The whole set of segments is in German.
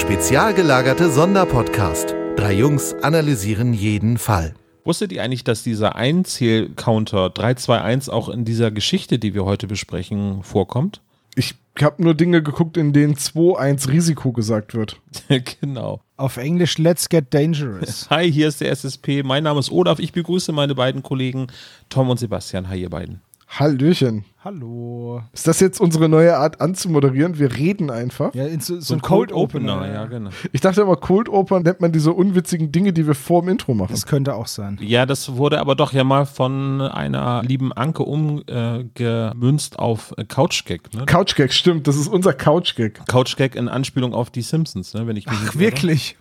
Spezial gelagerte Sonderpodcast. Drei Jungs analysieren jeden Fall. Wusstet ihr eigentlich, dass dieser Einzähl-Counter 321 auch in dieser Geschichte, die wir heute besprechen, vorkommt? Ich habe nur Dinge geguckt, in denen 2-1 Risiko gesagt wird. genau. Auf Englisch Let's Get Dangerous. Hi, hier ist der SSP. Mein Name ist Olaf. Ich begrüße meine beiden Kollegen Tom und Sebastian. Hi, ihr beiden. Hallöchen. Hallo. Ist das jetzt unsere neue Art anzumoderieren? Wir reden einfach. Ja, so, so, ein Cold, Opener. Opener. Ja, genau. Ich dachte immer, Cold Open nennt man diese unwitzigen Dinge, die wir vor dem Intro machen. Das könnte auch sein. Ja, das wurde aber doch ja mal von einer lieben Anke umgemünzt äh, auf Couchgag. Ne? Couchgag, stimmt. Das ist unser Couchgag. Couchgag in Anspielung auf die Simpsons, ne? wenn ich mich Ach, wirklich?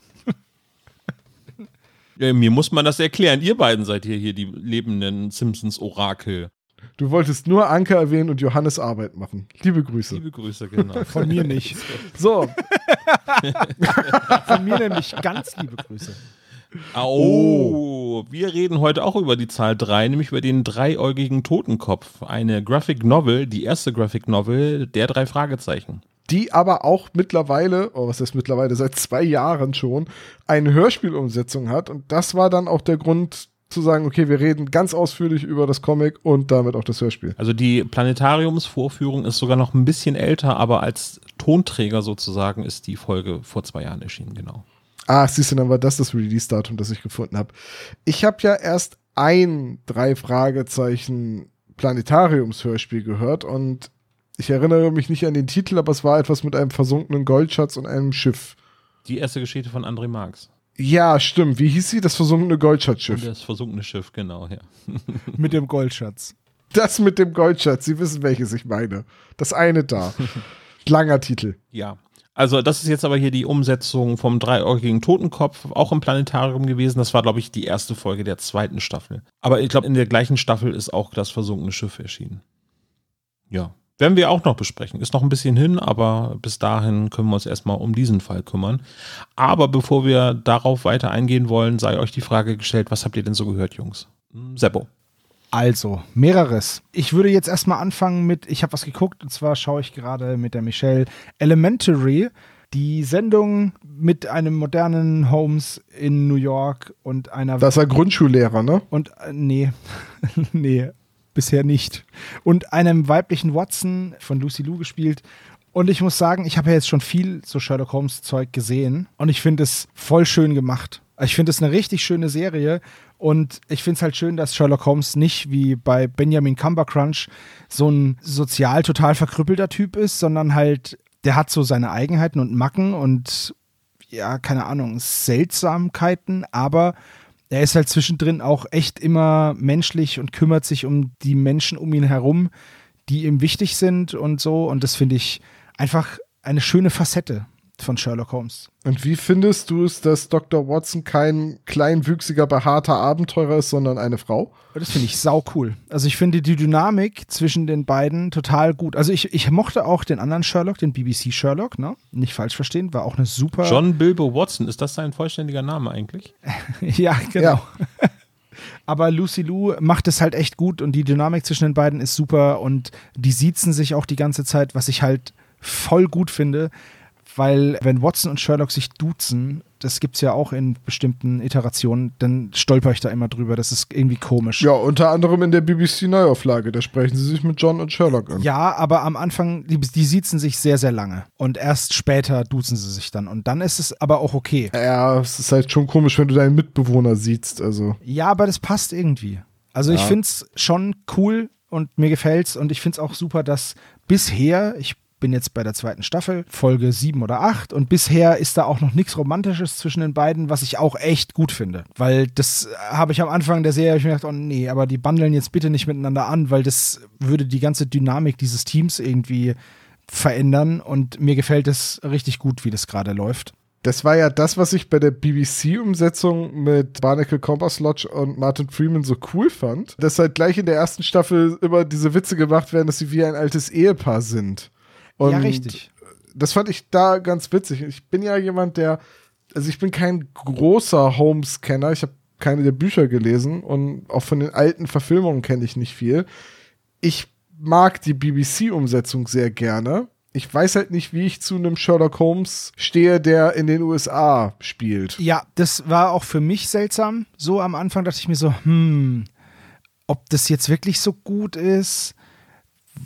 Ja, mir muss man das erklären. Ihr beiden seid hier, hier die lebenden Simpsons-Orakel. Du wolltest nur Anke erwähnen und Johannes Arbeit machen. Liebe Grüße. Liebe Grüße, genau. Von mir nicht. So. Von mir nämlich ganz liebe Grüße. Oh, wir reden heute auch über die Zahl 3, nämlich über den dreiäugigen Totenkopf. Eine Graphic Novel, die erste Graphic Novel der drei Fragezeichen. Die aber auch mittlerweile, oh, was ist mittlerweile, seit zwei Jahren schon, eine Hörspielumsetzung hat. Und das war dann auch der Grund, zu sagen, okay, wir reden ganz ausführlich über das Comic und damit auch das Hörspiel. Also die Planetariumsvorführung ist sogar noch ein bisschen älter, aber als Tonträger sozusagen ist die Folge vor zwei Jahren erschienen, genau. Ah, siehst du, dann war das das Release-Datum, das ich gefunden habe. Ich habe ja erst ein drei Fragezeichen Planetariumshörspiel gehört und ich erinnere mich nicht an den Titel, aber es war etwas mit einem versunkenen Goldschatz und einem Schiff. Die erste Geschichte von André Marx. Ja, stimmt. Wie hieß sie? Das versunkene Goldschatzschiff. Das versunkene Schiff, genau, ja. mit dem Goldschatz. Das mit dem Goldschatz. Sie wissen, welches ich meine. Das eine da. Langer Titel. Ja. Also, das ist jetzt aber hier die Umsetzung vom dreiäugigen Totenkopf, auch im Planetarium gewesen. Das war, glaube ich, die erste Folge der zweiten Staffel. Aber ich glaube, in der gleichen Staffel ist auch das versunkene Schiff erschienen. Ja. Werden wir auch noch besprechen. Ist noch ein bisschen hin, aber bis dahin können wir uns erstmal um diesen Fall kümmern. Aber bevor wir darauf weiter eingehen wollen, sei euch die Frage gestellt, was habt ihr denn so gehört, Jungs? Hm, Seppo. Also, mehreres. Ich würde jetzt erstmal anfangen mit, ich habe was geguckt, und zwar schaue ich gerade mit der Michelle Elementary, die Sendung mit einem modernen Holmes in New York und einer. Das ist ein Grundschullehrer, ne? Und, äh, nee, nee, bisher nicht. Und einem weiblichen Watson von Lucy Lou gespielt. Und ich muss sagen, ich habe ja jetzt schon viel so Sherlock Holmes Zeug gesehen und ich finde es voll schön gemacht. Ich finde es eine richtig schöne Serie und ich finde es halt schön, dass Sherlock Holmes nicht wie bei Benjamin Cumbercrunch so ein sozial total verkrüppelter Typ ist, sondern halt, der hat so seine Eigenheiten und Macken und ja, keine Ahnung, Seltsamkeiten, aber er ist halt zwischendrin auch echt immer menschlich und kümmert sich um die Menschen um ihn herum, die ihm wichtig sind und so. Und das finde ich einfach eine schöne Facette von Sherlock Holmes. Und wie findest du es, dass Dr. Watson kein kleinwüchsiger, behaarter Abenteurer ist, sondern eine Frau? Das finde ich sau cool. Also ich finde die Dynamik zwischen den beiden total gut. Also ich, ich mochte auch den anderen Sherlock, den BBC Sherlock, ne? Nicht falsch verstehen, war auch eine super. John Bilbo Watson, ist das sein vollständiger Name eigentlich? ja, genau. Ja. Aber Lucy Lou macht es halt echt gut und die Dynamik zwischen den beiden ist super und die siezen sich auch die ganze Zeit, was ich halt voll gut finde weil wenn Watson und Sherlock sich duzen, das gibt es ja auch in bestimmten Iterationen, dann stolper ich da immer drüber. Das ist irgendwie komisch. Ja, unter anderem in der BBC-Neuauflage. Da sprechen sie sich mit John und Sherlock an. Ja, aber am Anfang, die, die siezen sich sehr, sehr lange. Und erst später duzen sie sich dann. Und dann ist es aber auch okay. Ja, es ist halt schon komisch, wenn du deinen Mitbewohner siehst. Also. Ja, aber das passt irgendwie. Also ja. ich finde es schon cool und mir gefällt's. Und ich finde es auch super, dass bisher, ich bin jetzt bei der zweiten Staffel, Folge 7 oder 8 und bisher ist da auch noch nichts Romantisches zwischen den beiden, was ich auch echt gut finde. Weil das habe ich am Anfang der Serie gedacht, oh nee, aber die bundeln jetzt bitte nicht miteinander an, weil das würde die ganze Dynamik dieses Teams irgendwie verändern und mir gefällt es richtig gut, wie das gerade läuft. Das war ja das, was ich bei der BBC-Umsetzung mit Barnacle Compass Lodge und Martin Freeman so cool fand, dass halt gleich in der ersten Staffel immer diese Witze gemacht werden, dass sie wie ein altes Ehepaar sind. Und ja, richtig. Das fand ich da ganz witzig. Ich bin ja jemand, der, also ich bin kein großer Holmes-Kenner. Ich habe keine der Bücher gelesen und auch von den alten Verfilmungen kenne ich nicht viel. Ich mag die BBC-Umsetzung sehr gerne, ich weiß halt nicht, wie ich zu einem Sherlock Holmes stehe, der in den USA spielt. Ja, das war auch für mich seltsam. So am Anfang dachte ich mir so, hm, ob das jetzt wirklich so gut ist.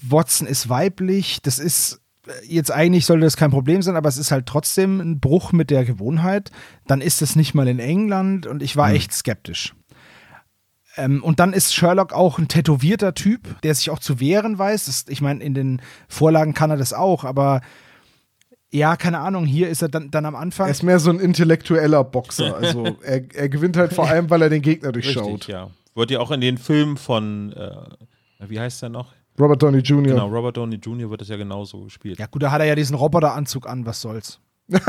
Watson ist weiblich, das ist jetzt eigentlich sollte das kein Problem sein, aber es ist halt trotzdem ein Bruch mit der Gewohnheit. Dann ist es nicht mal in England und ich war Hm. echt skeptisch. Ähm, und dann ist Sherlock auch ein tätowierter Typ, der sich auch zu wehren weiß. Das, ich meine, in den Vorlagen kann er das auch, aber ja, keine Ahnung, hier ist er dann, dann am Anfang. Er ist mehr so ein intellektueller Boxer. Also er, er gewinnt halt vor allem, weil er den Gegner durchschaut. Richtig, ja. Wird ja auch in den Filmen von, äh, wie heißt der noch? Robert Downey Jr. Genau, Robert Downey Jr. wird das ja genauso gespielt. ja, gut, da hat er ja diesen Roboteranzug an, was soll's.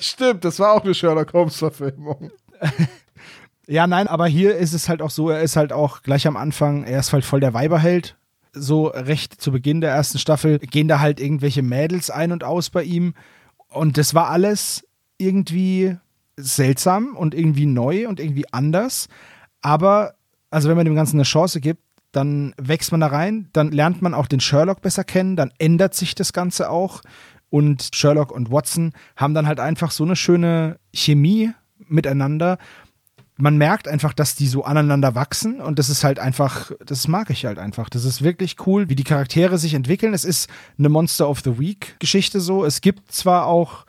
Stimmt, das war auch eine Sherlock Holmes-Verfilmung. Ja, nein, aber hier ist es halt auch so, er ist halt auch gleich am Anfang, er ist halt voll der Weiberheld. So recht zu Beginn der ersten Staffel gehen da halt irgendwelche Mädels ein und aus bei ihm. Und das war alles irgendwie seltsam und irgendwie neu und irgendwie anders. Aber, also wenn man dem Ganzen eine Chance gibt, dann wächst man da rein, dann lernt man auch den Sherlock besser kennen, dann ändert sich das Ganze auch. Und Sherlock und Watson haben dann halt einfach so eine schöne Chemie miteinander. Man merkt einfach, dass die so aneinander wachsen und das ist halt einfach, das mag ich halt einfach. Das ist wirklich cool, wie die Charaktere sich entwickeln. Es ist eine Monster of the Week Geschichte so. Es gibt zwar auch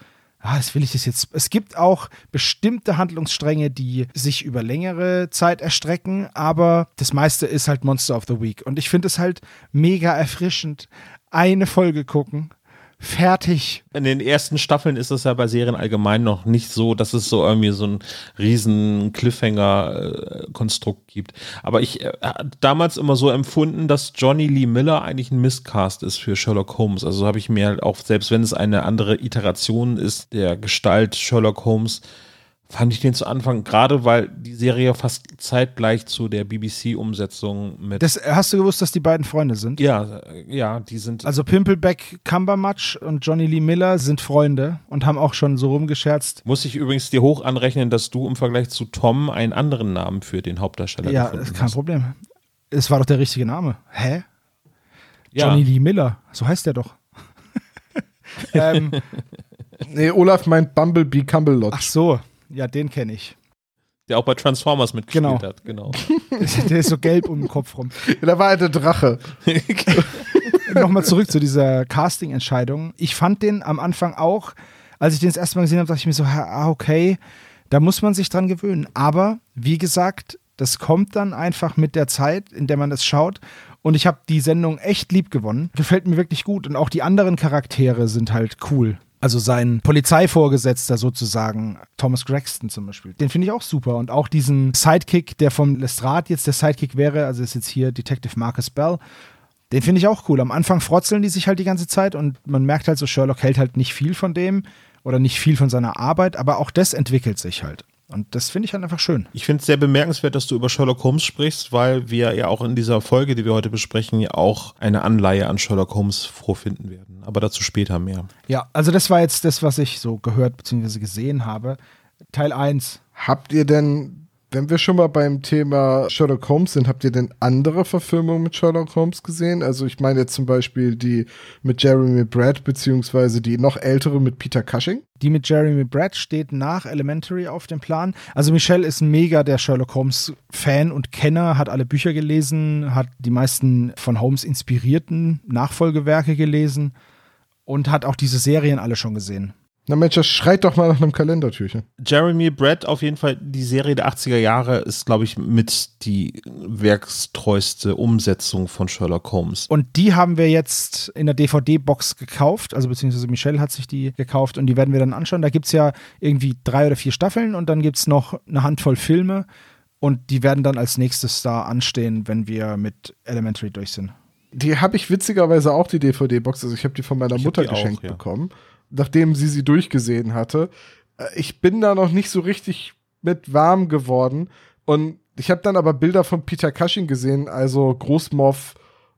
ah, das will ich das jetzt. Es gibt auch bestimmte Handlungsstränge, die sich über längere Zeit erstrecken, aber das meiste ist halt Monster of the Week. Und ich finde es halt mega erfrischend. Eine Folge gucken, fertig. In den ersten Staffeln ist es ja bei Serien allgemein noch nicht so, dass es so irgendwie so ein riesen Cliffhanger-Konstrukt gibt. Aber ich äh, damals immer so empfunden, dass Johnny Lee Miller eigentlich ein Mistcast ist für Sherlock Holmes. Also habe ich mir halt auch, selbst wenn es eine andere Iteration ist der Gestalt Sherlock Holmes, fand ich den zu Anfang, gerade weil die Serie fast zeitgleich zu der BBC-Umsetzung mit. Das, hast du gewusst, dass die beiden Freunde sind? ja, ja, die sind. Also Pimpleback Cumbermatch und Johnny Lee Miller sind Freunde und haben auch schon so rumgescherzt. Muss ich übrigens dir hoch anrechnen, dass du im Vergleich zu Tom einen anderen Namen für den Hauptdarsteller Ja, gefunden ist kein hast. Problem. Es war doch der richtige Name. Hä? Ja. Johnny Lee Miller. So heißt der doch. ähm, Nee, Olaf meint Bumblebee Cumberlodge. ach so. Ja, den kenne ich. Der auch bei Transformers mitgespielt Genau. hat, genau. Der ist so gelb um den Kopf rum. Da war er der Drache. Nochmal zurück zu dieser Casting-Entscheidung. Ich fand den am Anfang auch, als ich den das erste Mal gesehen habe, dachte ich mir so, ah, okay, da muss man sich dran gewöhnen. Aber wie gesagt, das kommt dann einfach mit der Zeit, in der man das schaut. Und ich habe die Sendung echt lieb gewonnen. Gefällt mir wirklich gut. Und auch die anderen Charaktere sind halt cool. Also sein Polizeivorgesetzter sozusagen, Thomas Gregston zum Beispiel. Den finde ich auch super. Und auch diesen Sidekick, der vom Lestrade jetzt der Sidekick wäre, also ist jetzt hier Detective Marcus Bell, den finde ich auch cool. Am Anfang frotzeln die sich halt die ganze Zeit und man merkt halt so, Sherlock hält halt nicht viel von dem oder nicht viel von seiner Arbeit, aber auch das entwickelt sich halt. Und das finde ich halt einfach schön. Ich finde es sehr bemerkenswert, dass du über Sherlock Holmes sprichst, weil wir ja auch in dieser Folge, die wir heute besprechen, ja auch eine Anleihe an Sherlock Holmes vorfinden werden. Aber dazu später mehr. Ja, also das war jetzt das, was ich so gehört bzw. gesehen habe. Teil 1. Habt ihr denn, wenn wir schon mal beim Thema Sherlock Holmes sind, habt ihr denn andere Verfilmungen mit Sherlock Holmes gesehen? Also ich meine jetzt zum Beispiel die mit Jeremy Brett, beziehungsweise die noch ältere mit Peter Cushing. Die mit Jeremy Brett steht nach Elementary auf dem Plan. Also Michelle ist mega der Sherlock Holmes Fan und Kenner, hat alle Bücher gelesen, hat die meisten von Holmes inspirierten Nachfolgewerke gelesen und hat auch diese Serien alle schon gesehen. Na Mensch, das schreit doch mal nach einem Kalendertürchen. Jeremy Brett, auf jeden Fall, die Serie der 80er Jahre ist, glaube ich, mit die werkstreueste Umsetzung von Sherlock Holmes. Und die haben wir jetzt in der DVD-Box gekauft, also beziehungsweise Michelle hat sich die gekauft und die werden wir dann anschauen. Da gibt es ja irgendwie drei oder vier Staffeln und dann gibt es noch eine Handvoll Filme und die werden dann als nächstes da anstehen, wenn wir mit Elementary durch sind. Die habe ich witzigerweise auch, die DVD-Box. Also ich habe die von meiner Ich Mutter die auch, geschenkt ja. bekommen, nachdem sie sie durchgesehen hatte. Äh, Ich bin da noch nicht so richtig mit warm geworden. Und ich habe dann aber Bilder von Peter Cushing gesehen, also Großmoff,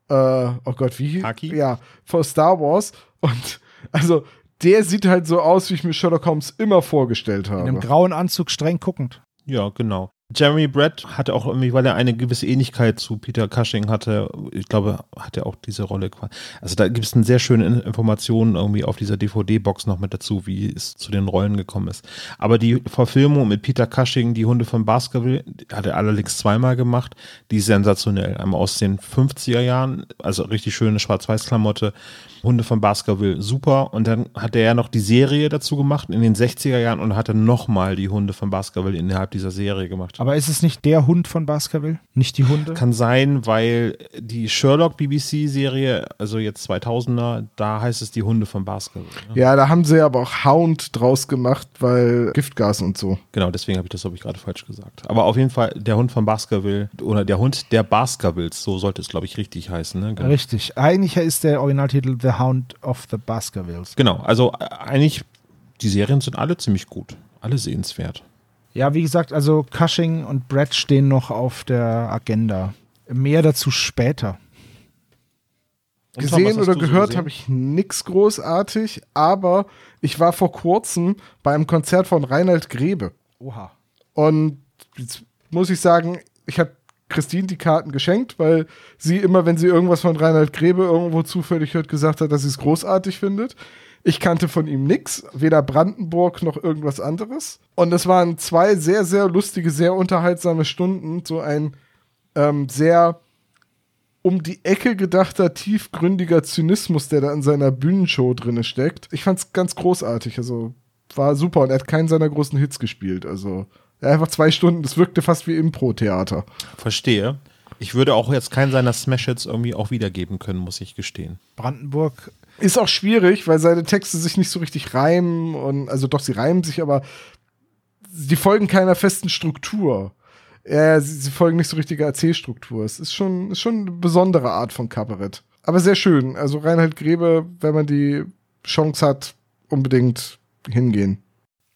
äh, oh Gott, wie? Haki? Ja, von Star Wars. Und also der sieht halt so aus, wie ich mir Sherlock Holmes immer vorgestellt In einem habe. grauen Anzug streng guckend. Ja, genau. Jeremy Brett hatte auch irgendwie, weil er eine gewisse Ähnlichkeit zu Peter Cushing hatte, ich glaube, hat er auch diese Rolle quasi. Also da gibt es eine sehr schöne Informationen irgendwie auf dieser DVD-Box noch mit dazu, wie es zu den Rollen gekommen ist. Aber die Verfilmung mit Peter Cushing, die Hunde von Baskerville, hat er allerdings zweimal gemacht, die ist sensationell. Einmal aus den 50er Jahren, also richtig schöne Schwarz-Weiß-Klamotte, Hunde von Baskerville, super. Und dann hat er ja noch die Serie dazu gemacht in den 60er Jahren und hat dann nochmal die Hunde von Baskerville innerhalb dieser Serie gemacht. Aber ist es nicht der Hund von Baskerville? Nicht die Hunde? Kann sein, weil die Sherlock BBC-Serie, also jetzt 2000er, da heißt es die Hunde von Baskerville. Ne? Ja, da haben sie aber auch Hound draus gemacht, weil Giftgas und so. Genau, deswegen habe ich das, glaube ich, gerade falsch gesagt. Aber auf jeden Fall der Hund von Baskerville oder der Hund der Baskervilles, so sollte es, glaube ich, richtig heißen. Ne? Genau. Richtig. Eigentlich ist der Originaltitel The Hound of the Baskervilles. Genau, also äh, eigentlich, die Serien sind alle ziemlich gut, alle sehenswert. Ja, wie gesagt, also Cushing und Brett stehen noch auf der Agenda. Mehr dazu später. Und Tom, Gesehen hast oder so gehört gesehen? habe ich nix großartig, aber ich war vor kurzem beim Konzert von Reinhard Grebe. Oha. Und jetzt muss ich sagen, ich habe Christine die Karten geschenkt, weil sie immer, wenn sie irgendwas von Reinhard Grebe irgendwo zufällig hört, gesagt hat, dass sie es großartig findet. Ich kannte von ihm nix, weder Brandenburg noch irgendwas anderes. Und es waren zwei sehr, sehr lustige, sehr unterhaltsame Stunden. So ein ähm, sehr um die Ecke gedachter, tiefgründiger Zynismus, der da in seiner Bühnenshow drinne steckt. Ich fand's ganz großartig. Also war super und er hat keinen seiner großen Hits gespielt. Also einfach zwei Stunden, das wirkte fast wie Impro-Theater. Verstehe. Ich würde auch jetzt keinen seiner Smash-Hits irgendwie auch wiedergeben können, muss ich gestehen. Brandenburg. Ist auch schwierig, weil seine Texte sich nicht so richtig reimen und also doch, sie reimen sich, aber sie folgen keiner festen Struktur. Ja, sie, sie folgen nicht so richtiger Erzählstruktur. Es ist schon, ist schon eine besondere Art von Kabarett. Aber sehr schön. Also Reinhard Grebe, wenn man die Chance hat, unbedingt hingehen.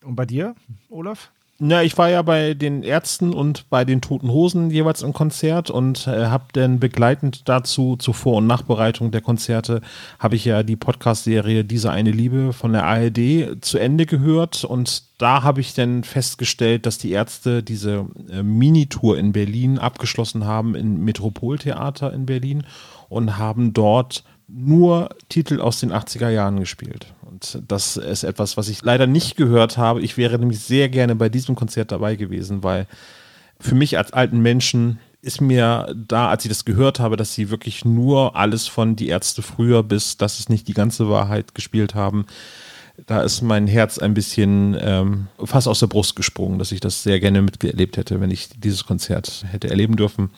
Und bei dir, Olaf? Na, ich war ja bei den Ärzten und bei den Toten Hosen jeweils im Konzert und äh, habe dann begleitend dazu, zur Vor- und Nachbereitung der Konzerte, habe ich ja die Podcast-Serie Diese eine Liebe von der ARD zu Ende gehört und da habe ich dann festgestellt, dass die Ärzte diese äh, Minitour in Berlin abgeschlossen haben im Metropoltheater in Berlin und haben dort nur Titel aus den 80er Jahren gespielt. Und das ist etwas, was ich leider nicht gehört habe. Ich wäre nämlich sehr gerne bei diesem Konzert dabei gewesen, weil für mich als alten Menschen ist mir da, als ich das gehört habe, dass sie wirklich nur alles von die Ärzte früher bis das ist nicht die ganze Wahrheit gespielt haben. Da ist mein Herz ein bisschen ähm, fast aus der Brust gesprungen, dass ich das sehr gerne miterlebt hätte, wenn ich dieses Konzert hätte erleben dürfen.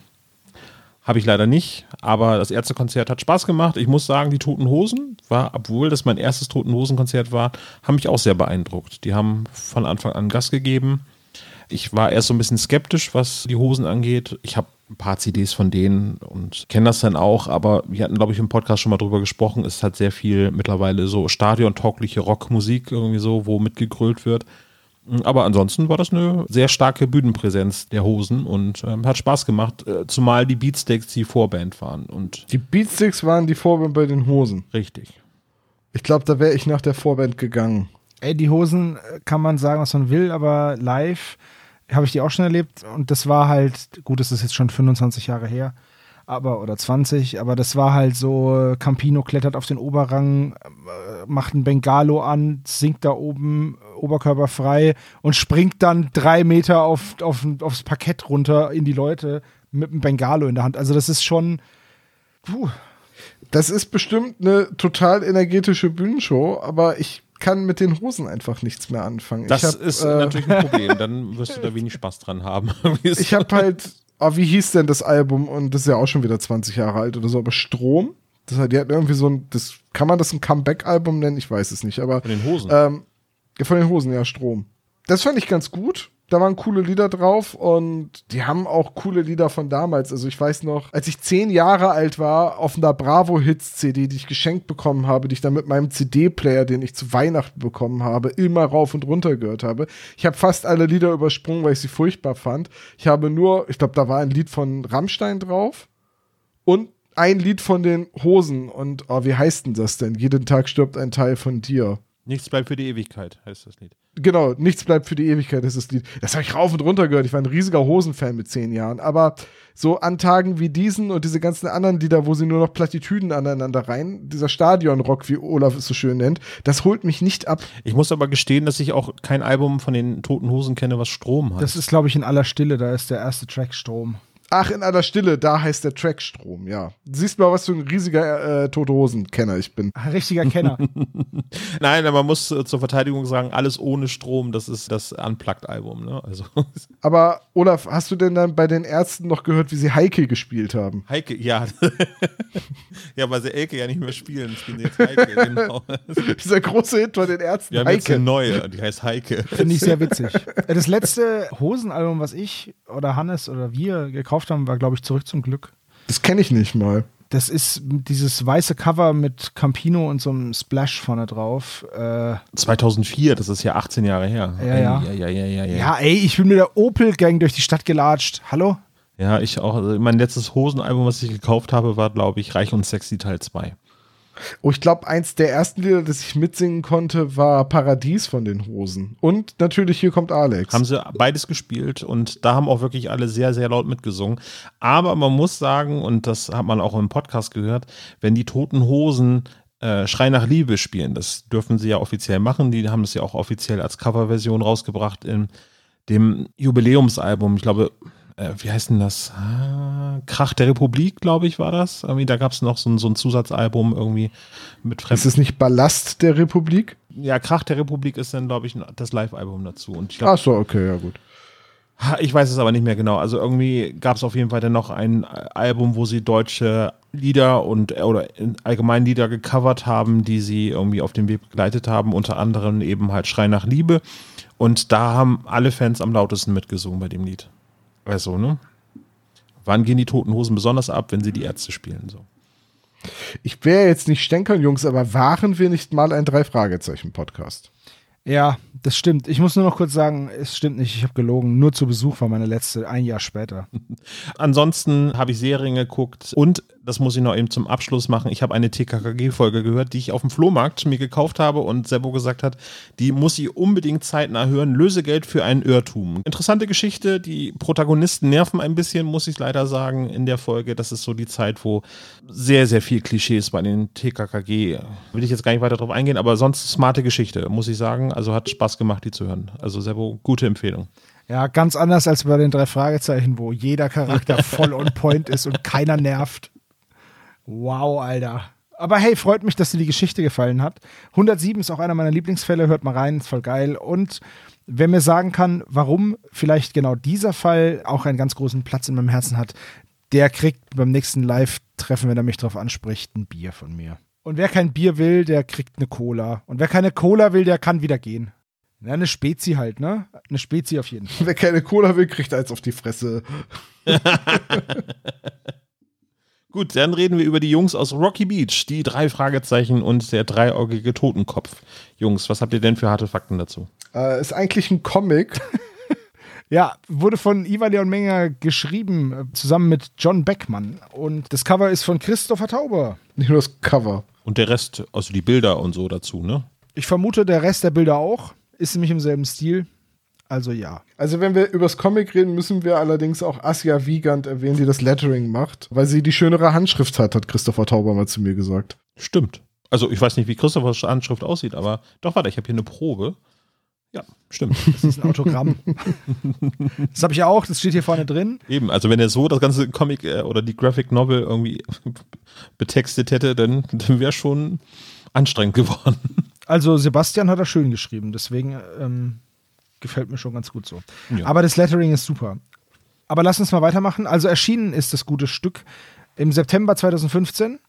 Habe ich leider nicht, aber das Ärztekonzert hat Spaß gemacht. Ich muss sagen, die Toten Hosen war, obwohl das mein erstes Toten Hosen Konzert war, haben mich auch sehr beeindruckt. Die haben von Anfang an Gas gegeben. Ich war erst so ein bisschen skeptisch, was die Hosen angeht. Ich habe ein paar CDs von denen und kenne das dann auch, aber wir hatten, glaube ich, im Podcast schon mal drüber gesprochen. Es hat sehr viel mittlerweile so stadiontaugliche Rockmusik irgendwie so, wo mitgegrölt wird. Aber ansonsten war das eine sehr starke Bühnenpräsenz der Hosen und ähm, hat Spaß gemacht, äh, zumal die Beatsteaks die Vorband waren und Die Beatsticks waren die Vorband bei den Hosen. richtig. Ich glaube, da wäre ich nach der Vorband gegangen. Ey, die Hosen äh, kann man sagen, was man will, aber live habe ich die auch schon erlebt und das war halt, gut, das ist jetzt schon 25 Jahre her, aber oder 20, aber das war halt so, Campino klettert auf den Oberrang, äh, macht ein Bengalo an, sinkt da oben, äh, Oberkörper frei und springt dann drei Meter auf, auf, aufs Parkett runter in die Leute mit einem Bengalo in der Hand. Also das ist schon, puh, Das ist bestimmt eine total energetische Bühnenshow, aber ich kann mit den Hosen einfach nichts mehr anfangen. Das ich hab, ist äh, natürlich ein Problem, dann wirst du da wenig Spaß dran haben. Ich habe halt, oh, wie hieß denn das Album? Und das ist ja auch schon wieder 20 Jahre alt oder so, aber Strom. Das hat, die hatten irgendwie so ein, das, kann man das ein Comeback-Album nennen? Ich weiß es nicht, aber Von den Hosen. ähm, von den Hosen, ja, Strom. Das fand ich ganz gut. Da waren coole Lieder drauf und die haben auch coole Lieder von damals. Also ich weiß noch, als ich zehn Jahre alt war, auf einer Bravo Hits CD, die ich geschenkt bekommen habe, die ich dann mit meinem CD-Player, den ich zu Weihnachten bekommen habe, immer rauf und runter gehört habe. Ich habe fast alle Lieder übersprungen, weil ich sie furchtbar fand. Ich habe nur, ich glaube, da war ein Lied von Rammstein drauf und ein Lied von den Hosen. Und oh, wie heißt denn das denn? Jeden Tag stirbt ein Teil von dir. Nichts bleibt für die Ewigkeit, heißt das Lied. Genau, nichts bleibt für die Ewigkeit, ist das Lied. Das habe ich rauf und runter gehört. Ich war ein riesiger Hosenfan mit zehn Jahren. Aber so an Tagen wie diesen und diese ganzen anderen Lieder, wo sie nur noch Plattitüden aneinander rein, dieser Stadionrock, wie Olaf es so schön nennt, das holt mich nicht ab. Ich muss aber gestehen, dass ich auch kein Album von den Toten Hosen kenne, was Strom hat. Das ist, glaube ich, in aller Stille. Da ist der erste Track Strom. Ach, in aller Stille, da heißt der Track Strom, ja. Siehst mal, was für ein riesiger äh, Tote Hosen-Kenner ich bin. Ein richtiger Kenner. Nein, aber man muss äh, zur Verteidigung sagen, alles ohne Strom, das ist das Unplugged-Album. Ne? Also. Aber Olaf, hast du denn dann bei den Ärzten noch gehört, wie sie Heike gespielt haben? Heike, ja. ja, weil sie Elke ja nicht mehr spielen, spielen jetzt Heike, genau. Dieser große Hit bei den Ärzten, Wir haben jetzt eine neue, die heißt Heike. Finde ich sehr witzig. Das letzte Hosenalbum, was ich oder Hannes oder wir gekauft haben, war, glaube ich, Zurück zum Glück. Das kenne ich nicht mal. Das ist dieses weiße Cover mit Campino und so einem Splash vorne drauf. Äh, 2004, das ist ja 18 Jahre her. Ja, ja. Ja, ja, ja, ja, ja. ja, ey, ich bin mit der Opel-Gang durch die Stadt gelatscht. Hallo? Ja, ich auch. Also mein letztes Hosenalbum, was ich gekauft habe, war, glaube ich, Reich und Sexy Teil 2. Oh, ich glaube, eins der ersten Lieder, das ich mitsingen konnte, war Paradies von den Hosen. Und natürlich Hier kommt Alex. Haben sie beides gespielt und da haben auch wirklich alle sehr, sehr laut mitgesungen. Aber man muss sagen, und das hat man auch im Podcast gehört, wenn die Toten Hosen äh, Schrei nach Liebe spielen, das dürfen sie ja offiziell machen. Die haben das ja auch offiziell als Coverversion rausgebracht in dem Jubiläumsalbum. Ich glaube, äh, wie heißt denn das? Ah, Krach der Republik, glaube ich, war das. Irgendwie, da gab es noch so ein, so ein Zusatzalbum irgendwie mit Ist Fremden. es nicht Ballast der Republik? Ja, Krach der Republik ist dann, glaube ich, das Live-Album dazu. Und ich glaube, Ach so, okay, ja gut. Ich weiß es aber nicht mehr genau. Also irgendwie gab es auf jeden Fall dann noch ein Album, wo sie deutsche Lieder und oder in- allgemein Lieder gecovert haben, die sie irgendwie auf dem Weg begleitet haben, unter anderem eben halt Schrei nach Liebe. Und da haben alle Fans am lautesten mitgesungen bei dem Lied. Also, ne? Wann gehen die Toten Hosen besonders ab, wenn sie die Ärzte spielen? So. Ich wäre jetzt nicht stänkern, Jungs, aber waren wir nicht mal ein Drei-Fragezeichen-Podcast? Ja, das stimmt. Ich muss nur noch kurz sagen, es stimmt nicht, ich habe gelogen. Nur zu Besuch war meine letzte, ein Jahr später. Ansonsten habe ich Serien geguckt und das muss ich noch eben zum Abschluss machen. Ich habe eine TKKG-Folge gehört, die ich auf dem Flohmarkt mir gekauft habe und Sebo gesagt hat, die muss ich unbedingt zeitnah hören. Lösegeld für einen Irrtum. Interessante Geschichte. Die Protagonisten nerven ein bisschen, muss ich leider sagen, in der Folge. Das ist so die Zeit, wo sehr, sehr viel Klischees bei den TKKG. Will ich jetzt gar nicht weiter drauf eingehen, aber sonst smarte Geschichte, muss ich sagen. Also hat Spaß gemacht, die zu hören. Also Sebo, gute Empfehlung. Ja, ganz anders als bei den drei Fragezeichen, wo jeder Charakter voll on point ist und keiner nervt. Wow, Alter. Aber hey, freut mich, dass dir die Geschichte gefallen hat. 107 ist auch einer meiner Lieblingsfälle, hört mal rein, ist voll geil. Und wer mir sagen kann, warum vielleicht genau dieser Fall auch einen ganz großen Platz in meinem Herzen hat, der kriegt beim nächsten Live-Treffen, wenn er mich drauf anspricht, ein Bier von mir. Und wer kein Bier will, der kriegt eine Cola. Und wer keine Cola will, der kann wieder gehen. Ja, eine Spezi halt, ne? Eine Spezi auf jeden Fall. Wer keine Cola will, kriegt eins auf die Fresse. Gut, dann reden wir über die Jungs aus Rocky Beach, die drei Fragezeichen und der dreieugige Totenkopf. Jungs, was habt ihr denn für harte Fakten dazu? Äh, ist eigentlich ein Comic. Ja, wurde von Iva Leon Menger geschrieben, äh, zusammen mit John Beckmann. Und das Cover ist von Christopher Tauber. Nicht nur das Cover. Und der Rest, also die Bilder und so dazu, ne? Ich vermute, der Rest der Bilder auch. Ist nämlich im selben Stil. Also ja. Also wenn wir übers Comic reden, müssen wir allerdings auch Asia Wiegand erwähnen, die das Lettering macht, weil sie die schönere Handschrift hat, hat Christopher Tauber mal zu mir gesagt. Stimmt. Also ich weiß nicht, wie Christophers Anschrift aussieht, aber doch, warte, ich habe hier eine Probe. Ja, stimmt. Das ist ein Autogramm. das habe ich ja auch, das steht hier vorne drin. Eben, also wenn er so das ganze Comic äh, oder die Graphic Novel irgendwie betextet hätte, dann, dann wäre schon anstrengend geworden. Also Sebastian hat er schön geschrieben, deswegen ähm, gefällt mir schon ganz gut so. Ja. Aber das Lettering ist super. Aber lass uns mal weitermachen. Also erschienen ist das gute Stück im September 2015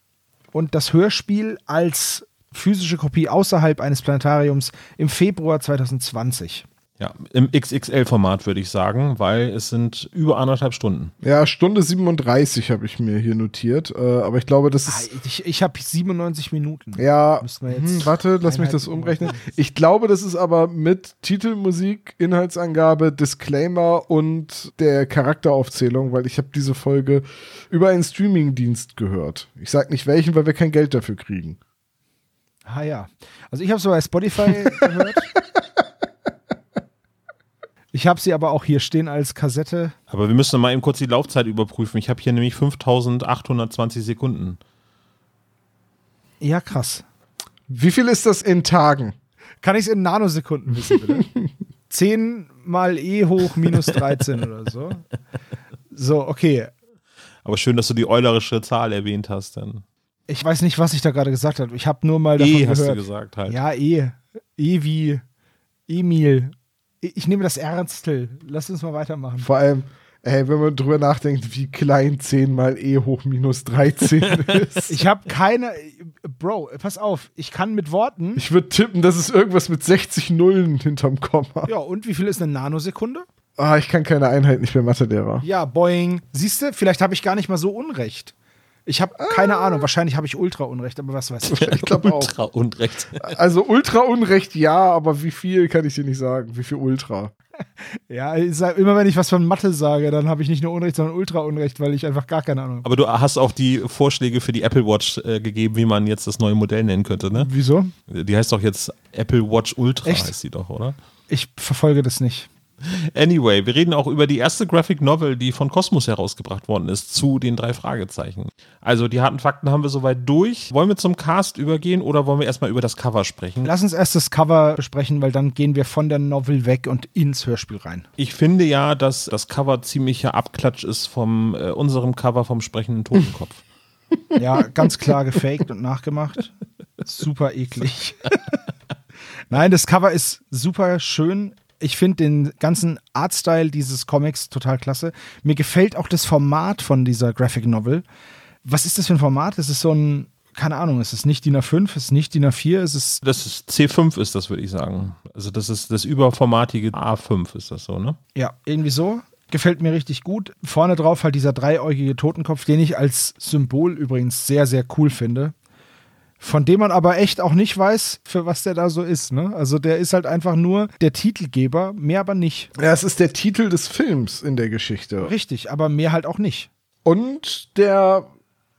und das Hörspiel als physische Kopie außerhalb eines Planetariums im Februar 2020. Ja, im XXL-Format würde ich sagen, weil es sind über anderthalb Stunden. Ja, Stunde 37 habe ich mir hier notiert, äh, aber ich glaube, das Ah, ist Ich, ich habe 97 Minuten. Ja, Müssten wir jetzt hm, warte, lass mich das umrechnen. Ich glaube, das ist aber mit Titelmusik, Inhaltsangabe, Disclaimer und der Charakteraufzählung, weil ich habe diese Folge über einen Streamingdienst gehört. Ich sag nicht welchen, weil wir kein Geld dafür kriegen. Ah ja. Also ich habe es bei Spotify gehört. Ich habe sie aber auch hier stehen als Kassette. Aber wir müssen mal eben kurz die Laufzeit überprüfen. Ich habe hier nämlich 5820 Sekunden. Ja, krass. Wie viel ist das in Tagen? Kann ich es in Nanosekunden wissen, bitte? 10 mal e hoch minus 13 oder so. So, okay. Aber schön, dass du die eulerische Zahl erwähnt hast. Dann. Ich weiß nicht, was ich da gerade gesagt habe. Ich habe nur mal davon E gehört. hast du gesagt halt. Ja, E. E wie Emil. Ich nehme das Ernstel. Lass uns mal weitermachen. Vor allem, ey, wenn man drüber nachdenkt, wie klein 10 mal e hoch minus 13 ist. Ich habe keine. Bro, pass auf. Ich kann mit Worten. Ich würde tippen, das ist irgendwas mit 60 Nullen hinterm Komma. Ja, und wie viel ist eine Nanosekunde? Ah, ich kann keine Einheit nicht mehr Mathe-Lehrer. Ja, boing. Siehst du, vielleicht habe ich gar nicht mal so Unrecht. Ich habe keine Ahnung. Wahrscheinlich habe ich ultra Unrecht, aber was weiß ich. Ich glaube auch. Ultra Unrecht. Also Ultra Unrecht ja, aber wie viel kann ich dir nicht sagen. Wie viel Ultra? Ja, sag, immer wenn ich was von Mathe sage, dann habe ich nicht nur Unrecht, sondern ultra Unrecht, weil ich einfach gar keine Ahnung habe. Aber du hast auch die Vorschläge für die Apple Watch äh, gegeben, wie man jetzt das neue Modell nennen könnte, ne? Wieso? Die heißt doch jetzt Apple Watch Ultra, Echt? heißt die doch, oder? Ich verfolge das nicht. Anyway, wir reden auch über die erste Graphic Novel, die von Cosmos herausgebracht worden ist, zu den drei Fragezeichen. Also die harten Fakten haben wir soweit durch. Wollen wir zum Cast übergehen oder wollen wir erstmal über das Cover sprechen? Lass uns erst das Cover besprechen, weil dann gehen wir von der Novel weg und ins Hörspiel rein. Ich finde ja, dass das Cover ziemlicher Abklatsch ist vom äh, unserem Cover vom sprechenden Totenkopf. Ja, ganz klar gefaked und nachgemacht. Super eklig. Nein, das Cover ist super schön. Ich finde den ganzen Artstyle dieses Comics total klasse. Mir gefällt auch das Format von dieser Graphic Novel. Was ist das für ein Format? Es ist so ein, keine Ahnung, es ist nicht DIN A5, es ist nicht DIN A4, es ist, Das ist C5 ist das, würde ich sagen. Also das ist das überformatige A5 ist das so, ne? ja, irgendwie so. Gefällt mir richtig gut. Vorne drauf halt dieser dreieugige Totenkopf, den ich als Symbol übrigens sehr, sehr cool finde. Von dem man aber echt auch nicht weiß, für was der da so ist. Ne? Also der ist halt einfach nur der Titelgeber, mehr aber nicht. Ja, es ist der Titel des Films in der Geschichte. Richtig, aber mehr halt auch nicht. Und der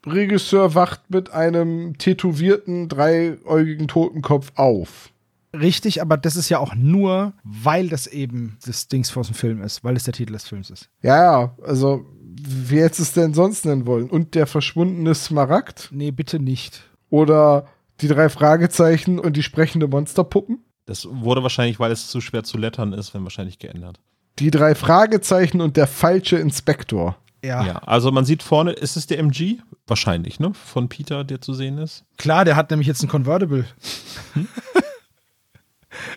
Regisseur wacht mit einem tätowierten, dreieugigen Totenkopf auf. Richtig, aber das ist ja auch nur, weil das eben das Dings aus dem Film ist, weil es der Titel des Films ist. Ja, ja, also wie hättest es denn sonst nennen wollen? Und der verschwundene Smaragd? Nee, bitte nicht. Oder die drei Fragezeichen und die sprechende Monsterpuppen? Das wurde wahrscheinlich, weil es zu schwer zu lettern ist, wenn wahrscheinlich geändert. Die drei Fragezeichen und der falsche Inspektor. Ja, Ja, also man sieht vorne, ist es der MG? Wahrscheinlich, ne? Von Peter, der zu sehen ist. klar, der hat nämlich jetzt ein Convertible.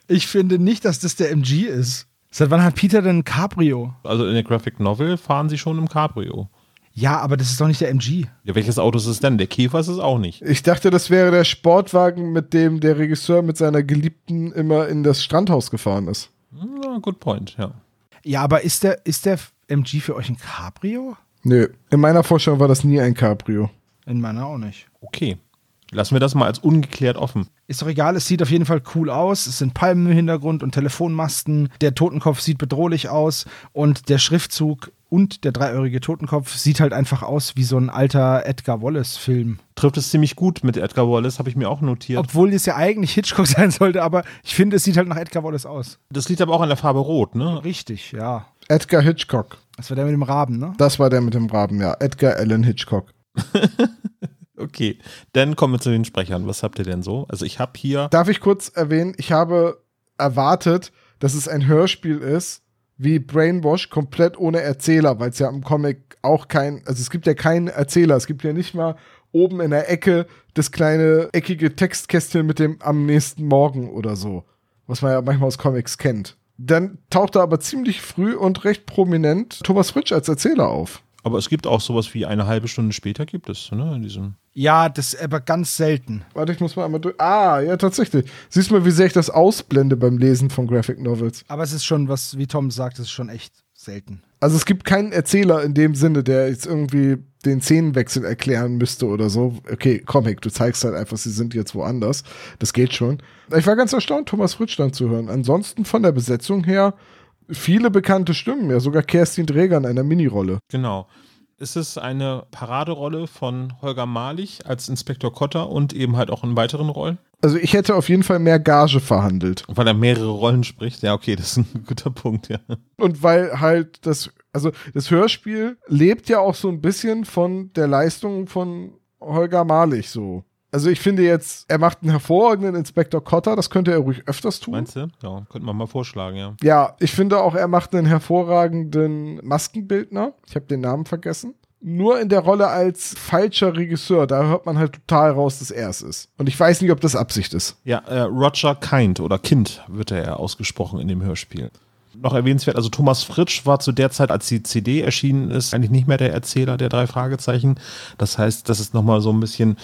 ich finde nicht, dass das der MG ist. Seit wann hat Peter denn ein Cabrio? Also in der Graphic Novel fahren sie schon im Cabrio. Ja, aber das ist doch nicht der MG. Ja, welches Auto ist es denn? Der Käfer ist es auch nicht. Ich dachte, das wäre der Sportwagen, mit dem der Regisseur mit seiner Geliebten immer in das Strandhaus gefahren ist. Ja, good point, ja. Ja, aber ist der, ist der MG für euch ein Cabrio? Nö, in meiner Vorstellung war das nie ein Cabrio. In meiner auch nicht. Okay. Lassen wir das mal als ungeklärt offen. Ist doch egal, es sieht auf jeden Fall cool aus. Es sind Palmen im Hintergrund und Telefonmasten. Der Totenkopf sieht bedrohlich aus und der Schriftzug und der dreieurige Totenkopf sieht halt einfach aus wie so ein alter Edgar Wallace-Film. Trifft es ziemlich gut mit Edgar Wallace, habe ich mir auch notiert. Obwohl es ja eigentlich Hitchcock sein sollte, aber ich finde, es sieht halt nach Edgar Wallace aus. Das liegt aber auch an der Farbe Rot, ne? Richtig, ja. Edgar Hitchcock. Das war der mit dem Raben, ne? Das war der mit dem Raben, ja. Edgar Allan Hitchcock. Okay. Dann kommen wir zu den Sprechern. Was habt ihr denn so? Also ich habe hier. Darf ich kurz erwähnen, ich habe erwartet, dass es ein Hörspiel ist, wie Brainwash, komplett ohne Erzähler, weil es ja im Comic auch kein, also es gibt ja keinen Erzähler, es gibt ja nicht mal oben in der Ecke das kleine eckige Textkästchen mit dem am nächsten Morgen oder so, was man ja manchmal aus Comics kennt. Dann tauchte aber ziemlich früh und recht prominent Thomas Fritsch als Erzähler auf. Aber es gibt auch sowas wie eine halbe Stunde später gibt es, ne? In diesem. Ja, das ist aber ganz selten. Warte, ich muss mal einmal durch. Ah, ja, tatsächlich. Siehst du mal, wie sehr ich das ausblende beim Lesen von Graphic Novels. Aber es ist schon, was, wie Tom sagt, es ist schon echt selten. Also es gibt keinen Erzähler in dem Sinne, der jetzt irgendwie den Szenenwechsel erklären müsste oder so. Okay, Comic, du zeigst halt einfach, sie sind jetzt woanders. Das geht schon. Ich war ganz erstaunt, Thomas Fritsch dann zu hören. Ansonsten von der Besetzung her viele bekannte Stimmen, ja sogar Kerstin Dräger in einer Minirolle. Genau. Ist es eine Paraderolle von Holger Malich als Inspektor Kotter und eben halt auch in weiteren Rollen? Also ich hätte auf jeden Fall mehr Gage verhandelt. Weil er mehrere Rollen spricht. Ja, okay, das ist ein guter Punkt, ja. Und weil halt das, also das Hörspiel lebt ja auch so ein bisschen von der Leistung von Holger Malich so. Also ich finde jetzt, er macht einen hervorragenden Inspektor Cotter, das könnte er ruhig öfters tun. Meinst du? Ja, könnte man mal vorschlagen, ja. Ja, ich finde auch, er macht einen hervorragenden Maskenbildner. Ich habe den Namen vergessen. Nur in der Rolle als falscher Regisseur, da hört man halt total raus, dass er es ist. Und ich weiß nicht, ob das Absicht ist. Ja, äh, Roger Kind oder Kind wird er ja ausgesprochen in dem Hörspiel. Noch erwähnenswert, also Thomas Fritsch war zu der Zeit, als die CD erschienen ist, eigentlich nicht mehr der Erzähler der drei Fragezeichen. Das heißt, das ist nochmal so ein bisschen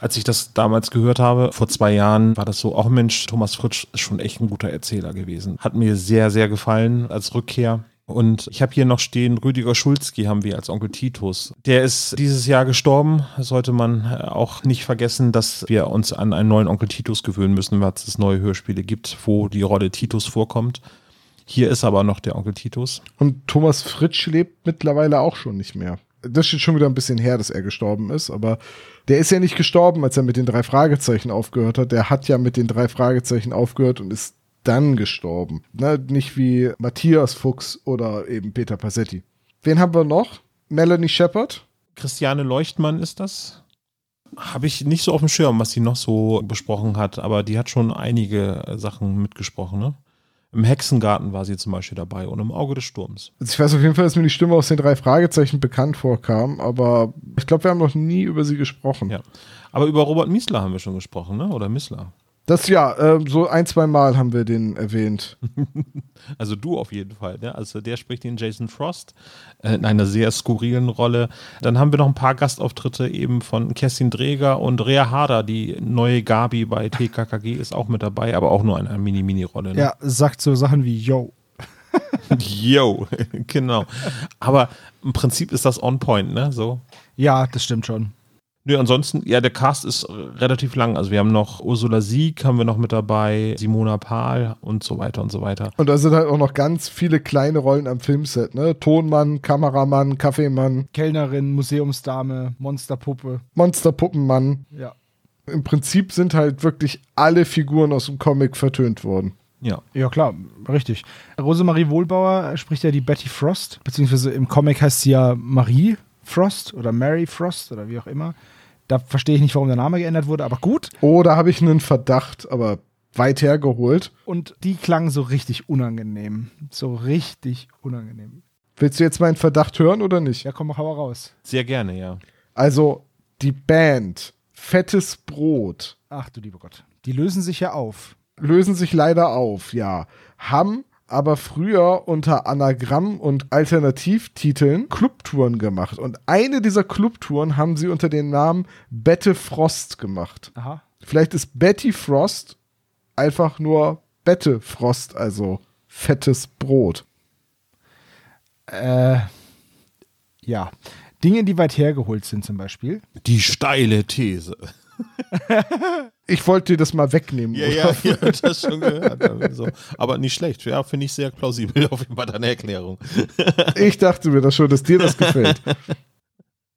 als ich das damals gehört habe, vor zwei Jahren, war das so, auch Mensch, Thomas Fritsch ist schon echt ein guter Erzähler gewesen. Hat mir sehr, sehr gefallen als Rückkehr. Und ich habe hier noch stehen, Rüdiger Schulzki haben wir als Onkel Titus. Der ist dieses Jahr gestorben. Sollte man auch nicht vergessen, dass wir uns an einen neuen Onkel Titus gewöhnen müssen, weil es neue Hörspiele gibt, wo die Rolle Titus vorkommt. Hier ist aber noch der Onkel Titus. Und Thomas Fritsch lebt mittlerweile auch schon nicht mehr. Das ist schon wieder ein bisschen her, dass er gestorben ist, aber der ist ja nicht gestorben, als er mit den drei Fragezeichen aufgehört hat. Der hat ja mit den drei Fragezeichen aufgehört und ist dann gestorben. Ne? Nicht wie Matthias Fuchs oder eben Peter Passetti. Wen haben wir noch? Melanie Shepard. Christiane Leuchtmann ist das. Habe ich nicht so auf dem Schirm, was sie noch so besprochen hat, aber die hat schon einige Sachen mitgesprochen, ne? Im Hexengarten war sie zum Beispiel dabei und im Auge des Sturms. Also ich weiß auf jeden Fall, dass mir die Stimme aus den drei Fragezeichen bekannt vorkam, aber ich glaube, wir haben noch nie über sie gesprochen. Ja. Aber über Robert Miesler haben wir schon gesprochen, ne? Oder Missler? Das ja, äh, so ein, zwei Mal haben wir den erwähnt. also du auf jeden Fall, ne? Also der spricht den Jason Frost äh, in einer sehr skurrilen Rolle. Dann haben wir noch ein paar Gastauftritte eben von Kerstin Dreger und Rea Harder, die neue Gabi bei TKKG ist auch mit dabei, aber auch nur eine Mini-Mini-Rolle. Ne? Ja, sagt so Sachen wie Yo. Yo, genau. Aber im Prinzip ist das on point, ne? So. Ja, das stimmt schon. Nö, ansonsten, ja, der Cast ist relativ lang. Also wir haben noch Ursula Sieg, haben wir noch mit dabei, Simona Pahl und so weiter und so weiter. Und da sind halt auch noch ganz viele kleine Rollen am Filmset, ne? Tonmann, Kameramann, Kaffeemann. Kellnerin, Museumsdame, Monsterpuppe. Monsterpuppenmann. Ja. Im Prinzip sind halt wirklich alle Figuren aus dem Comic vertönt worden. Ja. Ja, klar, richtig. Rosemarie Wohlbauer spricht ja die Betty Frost, beziehungsweise im Comic heißt sie ja Marie Frost oder Mary Frost oder wie auch immer. Da verstehe ich nicht, warum der Name geändert wurde, aber gut. Oh, da habe ich einen Verdacht, aber weit hergeholt. Und die klang so richtig unangenehm. So richtig unangenehm. Willst du jetzt meinen Verdacht hören oder nicht? Ja, komm, hau raus. Sehr gerne, ja. Also, die Band Fettes Brot. Ach du lieber Gott. Die lösen sich ja auf. Lösen sich leider auf, ja. Haben aber früher unter Anagramm und Alternativtiteln Clubtouren gemacht. Und eine dieser Clubtouren haben sie unter dem Namen Bette Frost gemacht. Aha. Vielleicht ist Betty Frost einfach nur Bette Frost, also fettes Brot. Äh, ja. Dinge, die weit hergeholt sind zum Beispiel. Die steile These. ich wollte dir das mal wegnehmen. Ja, ja, ja, das schon gehört. Also, aber nicht schlecht. Ja, finde ich sehr plausibel auf jeden Fall deine Erklärung. ich dachte mir das schon, dass dir das gefällt.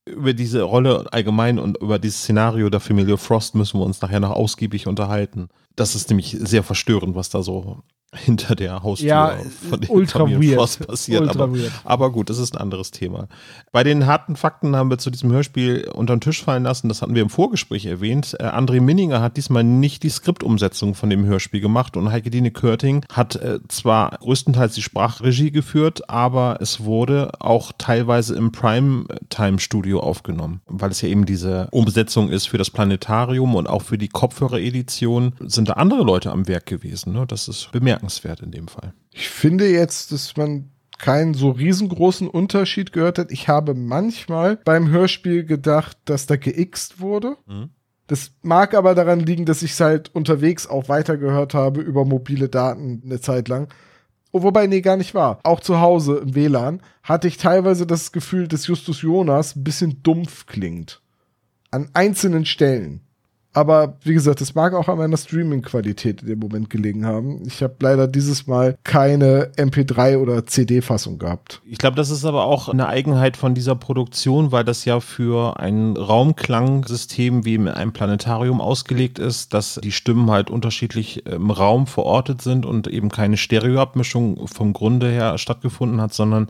über diese Rolle allgemein und über dieses Szenario der Familie Frost müssen wir uns nachher noch ausgiebig unterhalten. Das ist nämlich sehr verstörend, was da so hinter der Haustür ja, von den ultra Familien weird. Passiert. Ultra aber, weird. aber gut, das ist ein anderes Thema. Bei den harten Fakten haben wir zu diesem Hörspiel unter den Tisch fallen lassen, das hatten wir im Vorgespräch erwähnt. Äh, André Minninger hat diesmal nicht die Skriptumsetzung von dem Hörspiel gemacht und Heike Dine Körting hat äh, zwar größtenteils die Sprachregie geführt, aber es wurde auch teilweise im Primetime-Studio aufgenommen, weil es ja eben diese Umsetzung ist für das Planetarium und auch für die Kopfhörer-Edition sind da andere Leute am Werk gewesen. Ne? Das ist bemerkenswert in dem Fall. Ich finde jetzt, dass man keinen so riesengroßen Unterschied gehört hat. Ich habe manchmal beim Hörspiel gedacht, dass da geixt wurde. Mhm. Das mag aber daran liegen, dass ich es halt unterwegs auch weitergehört habe über mobile Daten eine Zeit lang. Oh, wobei, nee, gar nicht wahr. Auch zu Hause im WLAN hatte ich teilweise das Gefühl, dass Justus Jonas ein bisschen dumpf klingt. An einzelnen Stellen. Aber wie gesagt, es mag auch an meiner Streaming-Qualität in dem Moment gelegen haben. Ich habe leider dieses Mal keine MP3 oder CD-Fassung gehabt. Ich glaube, das ist aber auch eine Eigenheit von dieser Produktion, weil das ja für ein Raumklangsystem wie in einem Planetarium ausgelegt ist, dass die Stimmen halt unterschiedlich im Raum verortet sind und eben keine Stereoabmischung vom Grunde her stattgefunden hat, sondern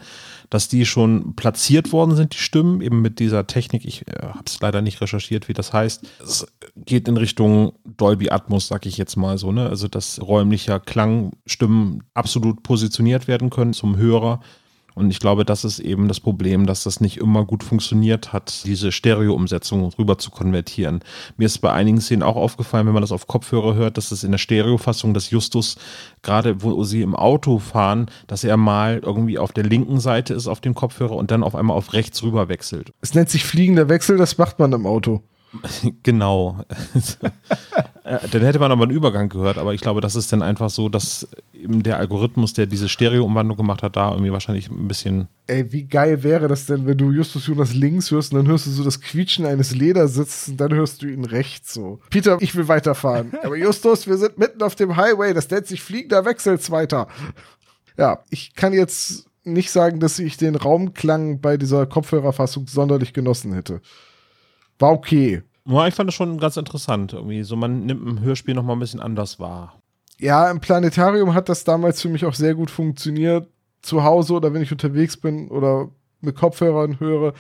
dass die schon platziert worden sind, die Stimmen, eben mit dieser Technik. Ich äh, habe es leider nicht recherchiert, wie das heißt. Es geht in Richtung Dolby Atmos, sag ich jetzt mal so, ne? Also dass räumlicher Klangstimmen absolut positioniert werden können zum Hörer und ich glaube, das ist eben das Problem, dass das nicht immer gut funktioniert hat, diese Stereo-Umsetzung rüber zu konvertieren. Mir ist bei einigen Szenen auch aufgefallen, wenn man das auf Kopfhörer hört, dass es in der Stereo-Fassung des Justus, gerade wo sie im Auto fahren, dass er mal irgendwie auf der linken Seite ist auf dem Kopfhörer und dann auf einmal auf rechts rüber wechselt. Es nennt sich fliegender Wechsel, das macht man im Auto. Genau. dann hätte man aber einen Übergang gehört, aber ich glaube, das ist dann einfach so, dass eben der Algorithmus, der diese Stereo-Umwandlung gemacht hat, da irgendwie wahrscheinlich ein bisschen. Ey, wie geil wäre das denn, wenn du Justus Jonas links hörst und dann hörst du so das Quietschen eines Ledersitzes und dann hörst du ihn rechts so. Peter, ich will weiterfahren. aber Justus, wir sind mitten auf dem Highway, das nennt sich fliegender Wechsel, zweiter. Ja, ich kann jetzt nicht sagen, dass ich den Raumklang bei dieser Kopfhörerfassung sonderlich genossen hätte war okay. Ja, ich fand das schon ganz interessant. Irgendwie so, man nimmt ein Hörspiel noch mal ein bisschen anders wahr. Ja, im Planetarium hat das damals für mich auch sehr gut funktioniert. Zu Hause oder wenn ich unterwegs bin oder mit Kopfhörern höre,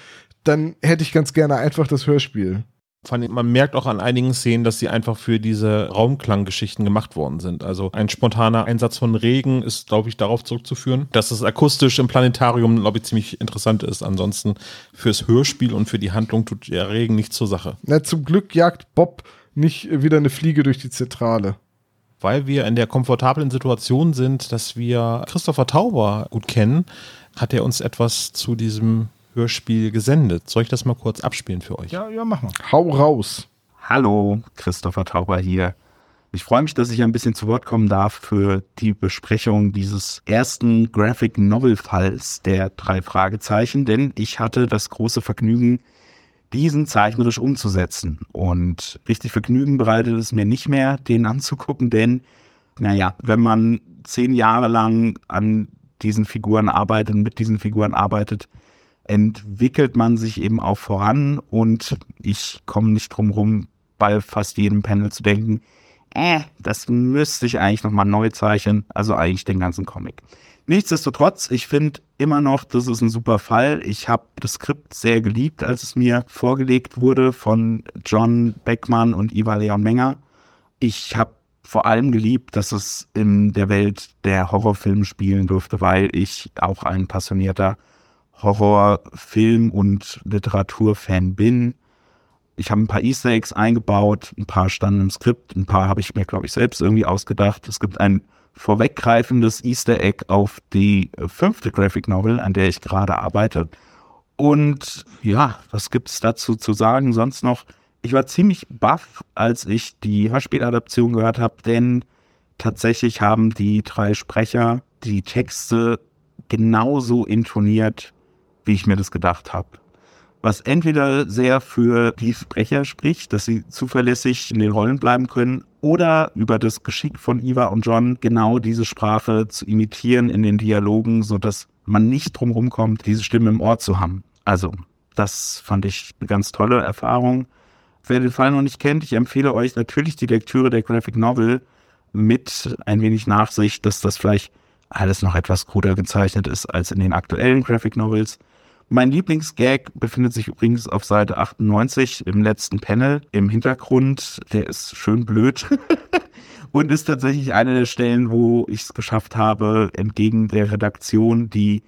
dann hätte ich ganz gerne einfach das Hörspiel man merkt auch an einigen Szenen, dass sie einfach für diese Raumklanggeschichten gemacht worden sind. Also ein spontaner Einsatz von Regen ist, glaube ich, darauf zurückzuführen, dass es akustisch im Planetarium, glaube ich, ziemlich interessant ist. Ansonsten fürs Hörspiel und für die Handlung tut der Regen nichts zur Sache. Na, zum Glück jagt Bob nicht wieder eine Fliege durch die Zentrale. Weil wir in der komfortablen Situation sind, dass wir Christopher Tauber gut kennen, hat er uns etwas zu diesem Hörspiel gesendet. Soll ich das mal kurz abspielen für euch? Ja, ja, mach mal. Hau raus. Hallo, Christopher Tauber hier. Ich freue mich, dass ich ein bisschen zu Wort kommen darf für die Besprechung dieses ersten Graphic Novel Falls der drei Fragezeichen, denn ich hatte das große Vergnügen, diesen zeichnerisch umzusetzen. Und richtig Vergnügen bereitet es mir nicht mehr, den anzugucken, denn, naja, wenn man zehn Jahre lang an diesen Figuren arbeitet, mit diesen Figuren arbeitet, entwickelt man sich eben auch voran und ich komme nicht drum rum, bei fast jedem Panel zu denken, äh, das müsste ich eigentlich nochmal neu zeichnen, also eigentlich den ganzen Comic. Nichtsdestotrotz, ich finde immer noch, das ist ein super Fall. Ich habe das Skript sehr geliebt, als es mir vorgelegt wurde von John Beckmann und Iva Leon Menger. Ich habe vor allem geliebt, dass es in der Welt der Horrorfilme spielen durfte, weil ich auch ein passionierter Horror-, Film- und Literaturfan bin. Ich habe ein paar Easter Eggs eingebaut, ein paar standen im Skript, ein paar habe ich mir, glaube ich, selbst irgendwie ausgedacht. Es gibt ein vorweggreifendes Easter Egg auf die fünfte Graphic Novel, an der ich gerade arbeite. Und ja, was gibt es dazu zu sagen? Sonst noch, ich war ziemlich baff, als ich die Hörspieladaption gehört habe, denn tatsächlich haben die drei Sprecher die Texte genauso intoniert, wie ich mir das gedacht habe. Was entweder sehr für die Sprecher spricht, dass sie zuverlässig in den Rollen bleiben können, oder über das Geschick von Iva und John genau diese Sprache zu imitieren in den Dialogen, sodass man nicht drumherum kommt, diese Stimme im Ohr zu haben. Also, das fand ich eine ganz tolle Erfahrung. Wer den Fall noch nicht kennt, ich empfehle euch natürlich die Lektüre der Graphic Novel mit ein wenig Nachsicht, dass das vielleicht alles noch etwas kruder gezeichnet ist als in den aktuellen Graphic Novels. Mein Lieblingsgag befindet sich übrigens auf Seite 98 im letzten Panel im Hintergrund. Der ist schön blöd und ist tatsächlich eine der Stellen, wo ich es geschafft habe, entgegen der Redaktion, die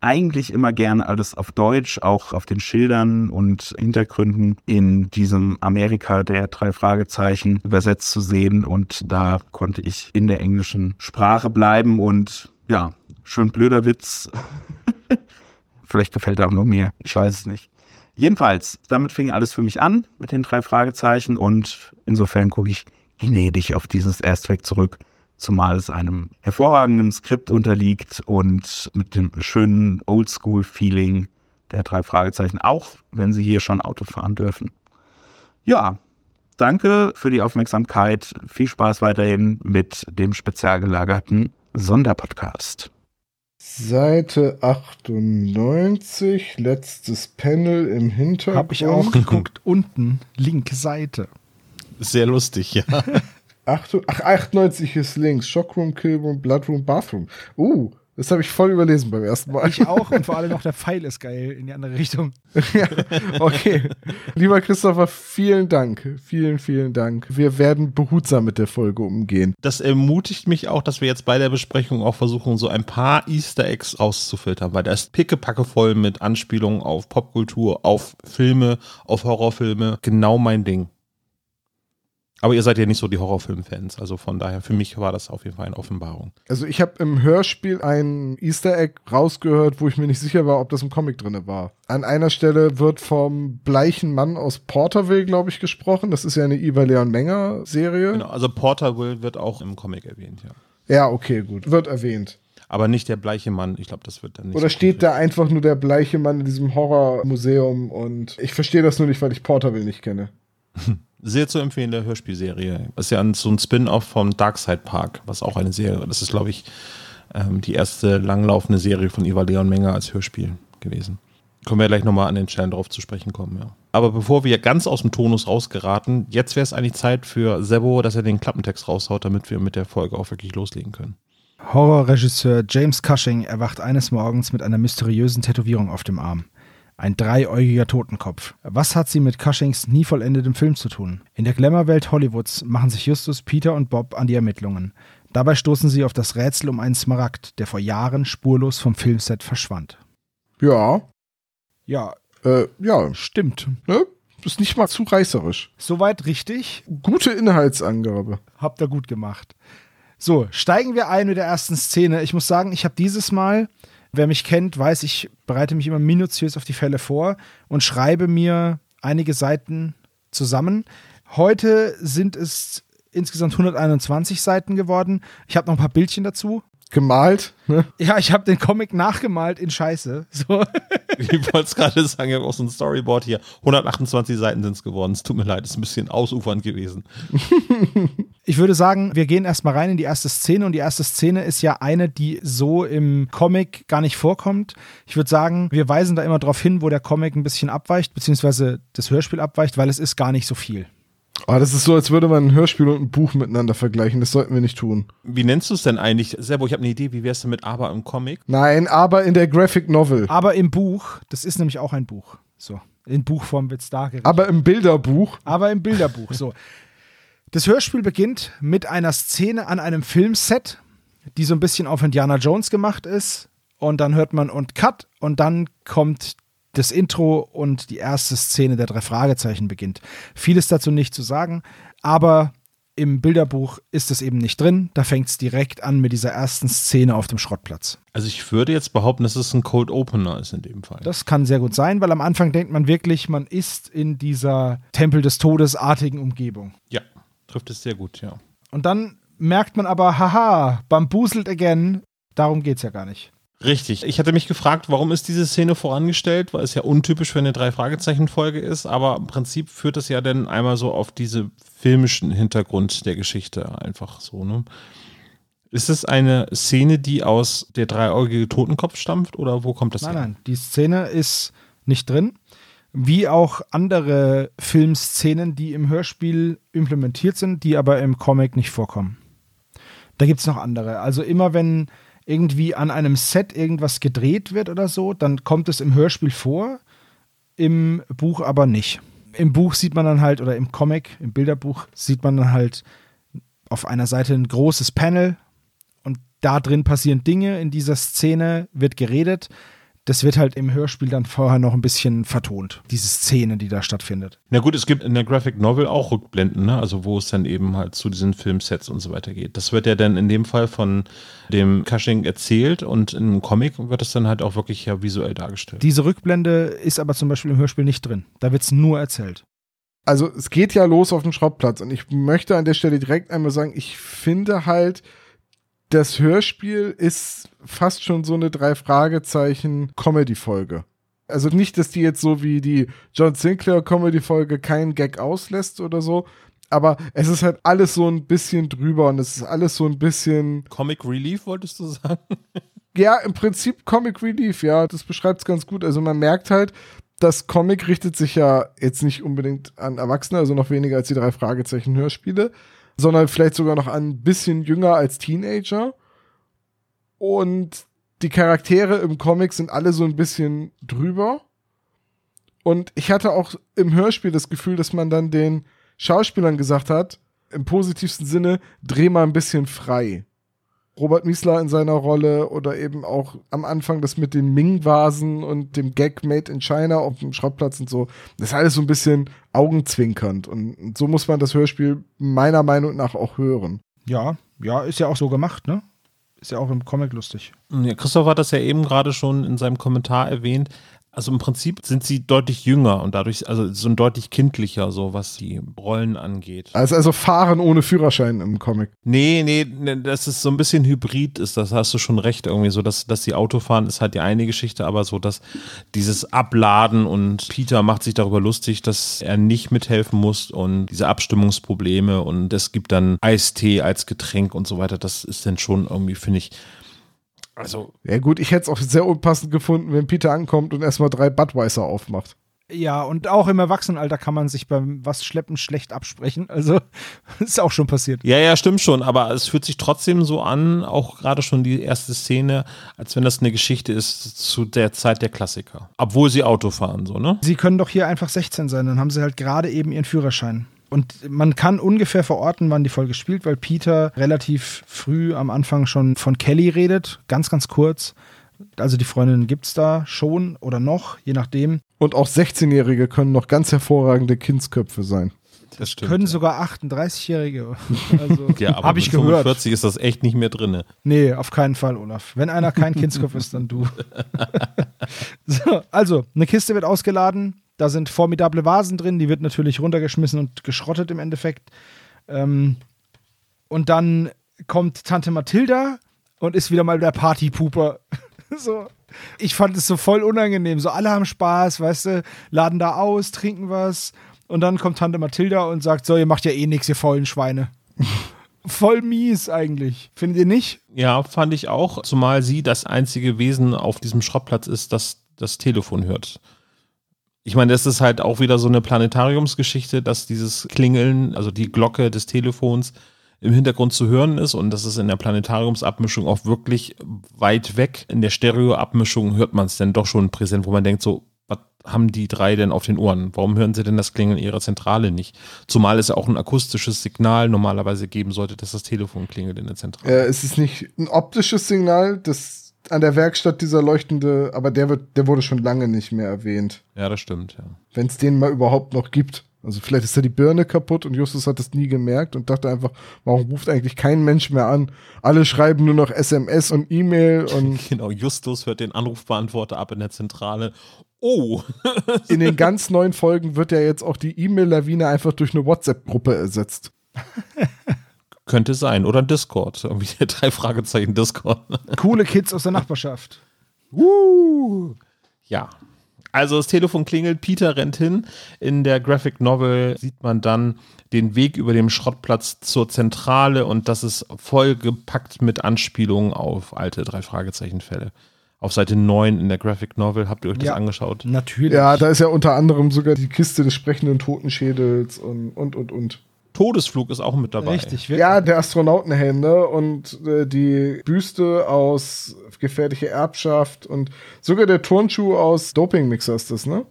eigentlich immer gerne alles auf Deutsch, auch auf den Schildern und Hintergründen in diesem Amerika der drei Fragezeichen übersetzt zu sehen. Und da konnte ich in der englischen Sprache bleiben und ja, schön blöder Witz. Vielleicht gefällt er auch nur mir. Ich weiß es nicht. Jedenfalls, damit fing alles für mich an mit den drei Fragezeichen und insofern gucke ich gnädig auf dieses Erstwerk zurück, zumal es einem hervorragenden Skript unterliegt und mit dem schönen Oldschool-Feeling der drei Fragezeichen, auch wenn sie hier schon Auto fahren dürfen. Ja, Danke für die Aufmerksamkeit. Viel Spaß weiterhin mit dem spezial gelagerten Sonderpodcast. Seite 98, letztes Panel im Hintergrund. Habe ich auch geguckt. Unten, linke Seite. Sehr lustig, ja. Ach, 98 ist links. Shockroom, Killroom, Bloodroom, Bathroom. Uh, das habe ich voll überlesen beim ersten Mal. Ich auch und vor allem noch der Pfeil ist geil in die andere Richtung. ja, okay. Lieber Christopher, vielen Dank. Vielen, vielen Dank. Wir werden behutsam mit der Folge umgehen. Das ermutigt mich auch, dass wir jetzt bei der Besprechung auch versuchen, so ein paar Easter Eggs rauszufiltern, weil da ist pickepacke voll mit Anspielungen auf Popkultur, auf Filme, auf Horrorfilme. Genau mein Ding. Aber ihr seid ja nicht so die Horrorfilm-Fans, also von daher, für mich war das auf jeden Fall eine Offenbarung. Also ich habe im Hörspiel ein Easter Egg rausgehört, wo ich mir nicht sicher war, ob das im Comic drin war. An einer Stelle wird vom bleichen Mann aus Porterville, glaube ich, gesprochen. Das ist ja eine Iva Leon Menger Serie. Genau, also Porterville wird auch im Comic erwähnt, ja. Ja, okay, gut. Wird erwähnt. Aber nicht der bleiche Mann. Ich glaube, das wird dann nicht. Oder so steht da einfach nur der bleiche Mann in diesem Horrormuseum und ich verstehe das nur nicht, weil ich Porterville nicht kenne. Sehr zu empfehlende Hörspielserie. Das ist ja so ein Spin-off vom Darkside Park, was auch eine Serie, das ist, glaube ich, ähm, die erste langlaufende Serie von Iva Leon Menger als Hörspiel gewesen. Können wir gleich nochmal an den Stellen drauf zu sprechen kommen, ja. Aber bevor wir ganz aus dem Tonus rausgeraten, jetzt wäre es eigentlich Zeit für Sebo, dass er den Klappentext raushaut, damit wir mit der Folge auch wirklich loslegen können. Horrorregisseur James Cushing erwacht eines Morgens mit einer mysteriösen Tätowierung auf dem Arm. Ein dreiäugiger Totenkopf. Was hat sie mit Cushings nie vollendetem Film zu tun? In der Glamour-Welt Hollywoods machen sich Justus, Peter und Bob an die Ermittlungen. Dabei stoßen sie auf das Rätsel um einen Smaragd, der vor Jahren spurlos vom Filmset verschwand. Ja. Ja, Äh, ja, stimmt. ne? Ist nicht mal zu reißerisch. Soweit richtig. Gute Inhaltsangabe. Habt ihr gut gemacht. So, steigen wir ein mit der ersten Szene. Ich muss sagen, ich habe dieses Mal, wer mich kennt, weiß, ich bereite mich immer minutiös auf die Fälle vor und schreibe mir einige Seiten zusammen. Heute sind es insgesamt 121 Seiten geworden. Ich habe noch ein paar Bildchen dazu. Gemalt, ne? Ja, ich habe den Comic nachgemalt in Scheiße. So. Ich wollte es gerade sagen, ich habe auch so ein Storyboard hier. 128 Seiten sind es geworden. Es tut mir leid, ist ein bisschen ausufernd gewesen. Ich würde sagen, wir gehen erstmal rein in die erste Szene und die erste Szene ist ja eine, die so im Comic gar nicht vorkommt. Ich würde sagen, wir weisen da immer darauf hin, wo der Comic ein bisschen abweicht, beziehungsweise das Hörspiel abweicht, weil es ist gar nicht so viel. Ah, das ist so, als würde man ein Hörspiel und ein Buch miteinander vergleichen. Das sollten wir nicht tun. Wie nennst du es denn eigentlich? Servo, ich habe eine Idee. Wie wär's denn mit Aber im Comic? Nein, aber in der Graphic Novel. Aber im Buch, das ist nämlich auch ein Buch. So, in Buchform wird es dargestellt. Aber im Bilderbuch. aber im Bilderbuch. So. Das Hörspiel beginnt mit einer Szene an einem Filmset, die so ein bisschen auf Indiana Jones gemacht ist. Und dann hört man und Cut und dann kommt das Intro und die erste Szene der drei Fragezeichen beginnt. Vieles dazu nicht zu sagen, aber im Bilderbuch ist es eben nicht drin. Da fängt es direkt an mit dieser ersten Szene auf dem Schrottplatz. Also ich würde jetzt behaupten, dass es ein Cold Opener ist in dem Fall. Das kann sehr gut sein, weil am Anfang denkt man wirklich, man ist in dieser Tempel des Todes artigen Umgebung. ja, trifft es sehr gut, ja. Und dann merkt man aber, haha, bambuselt again. Darum geht's ja gar nicht. Richtig. Ich hatte mich gefragt, warum ist diese Szene vorangestellt, weil es ja untypisch für eine Drei-Fragezeichen-Folge ist, aber im Prinzip führt es ja dann einmal so auf diese filmischen Hintergrund der Geschichte einfach so, ne? Ist es eine Szene, die aus der dreieugige Totenkopf stammt oder wo kommt das Nein, her? nein, die Szene ist nicht drin. Wie auch andere Filmszenen, die im Hörspiel implementiert sind, die aber im Comic nicht vorkommen. Da gibt es noch andere. Also immer wenn irgendwie an einem Set irgendwas gedreht wird oder so, dann kommt es im Hörspiel vor, im Buch aber nicht. Im Buch sieht man dann halt, oder im Comic, im Bilderbuch, sieht man dann halt auf einer Seite ein großes Panel und da drin passieren Dinge, in dieser Szene wird geredet. Das wird halt im Hörspiel dann vorher noch ein bisschen vertont, diese Szene, die da stattfindet. Na gut, es gibt in der Graphic Novel auch Rückblenden, ne? also wo es dann eben halt zu diesen Filmsets und so weiter geht. Das wird ja dann in dem Fall von dem Cushing erzählt und im Comic wird es dann halt auch wirklich ja visuell dargestellt. Diese Rückblende ist aber zum Beispiel im Hörspiel nicht drin. Da wird es nur erzählt. Also es geht ja los auf dem Schrottplatz und ich möchte an der Stelle direkt einmal sagen, ich finde halt, das Hörspiel ist fast schon so eine drei Fragezeichen Comedy-Folge. Also nicht, dass die jetzt so wie die John Sinclair Comedy-Folge keinen Gag auslässt oder so, aber es ist halt alles so ein bisschen drüber und es ist alles so ein bisschen. Comic Relief, wolltest du sagen? Ja, im Prinzip Comic Relief, ja, das beschreibt es ganz gut. Also man merkt halt, das Comic richtet sich ja jetzt nicht unbedingt an Erwachsene, also noch weniger als die drei Fragezeichen Hörspiele, sondern vielleicht sogar noch ein bisschen jünger als Teenager. Und die Charaktere im Comic sind alle so ein bisschen drüber. Und ich hatte auch im Hörspiel das Gefühl, dass man dann den Schauspielern gesagt hat, im positivsten Sinne, dreh mal ein bisschen frei. Robert Miesler in seiner Rolle oder eben auch am Anfang das mit den Ming-Vasen und dem Gag Made in China auf dem Schrottplatz und so. Das ist alles so ein bisschen augenzwinkernd. Und so muss man das Hörspiel meiner Meinung nach auch hören. Ja, ja, ist ja auch so gemacht, ne? Ist ja auch im Comic lustig. Ja, Christoph hat das ja eben gerade schon in seinem Kommentar erwähnt. Also im Prinzip sind sie deutlich jünger und dadurch, also so ein deutlich kindlicher, so was die Rollen angeht. Also, also fahren ohne Führerschein im Comic. Nee, nee, nee, das ist so ein bisschen hybrid ist, das hast du schon recht, irgendwie so, dass, dass die Autofahren ist halt die eine Geschichte, aber so, dass dieses Abladen und Peter macht sich darüber lustig, dass er nicht mithelfen muss und diese Abstimmungsprobleme und es gibt dann Eistee als Getränk und so weiter, das ist dann schon irgendwie, finde ich, also. Ja, gut, ich hätte es auch sehr unpassend gefunden, wenn Peter ankommt und erstmal drei Budweiser aufmacht. Ja, und auch im Erwachsenenalter kann man sich beim was schleppen schlecht absprechen. Also, ist auch schon passiert. Ja, ja, stimmt schon, aber es fühlt sich trotzdem so an, auch gerade schon die erste Szene, als wenn das eine Geschichte ist zu der Zeit der Klassiker. Obwohl sie Auto fahren, so, ne? Sie können doch hier einfach 16 sein, dann haben sie halt gerade eben ihren Führerschein. Und man kann ungefähr verorten, wann die Folge spielt, weil Peter relativ früh am Anfang schon von Kelly redet, ganz, ganz kurz. Also die Freundin gibt es da schon oder noch, je nachdem. Und auch 16-Jährige können noch ganz hervorragende Kindsköpfe sein. Das stimmt. Können sogar 38-Jährige. Also, ja, aber ich mit gehört. 45 ist das echt nicht mehr drin. Nee, auf keinen Fall, Olaf. Wenn einer kein Kindskopf ist, dann du. so, also, eine Kiste wird ausgeladen. Da sind formidable Vasen drin. Die wird natürlich runtergeschmissen und geschrottet im Endeffekt. Ähm, und dann kommt Tante Mathilda und ist wieder mal der Partypuper. so. Ich fand es so voll unangenehm. So, alle haben Spaß, weißt du, laden da aus, trinken was. Und dann kommt Tante Mathilda und sagt: So, ihr macht ja eh nichts, ihr faulen Schweine. voll mies eigentlich. Findet ihr nicht? Ja, fand ich auch. Zumal sie das einzige Wesen auf diesem Schrottplatz ist, das das Telefon hört. Ich meine, das ist halt auch wieder so eine Planetariumsgeschichte, dass dieses Klingeln, also die Glocke des Telefons im Hintergrund zu hören ist und das ist in der Planetariumsabmischung auch wirklich weit weg. In der Stereoabmischung hört man es dann doch schon präsent, wo man denkt so, was haben die drei denn auf den Ohren? Warum hören sie denn das Klingeln ihrer Zentrale nicht? Zumal es ja auch ein akustisches Signal normalerweise geben sollte, dass das Telefon klingelt in der Zentrale. Äh, es ist nicht ein optisches Signal, das an der Werkstatt dieser leuchtende, aber der wird, der wurde schon lange nicht mehr erwähnt. Ja, das stimmt, ja. Wenn es den mal überhaupt noch gibt. Also vielleicht ist da die Birne kaputt und Justus hat das nie gemerkt und dachte einfach, warum ruft eigentlich kein Mensch mehr an? Alle schreiben nur noch SMS und E-Mail und Genau, Justus hört den Anrufbeantworter ab in der Zentrale. Oh! in den ganz neuen Folgen wird ja jetzt auch die E-Mail-Lawine einfach durch eine WhatsApp-Gruppe ersetzt. Könnte sein. Oder ein Discord. Irgendwie der drei Fragezeichen Discord. Coole Kids aus der Nachbarschaft. Uh. Ja. Also das Telefon klingelt, Peter rennt hin. In der Graphic Novel sieht man dann den Weg über dem Schrottplatz zur Zentrale und das ist vollgepackt mit Anspielungen auf alte drei Fragezeichen-Fälle. Auf Seite 9 in der Graphic Novel habt ihr euch das Ja. angeschaut? Natürlich. Ja, da ist ja unter anderem sogar die Kiste des sprechenden Totenschädels und, und, und, und. Todesflug ist auch mit dabei. Richtig. Wir, Ja, der Astronautenhelm, ne? Und äh, die Büste aus gefährliche Erbschaft und sogar der Turnschuh aus Dopingmixer ist das, ne?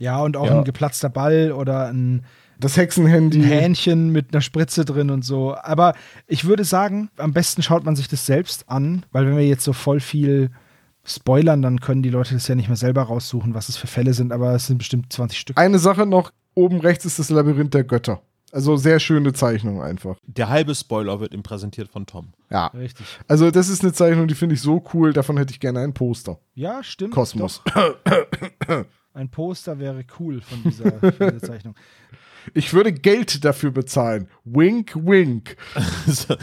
ja, und auch Ja. ein geplatzter Ball oder ein Das Hexenhandy. ein Hähnchen mit einer Spritze drin und so. Aber ich würde sagen, am besten schaut man sich das selbst an, weil wenn wir jetzt so voll viel spoilern, dann können die Leute das ja nicht mehr selber raussuchen, was es für Fälle sind, aber es sind bestimmt 20 Stück. Eine Sache noch, oben rechts ist das Labyrinth der Götter. Also sehr schöne Zeichnung einfach. Der halbe Spoiler wird ihm präsentiert von Tom. Ja. Richtig. Also das ist eine Zeichnung, die finde ich so cool, davon hätte ich gerne ein Poster. Ja, stimmt. Kosmos. Ein Poster wäre cool von dieser, von dieser Zeichnung. Ich würde Geld dafür bezahlen. Wink, wink.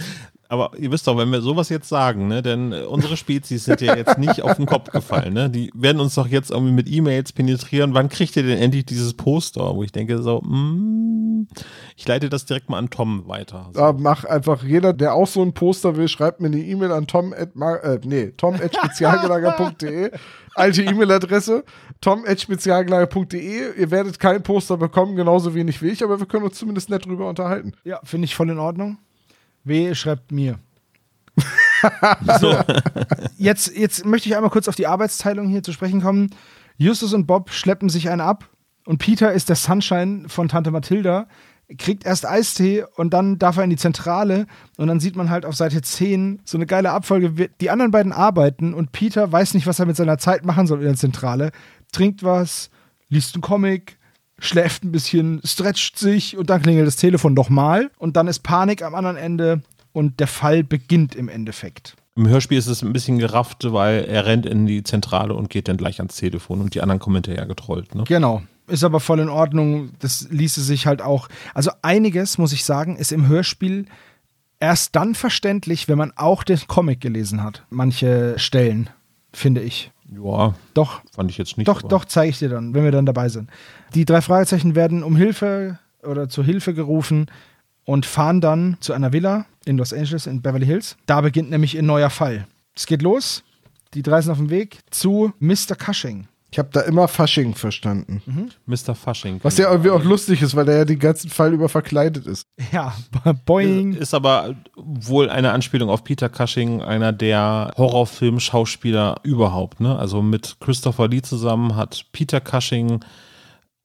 Aber ihr wisst doch, wenn wir sowas jetzt sagen, ne, denn äh, unsere Spezies sind ja jetzt nicht auf den Kopf gefallen, ne? Die werden uns doch jetzt irgendwie mit E-Mails penetrieren. Wann kriegt ihr denn endlich dieses Poster? Wo ich denke so, mm, ich leite das direkt mal an Tom weiter. So. Da mach einfach jeder, der auch so ein Poster will, schreibt mir eine E-Mail an tom at, äh, nee, tom at spezialgelager.de. Alte E-Mail-Adresse, tom at spezialgelager.de. Ihr werdet kein Poster bekommen, genauso wenig wie ich, aber wir können uns zumindest nett drüber unterhalten. Ja, finde ich voll in Ordnung. W schreibt mir. So. Jetzt, jetzt möchte ich einmal kurz auf die Arbeitsteilung hier zu sprechen kommen. Justus und Bob schleppen sich einen ab und Peter ist der Sunshine von Tante Mathilda, kriegt erst Eistee und dann darf er in die Zentrale und dann sieht man halt auf Seite 10 so eine geile Abfolge. Die anderen beiden arbeiten und Peter weiß nicht, was er mit seiner Zeit machen soll in der Zentrale. Trinkt was, liest einen Comic, schläft ein bisschen, stretcht sich und dann klingelt das Telefon nochmal und dann ist Panik am anderen Ende und der Fall beginnt im Endeffekt. Im Hörspiel ist es ein bisschen gerafft, weil er rennt in die Zentrale und geht dann gleich ans Telefon und die anderen kommen hinterher getrollt. Ne? Genau. Ist aber voll in Ordnung. Das ließe sich halt auch. Also einiges, muss ich sagen, ist im Hörspiel erst dann verständlich, wenn man auch den Comic gelesen hat. Manche Stellen, finde ich. Ja, Doch, fand ich jetzt nicht. doch, doch, zeige ich dir dann, wenn wir dann dabei sind. Die drei Fragezeichen werden um Hilfe oder zur Hilfe gerufen und fahren dann zu einer Villa in Los Angeles, in Beverly Hills. Da beginnt nämlich ein neuer Fall. Es geht los. Die drei sind auf dem Weg zu Mr. Cushing. Ich habe da immer Fasching verstanden. Mr. Fasching. Was ja irgendwie auch lustig ist, weil der ja den ganzen Fall über verkleidet ist. Ja, Boing. Ist aber wohl eine Anspielung auf Peter Cushing, einer der Horrorfilm-Schauspieler überhaupt. Ne? Also mit Christopher Lee zusammen hat Peter Cushing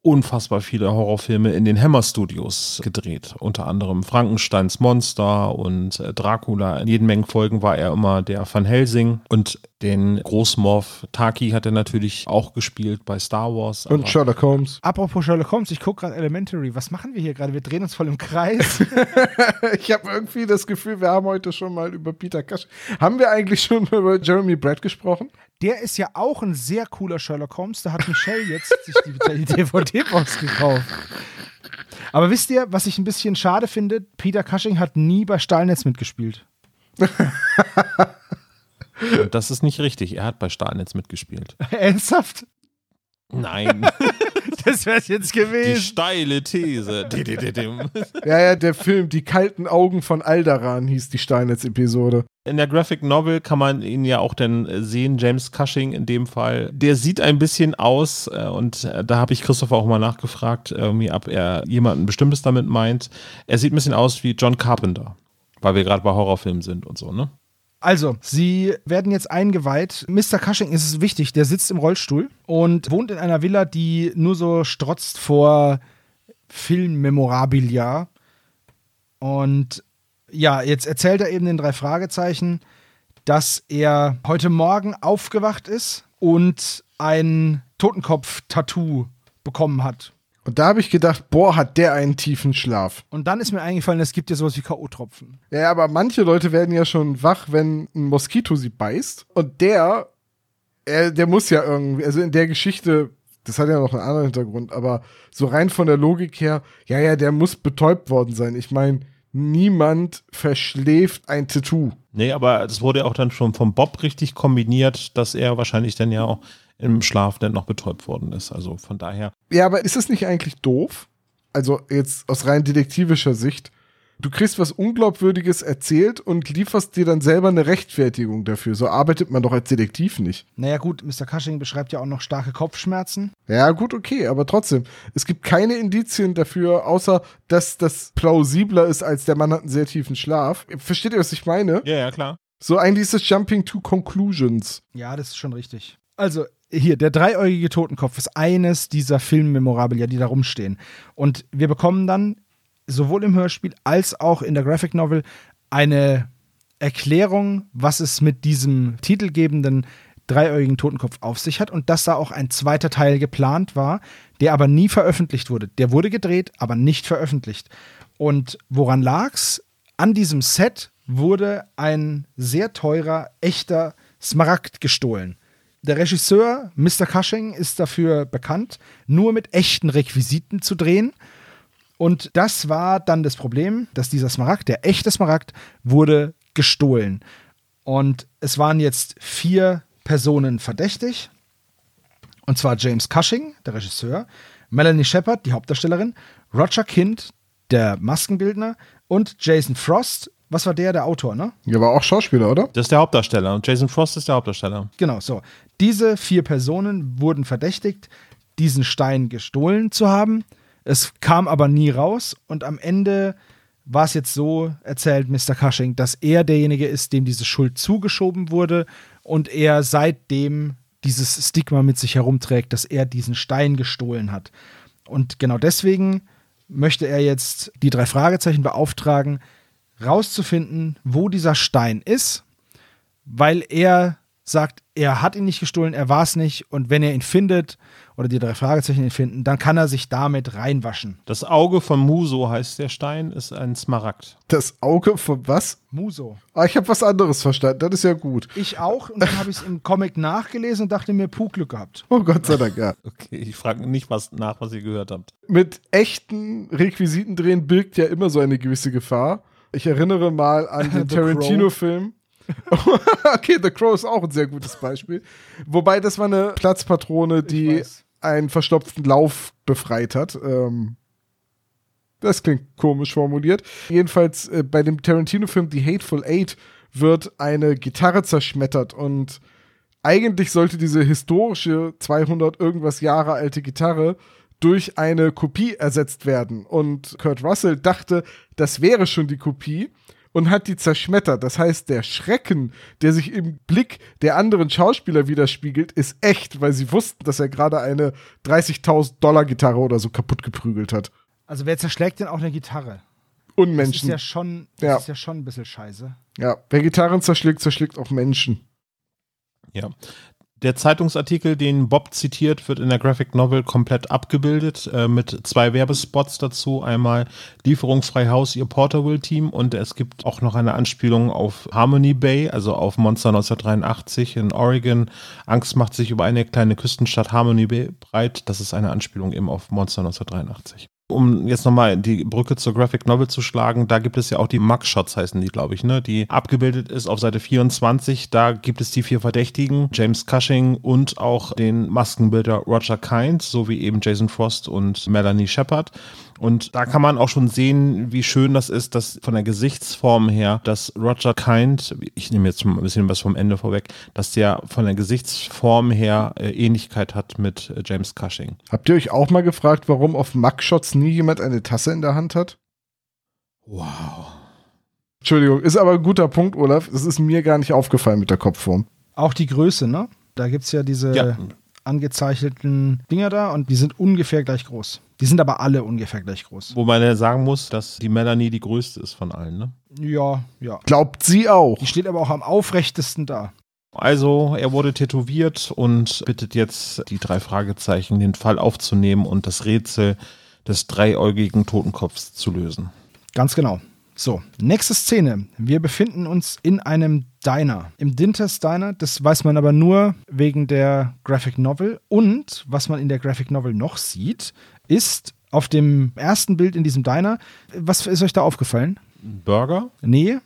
unfassbar viele Horrorfilme in den Hammer Studios gedreht. Unter anderem Frankensteins Monster und äh, Dracula. In jeden Mengen Folgen war er immer der Van Helsing. Und den Großmorph Taki hat er natürlich auch gespielt bei Star Wars. Und Sherlock Holmes. Apropos Sherlock Holmes, ich gucke gerade Elementary. Was machen wir hier gerade? Wir drehen uns voll im Kreis. Ich habe irgendwie das Gefühl, wir haben heute schon mal über Peter Cushing. Haben wir eigentlich schon über Jeremy Brett gesprochen? Der ist ja auch ein sehr cooler Sherlock Holmes. Da hat Michelle jetzt sich die, DVD-Box gekauft. Aber wisst ihr, was ich ein bisschen schade finde? Peter Cushing hat nie bei Stahlnetz mitgespielt. Das ist nicht richtig. Er hat bei Stahlnetz mitgespielt. Ernsthaft? Nein. Das wäre jetzt Die gewesen. steile These. Ja, ja, der Film Die kalten Augen von Alderan hieß die Steinitz-Episode. In der Graphic Novel kann man ihn ja auch dann äh, sehen, James Cushing in dem Fall. Der sieht ein bisschen aus, äh, und äh, da habe ich Christopher auch mal nachgefragt, irgendwie, ob er jemanden Bestimmtes damit meint. Er sieht ein bisschen aus wie John Carpenter, weil wir gerade bei Horrorfilmen sind und so, ne? Also, sie werden jetzt eingeweiht. Mr. Cushing ist es wichtig, der sitzt im Rollstuhl und wohnt in einer Villa, die nur so strotzt vor Filmmemorabilia. Und ja, jetzt erzählt er eben den drei Fragezeichen, dass er heute Morgen aufgewacht ist und ein Totenkopf-Tattoo bekommen hat. Und da habe ich gedacht, boah, hat der einen tiefen Schlaf. Und dann ist mir eingefallen, es gibt ja sowas wie K.O.-Tropfen. Ja, aber manche Leute werden ja schon wach, wenn ein Moskito sie beißt. Und der, er, der muss ja irgendwie, also in der Geschichte, das hat ja noch einen anderen Hintergrund, aber so rein von der Logik her, ja, ja, der muss betäubt worden sein. Ich meine, niemand verschläft ein Tattoo. Nee, aber das wurde ja auch dann schon vom Bob richtig kombiniert, dass er wahrscheinlich dann ja auch im Schlaf dann noch betäubt worden ist. Also von daher. Ja, aber ist es nicht eigentlich doof? Also jetzt aus rein detektivischer Sicht. Du kriegst was Unglaubwürdiges erzählt und lieferst dir dann selber eine Rechtfertigung dafür. So arbeitet man doch als Detektiv nicht. Naja, gut, Mr. Cushing beschreibt ja auch noch starke Kopfschmerzen. Ja, gut, okay, aber trotzdem. Es gibt keine Indizien dafür, außer dass das plausibler ist, als der Mann hat einen sehr tiefen Schlaf. Versteht ihr, was ich meine? Ja, ja, klar. So eigentlich ist es Jumping to Conclusions. Ja, das ist schon richtig. Also, hier, der dreieugige Totenkopf ist eines dieser Filmmemorabilia, die da rumstehen. Und wir bekommen dann sowohl im Hörspiel als auch in der Graphic Novel eine Erklärung, was es mit diesem titelgebenden dreieugigen Totenkopf auf sich hat und dass da auch ein zweiter Teil geplant war, der aber nie veröffentlicht wurde. Der wurde gedreht, aber nicht veröffentlicht. Und woran lag's? An diesem Set wurde ein sehr teurer, echter Smaragd gestohlen. Der Regisseur Mr. Cushing ist dafür bekannt, nur mit echten Requisiten zu drehen. Und das war dann das Problem, dass dieser Smaragd, der echte Smaragd, wurde gestohlen. Und es waren jetzt vier Personen verdächtig. Und zwar James Cushing, der Regisseur, Melanie Shepard, die Hauptdarstellerin, Roger Kind, der Maskenbildner und Jason Frost. Was war der, der Autor, ne? Ja, war auch Schauspieler, oder? Das ist der Hauptdarsteller und Jason Frost ist der Hauptdarsteller. Genau, so. Diese vier Personen wurden verdächtigt, diesen Stein gestohlen zu haben. Es kam aber nie raus und am Ende war es jetzt so, erzählt Mr. Cushing, dass er derjenige ist, dem diese Schuld zugeschoben wurde und er seitdem dieses Stigma mit sich herumträgt, dass er diesen Stein gestohlen hat. Und genau deswegen möchte er jetzt die drei Fragezeichen beauftragen, rauszufinden, wo dieser Stein ist, weil er sagt, er hat ihn nicht gestohlen, er war es nicht und wenn er ihn findet oder die drei Fragezeichen ihn finden, dann kann er sich damit reinwaschen. Das Auge von Muso heißt der Stein, ist ein Smaragd. Das Auge von was? Muso. Ah, ich habe was anderes verstanden. Das ist ja gut. Ich auch und dann habe ich es im Comic nachgelesen und dachte mir, puh, Glück gehabt. Oh Gott sei Dank, ja. Okay, ich frage nicht was nach, was ihr gehört habt. Mit echten Requisiten drehen birgt ja immer so eine gewisse Gefahr. Ich erinnere mal an den. Tarantino-Film. okay, The Crow ist auch ein sehr gutes Beispiel. Wobei das war eine Platzpatrone, die einen verstopften Lauf befreit hat. Ähm, das klingt komisch formuliert. Jedenfalls äh, bei dem Tarantino-Film The Hateful Eight wird eine Gitarre zerschmettert und eigentlich sollte diese historische 200 irgendwas Jahre alte Gitarre durch eine Kopie ersetzt werden. Und Kurt Russell dachte, das wäre schon die Kopie und hat die zerschmettert. Das heißt, der Schrecken, der sich im Blick der anderen Schauspieler widerspiegelt, ist echt, weil sie wussten, dass er gerade eine 30.000 Dollar Gitarre oder so kaputt geprügelt hat. Also wer zerschlägt denn auch eine Gitarre? Das ist Unmenschen. ja schon, das Ja. ist ja schon ein bisschen scheiße. Ja, wer Gitarren zerschlägt, zerschlägt auch Menschen. Ja. Der Zeitungsartikel, den Bob zitiert, wird in der Graphic Novel komplett abgebildet, äh, mit zwei Werbespots dazu. Einmal Lieferung frei Haus, ihr Porterville-Team und es gibt auch noch eine Anspielung auf Harmony Bay, also auf Monster 1983 in Oregon. Angst macht sich über eine kleine Küstenstadt Harmony Bay breit. Das ist eine Anspielung eben auf Monster 1983. Um jetzt nochmal die Brücke zur Graphic Novel zu schlagen, da gibt es ja auch die Mugshots, heißen die, glaube ich, ne? Die abgebildet ist auf Seite 24. Da gibt es die vier Verdächtigen, James Cushing und auch den Maskenbilder Roger Kind, sowie eben Jason Frost und Melanie Shepard. Und da kann man auch schon sehen, wie schön das ist, dass von der Gesichtsform her, dass Roger Kind, ich nehme jetzt mal ein bisschen was vom Ende vorweg, dass der von der Gesichtsform her äh, Ähnlichkeit hat mit äh, James Cushing. Habt ihr euch auch mal gefragt, warum auf Mugshots nie jemand eine Tasse in der Hand hat? Wow. Entschuldigung, ist aber ein guter Punkt, Olaf. Es ist mir gar nicht aufgefallen mit der Kopfform. Auch die Größe, ne? Da gibt es ja diese Ja. Angezeichneten Dinger da und die sind ungefähr gleich groß. Die sind aber alle ungefähr gleich groß. Wo man ja sagen muss, dass die Melanie die größte ist von allen, ne? Ja, ja. Glaubt sie auch. Die steht aber auch am aufrechtesten da. Also, er wurde tätowiert und bittet jetzt die drei Fragezeichen, den Fall aufzunehmen und das Rätsel des dreiäugigen Totenkopfs zu lösen. Ganz genau. So, nächste Szene. Wir befinden uns in einem Diner. Im Dinters Diner, das weiß man aber nur wegen der Graphic Novel. Und was man in der Graphic Novel noch sieht, ist auf dem ersten Bild in diesem Diner, was ist euch da aufgefallen? Burger? Nee,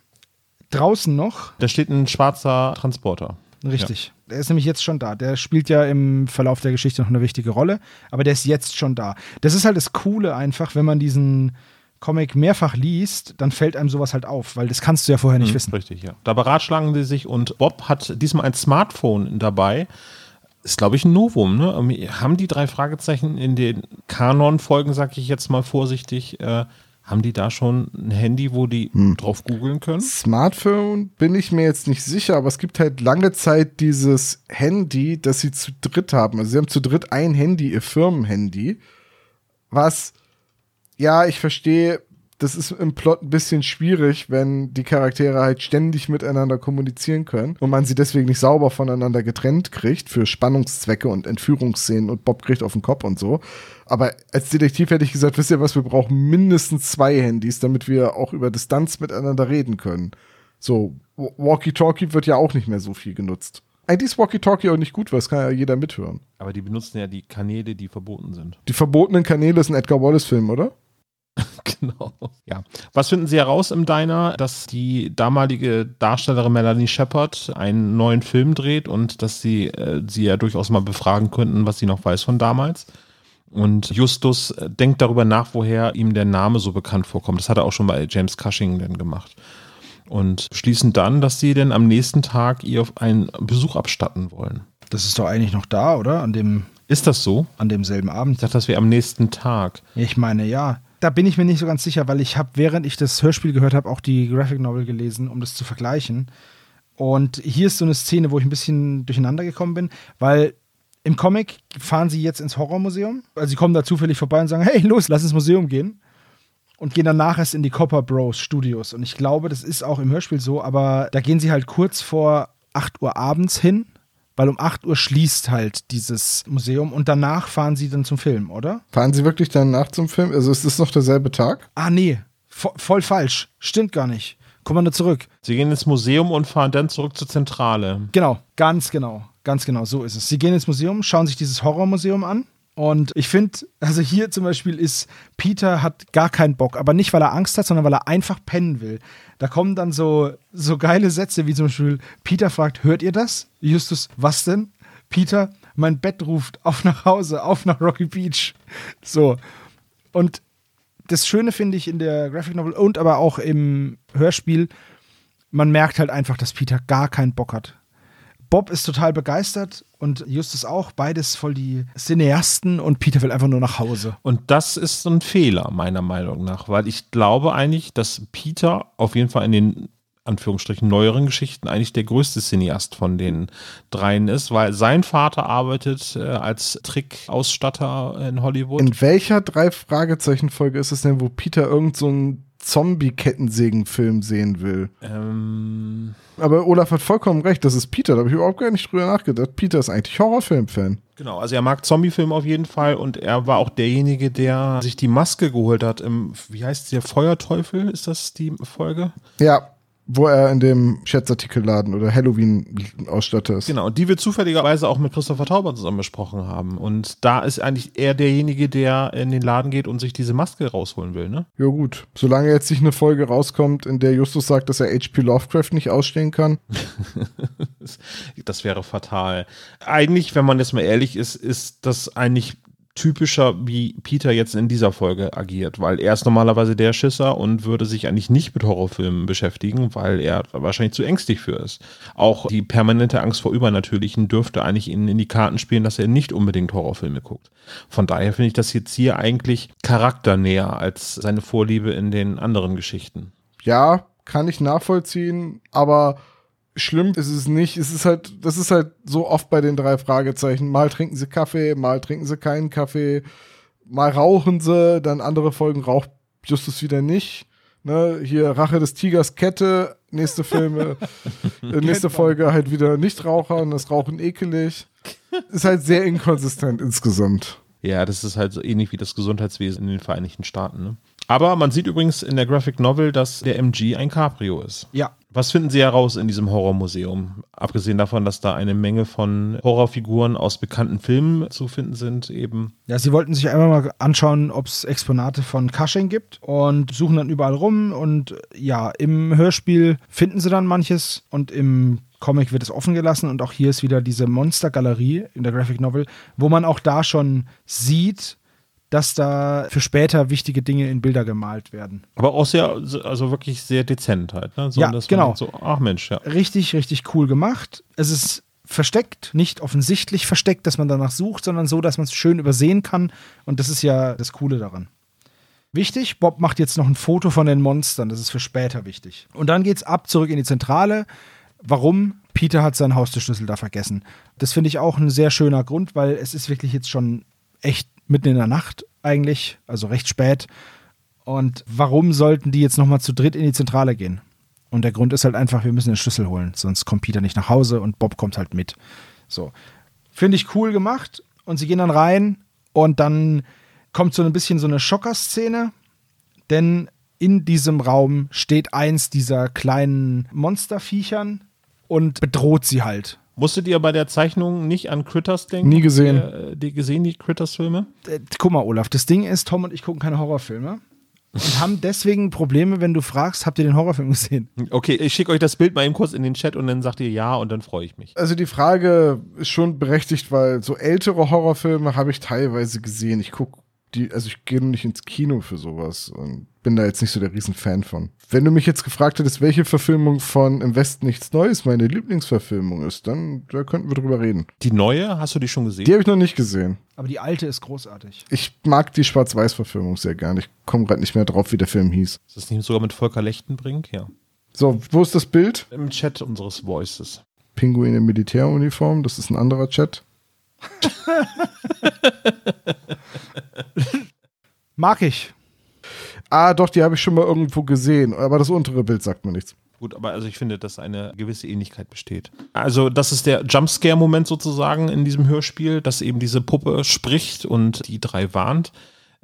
draußen noch. Da steht ein schwarzer Transporter. Richtig. Der ist nämlich jetzt schon da. Der spielt ja im Verlauf der Geschichte noch eine wichtige Rolle, aber der ist jetzt schon da. Das ist halt das Coole einfach, wenn man diesen Comic mehrfach liest, dann fällt einem sowas halt auf, weil das kannst du ja vorher nicht Hm, wissen. Richtig, ja. Da beratschlagen sie sich und Bob hat diesmal ein Smartphone dabei. Ist, glaube ich, ein Novum. Ne? Haben die drei Fragezeichen in den Kanon-Folgen, sag ich jetzt mal vorsichtig, äh, haben die da schon ein Handy, wo die drauf googeln können? Smartphone bin ich mir jetzt nicht sicher, aber es gibt halt lange Zeit dieses Handy, das sie zu dritt haben. Also sie haben zu dritt ein Handy, ihr Firmenhandy. Was, ja, ich verstehe, das ist im Plot ein bisschen schwierig, wenn die Charaktere halt ständig miteinander kommunizieren können und man sie deswegen nicht sauber voneinander getrennt kriegt für Spannungszwecke und Entführungsszenen und Bob kriegt auf den Kopf und so. Aber als Detektiv hätte ich gesagt, wisst ihr was, wir brauchen mindestens zwei Handys, damit wir auch über Distanz miteinander reden können. So, Wa- Walkie-Talkie wird ja auch nicht mehr so viel genutzt. Eigentlich ist Walkie-Talkie auch nicht gut, weil es kann ja jeder mithören. Aber die benutzen ja die Kanäle, die verboten sind. Die verbotenen Kanäle ist ein Edgar Wallace-Film, oder? genau. Ja. Was finden Sie heraus im Diner, dass die damalige Darstellerin Melanie Shepard einen neuen Film dreht und dass sie äh, sie ja durchaus mal befragen könnten, was sie noch weiß von damals? Und Justus äh, denkt darüber nach, woher ihm der Name so bekannt vorkommt. Das hat er auch schon bei James Cushing dann gemacht. Und beschließen dann, dass sie denn am nächsten Tag ihr einen Besuch abstatten wollen. Das ist doch eigentlich noch da, oder? An dem, Ist das so? an demselben Abend. Ich dachte, das wäre am nächsten Tag. Ich meine, ja. Da bin ich mir nicht so ganz sicher, weil ich habe, während ich das Hörspiel gehört habe, auch die Graphic Novel gelesen, um das zu vergleichen. Und hier ist so eine Szene, wo ich ein bisschen durcheinander gekommen bin, weil im Comic fahren sie jetzt ins Horrormuseum. Also sie kommen da zufällig vorbei und sagen, hey, los, lass ins Museum gehen. Und gehen danach erst in die Copper Bros Studios. Und ich glaube, das ist auch im Hörspiel so, aber da gehen sie halt kurz vor 8 Uhr abends hin, weil um 8 Uhr schließt halt dieses Museum und danach fahren sie dann zum Film, oder? Fahren Sie wirklich danach zum Film? Also ist das noch derselbe Tag? Ah, nee, vo voll falsch. Stimmt gar nicht. Kommando zurück. Sie gehen ins Museum und fahren dann zurück zur Zentrale. Genau, ganz genau. Ganz genau, so ist es. Sie gehen ins Museum, schauen sich dieses Horrormuseum an. Und ich finde, also hier zum Beispiel ist, Peter hat gar keinen Bock, aber nicht, weil er Angst hat, sondern weil er einfach pennen will. Da kommen dann so, so geile Sätze, wie zum Beispiel, Peter fragt, hört ihr das? Justus, was denn? Peter, mein Bett ruft, auf nach Hause, auf nach Rocky Beach. So. Und das Schöne finde ich in der Graphic Novel und aber auch im Hörspiel, man merkt halt einfach, dass Peter gar keinen Bock hat. Bob ist total begeistert und Justus auch, beides voll die Cineasten und Peter will einfach nur nach Hause. Und das ist so ein Fehler, meiner Meinung nach, weil ich glaube eigentlich, dass Peter auf jeden Fall in den Anführungsstrichen neueren Geschichten eigentlich der größte Cineast von den dreien ist, weil sein Vater arbeitet äh, als Trickausstatter in Hollywood. In welcher drei Fragezeichen Folge ist es denn, wo Peter irgend so einen Zombie-Kettensägen-Film sehen will? ähm, Aber Olaf hat vollkommen recht, das ist Peter. Da habe ich überhaupt gar nicht drüber nachgedacht. Peter ist eigentlich Horrorfilm-Fan. genau, also er mag Zombiefilme auf jeden Fall und er war auch derjenige, der sich die Maske geholt hat im, wie heißt der Feuerteufel? Ist das die Folge? Ja, wo er in dem Schätzartikelladen oder Halloween-Ausstatter ist. Genau, die wir zufälligerweise auch mit Christopher Tauber zusammen besprochen haben. Und da ist eigentlich er derjenige, der in den Laden geht und sich diese Maske rausholen will, ne? Ja gut, solange jetzt nicht eine Folge rauskommt, in der Justus sagt, dass er H.P. Lovecraft nicht ausstehen kann. Das wäre fatal. Eigentlich, wenn man jetzt mal ehrlich ist, ist das eigentlich typischer, wie Peter jetzt in dieser Folge agiert, weil er ist normalerweise der Schisser und würde sich eigentlich nicht mit Horrorfilmen beschäftigen, weil er wahrscheinlich zu ängstlich für ist. Auch die permanente Angst vor Übernatürlichen dürfte eigentlich ihnen in die Karten spielen, dass er nicht unbedingt Horrorfilme guckt. Von daher finde ich das jetzt hier eigentlich charakternäher als seine Vorliebe in den anderen Geschichten. Ja, kann ich nachvollziehen, aber schlimm ist es nicht. Es ist halt, das ist halt so oft bei den drei Fragezeichen. Mal trinken sie Kaffee, mal trinken sie keinen Kaffee, mal rauchen sie, dann andere Folgen raucht Justus wieder nicht. Ne, hier Rache des Tigers Kette, nächste Filme, äh, nächste Folge halt wieder Nichtraucher und das Rauchen ekelig. Ist halt sehr inkonsistent insgesamt. Ja, das ist halt so ähnlich wie das Gesundheitswesen in den Vereinigten Staaten. Ne? Aber man sieht übrigens in der Graphic Novel, dass der MG ein Cabrio ist. Ja. Was finden Sie heraus in diesem Horrormuseum? Abgesehen davon, dass da eine Menge von Horrorfiguren aus bekannten Filmen zu finden sind, eben. Ja, sie wollten sich einmal mal anschauen, ob es Exponate von Cushing gibt und suchen dann überall rum und ja, im Hörspiel finden sie dann manches und im Comic wird es offen gelassen und auch hier ist wieder diese Monstergalerie in der Graphic Novel, wo man auch da schon sieht, dass da für später wichtige Dinge in Bilder gemalt werden. Aber auch sehr, also wirklich sehr dezent halt. Ne? So, Ja, genau. So, ach Mensch, ja. Richtig, richtig cool gemacht. Es ist versteckt, nicht offensichtlich versteckt, dass man danach sucht, sondern so, dass man es schön übersehen kann. Und das ist ja das Coole daran. Wichtig, Bob macht jetzt noch ein Foto von den Monstern, das ist für später wichtig. Und dann geht's ab, zurück in die Zentrale. Warum? Peter hat seinen Haustürschlüssel da vergessen. Das finde ich auch ein sehr schöner Grund, weil es ist wirklich jetzt schon echt mitten in der Nacht eigentlich, also recht spät. Und warum sollten die jetzt nochmal zu dritt in die Zentrale gehen? Und der Grund ist halt einfach, wir müssen den Schlüssel holen, sonst kommt Peter nicht nach Hause und Bob kommt halt mit. So. Finde ich cool gemacht. Und sie gehen dann rein und dann kommt so ein bisschen so eine Schockerszene, denn in diesem Raum steht eins dieser kleinen Monsterviechern und bedroht sie halt. Musstet ihr bei der Zeichnung nicht an Critters denken? Nie gesehen. Äh, die gesehen, die Critters-Filme? Äh, guck mal, Olaf, das Ding ist, Tom und ich gucken keine Horrorfilme. und haben deswegen Probleme, wenn du fragst, habt ihr den Horrorfilm gesehen? Okay, ich schicke euch das Bild mal eben kurz in den Chat und dann sagt ihr ja und dann freue ich mich. Also die Frage ist schon berechtigt, weil so ältere Horrorfilme habe ich teilweise gesehen. Ich gucke die, also ich gehe nicht ins Kino für sowas und bin da jetzt nicht so der Riesenfan von. Wenn du mich jetzt gefragt hättest, welche Verfilmung von Im Westen nichts Neues meine Lieblingsverfilmung ist, dann da könnten wir drüber reden. Die neue, hast du die schon gesehen? Die habe ich noch nicht gesehen. Aber die alte ist großartig. Ich mag die Schwarz-Weiß-Verfilmung sehr gern. Ich komme gerade nicht mehr drauf, wie der Film hieß. Ist das nicht sogar mit Volker Lechtenbrink? Ja. So, wo ist das Bild? Im Chat unseres Voices. Pinguin in Militäruniform, das ist ein anderer Chat. Mag ich. Ah, doch, die habe ich schon mal irgendwo gesehen, aber das untere Bild sagt mir nichts. Gut, aber also ich finde, dass eine gewisse Ähnlichkeit besteht. Also, das ist der Jumpscare-Moment sozusagen in diesem Hörspiel, dass eben diese Puppe spricht und die drei warnt.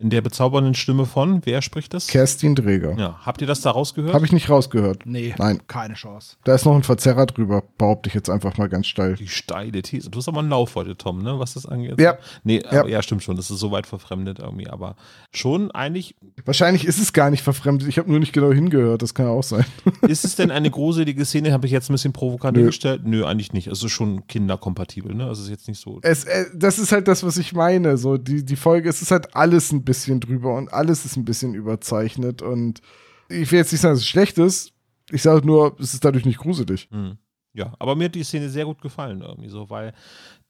In der bezaubernden Stimme von, wer spricht das? Kerstin Dräger. Ja, habt ihr das da rausgehört? Habe ich nicht rausgehört. Nee, Nein. keine Chance. Da ist noch ein Verzerrer drüber, behaupte ich jetzt einfach mal ganz steil. Die steile These. Du hast aber einen Lauf heute, Tom, ne? Was das angeht. Ja. Nee, Ja. aber ja, stimmt schon. Das ist so weit verfremdet irgendwie. Aber schon eigentlich, Wahrscheinlich ist es gar nicht verfremdet. Ich habe nur nicht genau hingehört. Das kann auch sein. ist es denn eine gruselige Szene? Habe ich jetzt ein bisschen provokant Nö. hingestellt? Nö, eigentlich nicht. Es ist schon kinderkompatibel, ne? Also es ist jetzt nicht so. Es, äh, das ist halt das, was ich meine. So die, die Folge, es ist halt alles ein bisschen drüber und alles ist ein bisschen überzeichnet. Und ich will jetzt nicht sagen, dass es schlecht ist. Ich sage nur, es ist dadurch nicht gruselig. Hm. Ja, aber mir hat die Szene sehr gut gefallen irgendwie so, weil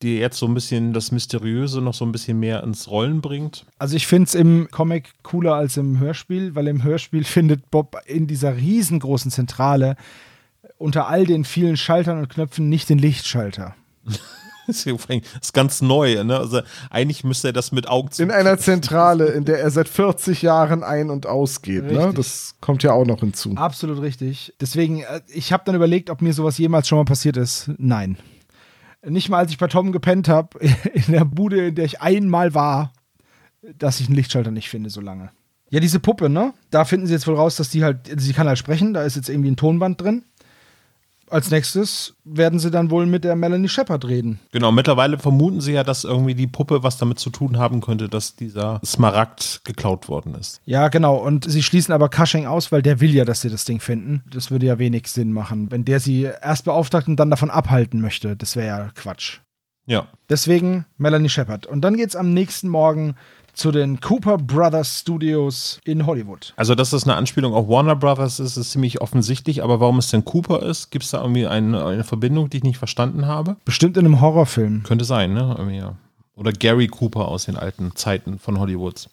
die jetzt so ein bisschen das Mysteriöse noch so ein bisschen mehr ins Rollen bringt. Also ich finde es im Comic cooler als im Hörspiel, weil im Hörspiel findet Bob in dieser riesengroßen Zentrale unter all den vielen Schaltern und Knöpfen nicht den Lichtschalter. Das ist ganz neu, ne? Also eigentlich müsste er das mit Augen In einer Zentrale, in der er seit 40 Jahren ein- und ausgeht. Ne? Das kommt ja auch noch hinzu. Absolut richtig. Deswegen, äh, ich habe dann überlegt, ob mir sowas jemals schon mal passiert ist. Nein. Nicht mal, als ich bei Tom gepennt habe, in der Bude, in der ich einmal war, dass ich einen Lichtschalter nicht finde so lange. Ja, diese Puppe, ne? Da finden sie jetzt wohl raus, dass die halt, sie kann halt sprechen, da ist jetzt irgendwie ein Tonband drin. Als nächstes werden sie dann wohl mit der Melanie Shepard reden. Genau, mittlerweile vermuten sie ja, dass irgendwie die Puppe was damit zu tun haben könnte, dass dieser Smaragd geklaut worden ist. Ja, genau. Und sie schließen aber Cushing aus, weil der will ja, dass sie das Ding finden. Das würde ja wenig Sinn machen, wenn der sie erst beauftragt und dann davon abhalten möchte. Das wäre ja Quatsch. Ja. Deswegen Melanie Shepard. Und dann geht's am nächsten Morgen zu den Cooper Brothers Studios in Hollywood. Also, dass das eine Anspielung auf Warner Brothers ist, ist ziemlich offensichtlich, aber warum es denn Cooper ist, gibt es da irgendwie eine, eine Verbindung, die ich nicht verstanden habe? Bestimmt in einem Horrorfilm. Könnte sein, ne? Irgendwie, ja. Oder Gary Cooper aus den alten Zeiten von Hollywoods.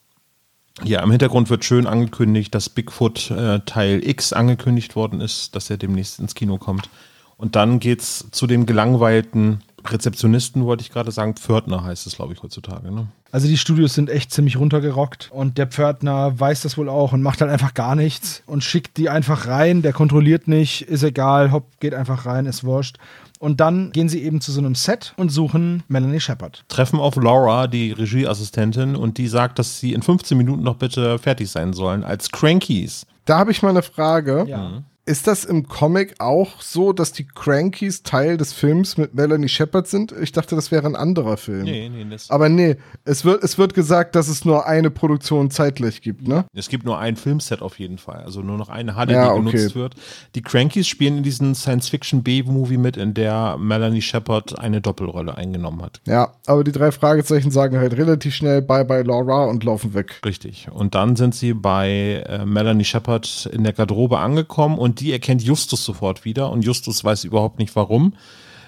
Ja, im Hintergrund wird schön angekündigt, dass Bigfoot äh, Teil X angekündigt worden ist, dass er demnächst ins Kino kommt. Und dann geht's zu dem gelangweilten Rezeptionisten, wollte ich gerade sagen, Pförtner heißt es, glaube ich, heutzutage. Ne? Also die Studios sind echt ziemlich runtergerockt und der Pförtner weiß das wohl auch und macht halt einfach gar nichts und schickt die einfach rein. Der kontrolliert nicht, ist egal, hopp, geht einfach rein, ist wurscht. Und dann gehen sie eben zu so einem Set und suchen Melanie Shepard. Treffen auf Laura, die Regieassistentin, und die sagt, dass sie in 15 Minuten noch bitte fertig sein sollen als Crankies. Da habe ich mal eine Frage. Ja. Ist das im Comic auch so, dass die Crankies Teil des Films mit Melanie Shepard sind? Ich dachte, das wäre ein anderer Film. Nee, nee, das, Aber nee, es wird, es wird gesagt, dass es nur eine Produktion zeitgleich gibt, ne? es gibt nur ein Filmset auf jeden Fall, also nur noch eine Halle, Ja, die okay. genutzt wird. Die Crankies spielen in diesem Science-Fiction-B-Movie mit, in der Melanie Shepard eine Doppelrolle eingenommen hat. Ja, aber die drei Fragezeichen sagen halt relativ schnell Bye bye Laura und laufen weg. Richtig. Und dann sind sie bei äh, Melanie Shepard in der Garderobe angekommen und die erkennt Justus sofort wieder und Justus weiß überhaupt nicht warum.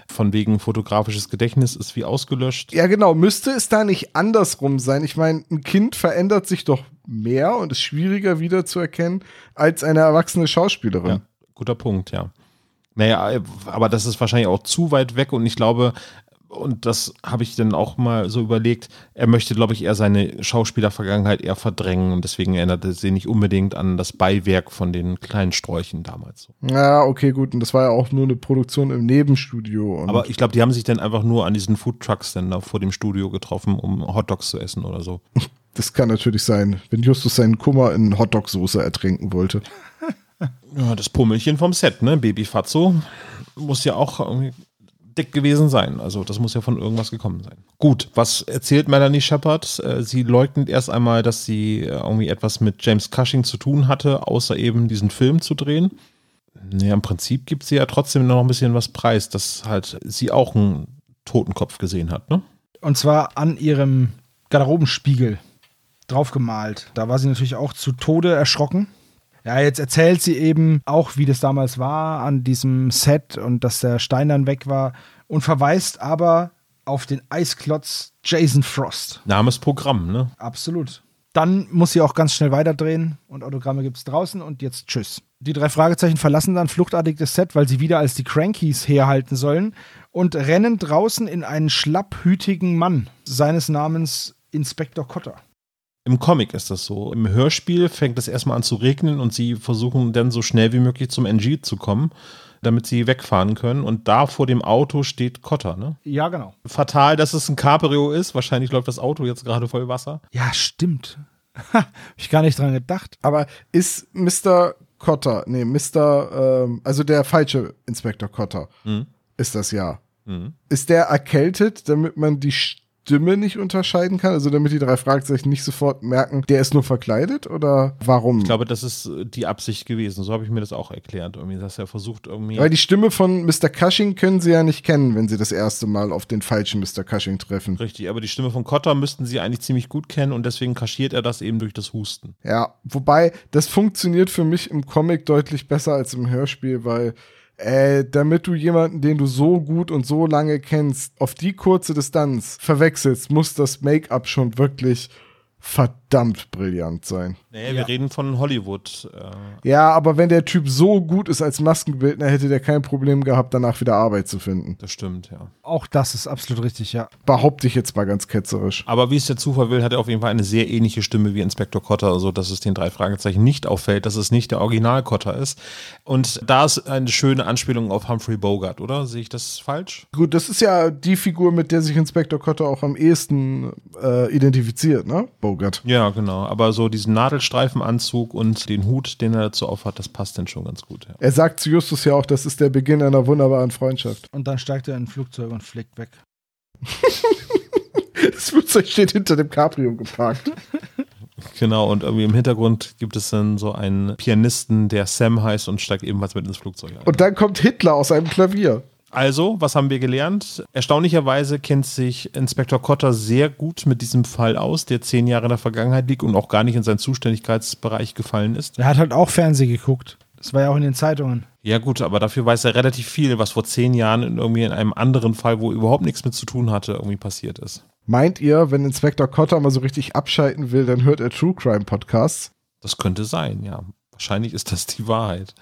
Von wegen fotografisches Gedächtnis ist wie ausgelöscht. Ja, genau. Müsste es da nicht andersrum sein? Ich meine, ein Kind verändert sich doch mehr und ist schwieriger wiederzuerkennen als eine erwachsene Schauspielerin. Ja, guter Punkt, ja. Naja, aber das ist wahrscheinlich auch zu weit weg und ich glaube, und das habe ich dann auch mal so überlegt, er möchte, glaube ich, eher seine Schauspielervergangenheit eher verdrängen und deswegen erinnert er sich nicht unbedingt an das Beiwerk von den kleinen Sträuchen damals. Ja, okay, gut. Und das war ja auch nur eine Produktion im Nebenstudio. Aber ich glaube, die haben sich dann einfach nur an diesen Foodtrucks dann da vor dem Studio getroffen, um Hotdogs zu essen oder so. das kann natürlich sein, wenn Justus seinen Kummer in Hotdog-Soße ertränken wollte. Ja, das Pummelchen vom Set, ne? Baby Fatso muss ja auch irgendwie dick gewesen sein. Also das muss ja von irgendwas gekommen sein. Gut, was erzählt Melanie Shepard? Äh, sie leugnet erst einmal, dass sie äh, irgendwie etwas mit James Cushing zu tun hatte, außer eben diesen Film zu drehen. Naja, im Prinzip gibt sie ja trotzdem noch ein bisschen was preis, dass halt sie auch einen Totenkopf gesehen hat, ne? Und zwar an ihrem Garderobenspiegel draufgemalt. Da war sie natürlich auch zu Tode erschrocken. Ja, jetzt erzählt sie eben auch, wie das damals war an diesem Set und dass der Stein dann weg war und verweist aber auf den Eisklotz Jason Frost. Namensprogramm, ne? Absolut. Dann muss sie auch ganz schnell weiterdrehen und Autogramme gibt es draußen und jetzt tschüss. Die drei Fragezeichen verlassen dann fluchtartig das Set, weil sie wieder als die Crankies herhalten sollen und rennen draußen in einen schlapphütigen Mann, seines Namens Inspektor Cotter. Im Comic ist das so. Im Hörspiel fängt es erstmal an zu regnen und sie versuchen dann so schnell wie möglich zum NG zu kommen, damit sie wegfahren können. Und da vor dem Auto steht Cotter, ne? Ja, genau. Fatal, dass es ein Cabrio ist. Wahrscheinlich läuft das Auto jetzt gerade voll Wasser. Ja, stimmt. Ha, hab ich gar nicht dran gedacht. Aber ist Mr. Cotter, nee, Mr., ähm, also der falsche Inspektor Cotter, Mhm. ist das ja. Mhm. Ist der erkältet, damit man die Stimme nicht unterscheiden kann? Also damit die drei Fragezeichen nicht sofort merken, der ist nur verkleidet oder warum? Ich glaube, das ist äh, die Absicht gewesen. So habe ich mir das auch erklärt. Irgendwie, dass er versucht, irgendwie. Weil die Stimme von Mr. Cushing können sie ja nicht kennen, wenn sie das erste Mal auf den falschen Mr. Cushing treffen. Richtig, aber die Stimme von Cotter müssten sie eigentlich ziemlich gut kennen und deswegen kaschiert er das eben durch das Husten. Ja, wobei das funktioniert für mich im Comic deutlich besser als im Hörspiel, weil äh, damit du jemanden, den du so gut und so lange kennst, auf die kurze Distanz verwechselst, muss das Make-up schon wirklich verdammt brillant sein. Nee, wir reden von Hollywood. Äh, Ja, aber wenn der Typ so gut ist als Maskenbildner, hätte der kein Problem gehabt, danach wieder Arbeit zu finden. das stimmt, ja. Auch das ist absolut richtig, ja. Behaupte ich jetzt mal ganz ketzerisch. Aber wie es der Zufall will, hat er auf jeden Fall eine sehr ähnliche Stimme wie Inspektor Cotter, also dass es den drei Fragezeichen nicht auffällt, dass es nicht der Original Cotter ist. Und da ist eine schöne Anspielung auf Humphrey Bogart, oder? Sehe ich das falsch? Gut, das ist ja die Figur, mit der sich Inspektor Cotter auch am ehesten äh, identifiziert, ne? Bogart. Ja, genau. Aber so diesen Nadelstreifenanzug und den Hut, den er dazu aufhat, das passt dann schon ganz gut. Ja. Er sagt zu Justus ja auch, das ist der Beginn einer wunderbaren Freundschaft. Und dann steigt er in ein Flugzeug und fliegt weg. Das Flugzeug steht hinter dem Cabrio geparkt. Genau, und irgendwie im Hintergrund gibt es dann so einen Pianisten, der Sam heißt und steigt ebenfalls mit ins Flugzeug ein. Und dann kommt Hitler aus einem Klavier. Also, was haben wir gelernt? Erstaunlicherweise kennt sich Inspektor Cotter sehr gut mit diesem Fall aus, der zehn Jahre in der Vergangenheit liegt und auch gar nicht in seinen Zuständigkeitsbereich gefallen ist. Er hat halt auch Fernsehen geguckt. Das war ja auch in den Zeitungen. Ja gut, aber dafür weiß er relativ viel, was vor zehn Jahren in irgendwie in einem anderen Fall, wo überhaupt nichts mit zu tun hatte, irgendwie passiert ist. Meint ihr, wenn Inspektor Cotter mal so richtig abschalten will, dann hört er True Crime Podcasts? Das könnte sein, ja. Wahrscheinlich ist das die Wahrheit.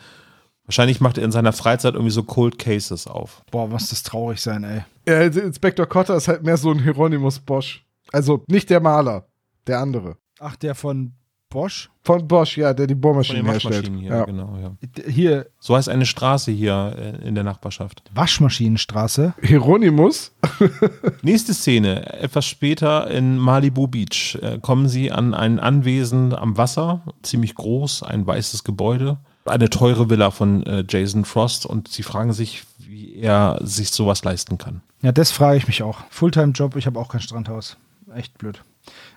Wahrscheinlich macht er in seiner Freizeit irgendwie so Cold Cases auf. Boah, muss das traurig sein, ey. Ja, Inspektor Cotter ist halt mehr so ein Hieronymus Bosch. Also nicht der Maler, der andere. Ach, der von Bosch? Von Bosch, ja, der die Von Bohrmaschinen den herstellt. Hier, ja. genau, ja. Hier, So heißt eine Straße hier äh, in der Nachbarschaft. Waschmaschinenstraße. Hieronymus? Nächste Szene, etwas später in Malibu Beach, äh, kommen sie an ein Anwesen am Wasser, ziemlich groß, ein weißes Gebäude, eine teure Villa von äh, Jason Frost und sie fragen sich, wie er sich sowas leisten kann. Ja, das frage ich mich auch. Fulltime-Job, ich habe auch kein Strandhaus. Echt blöd.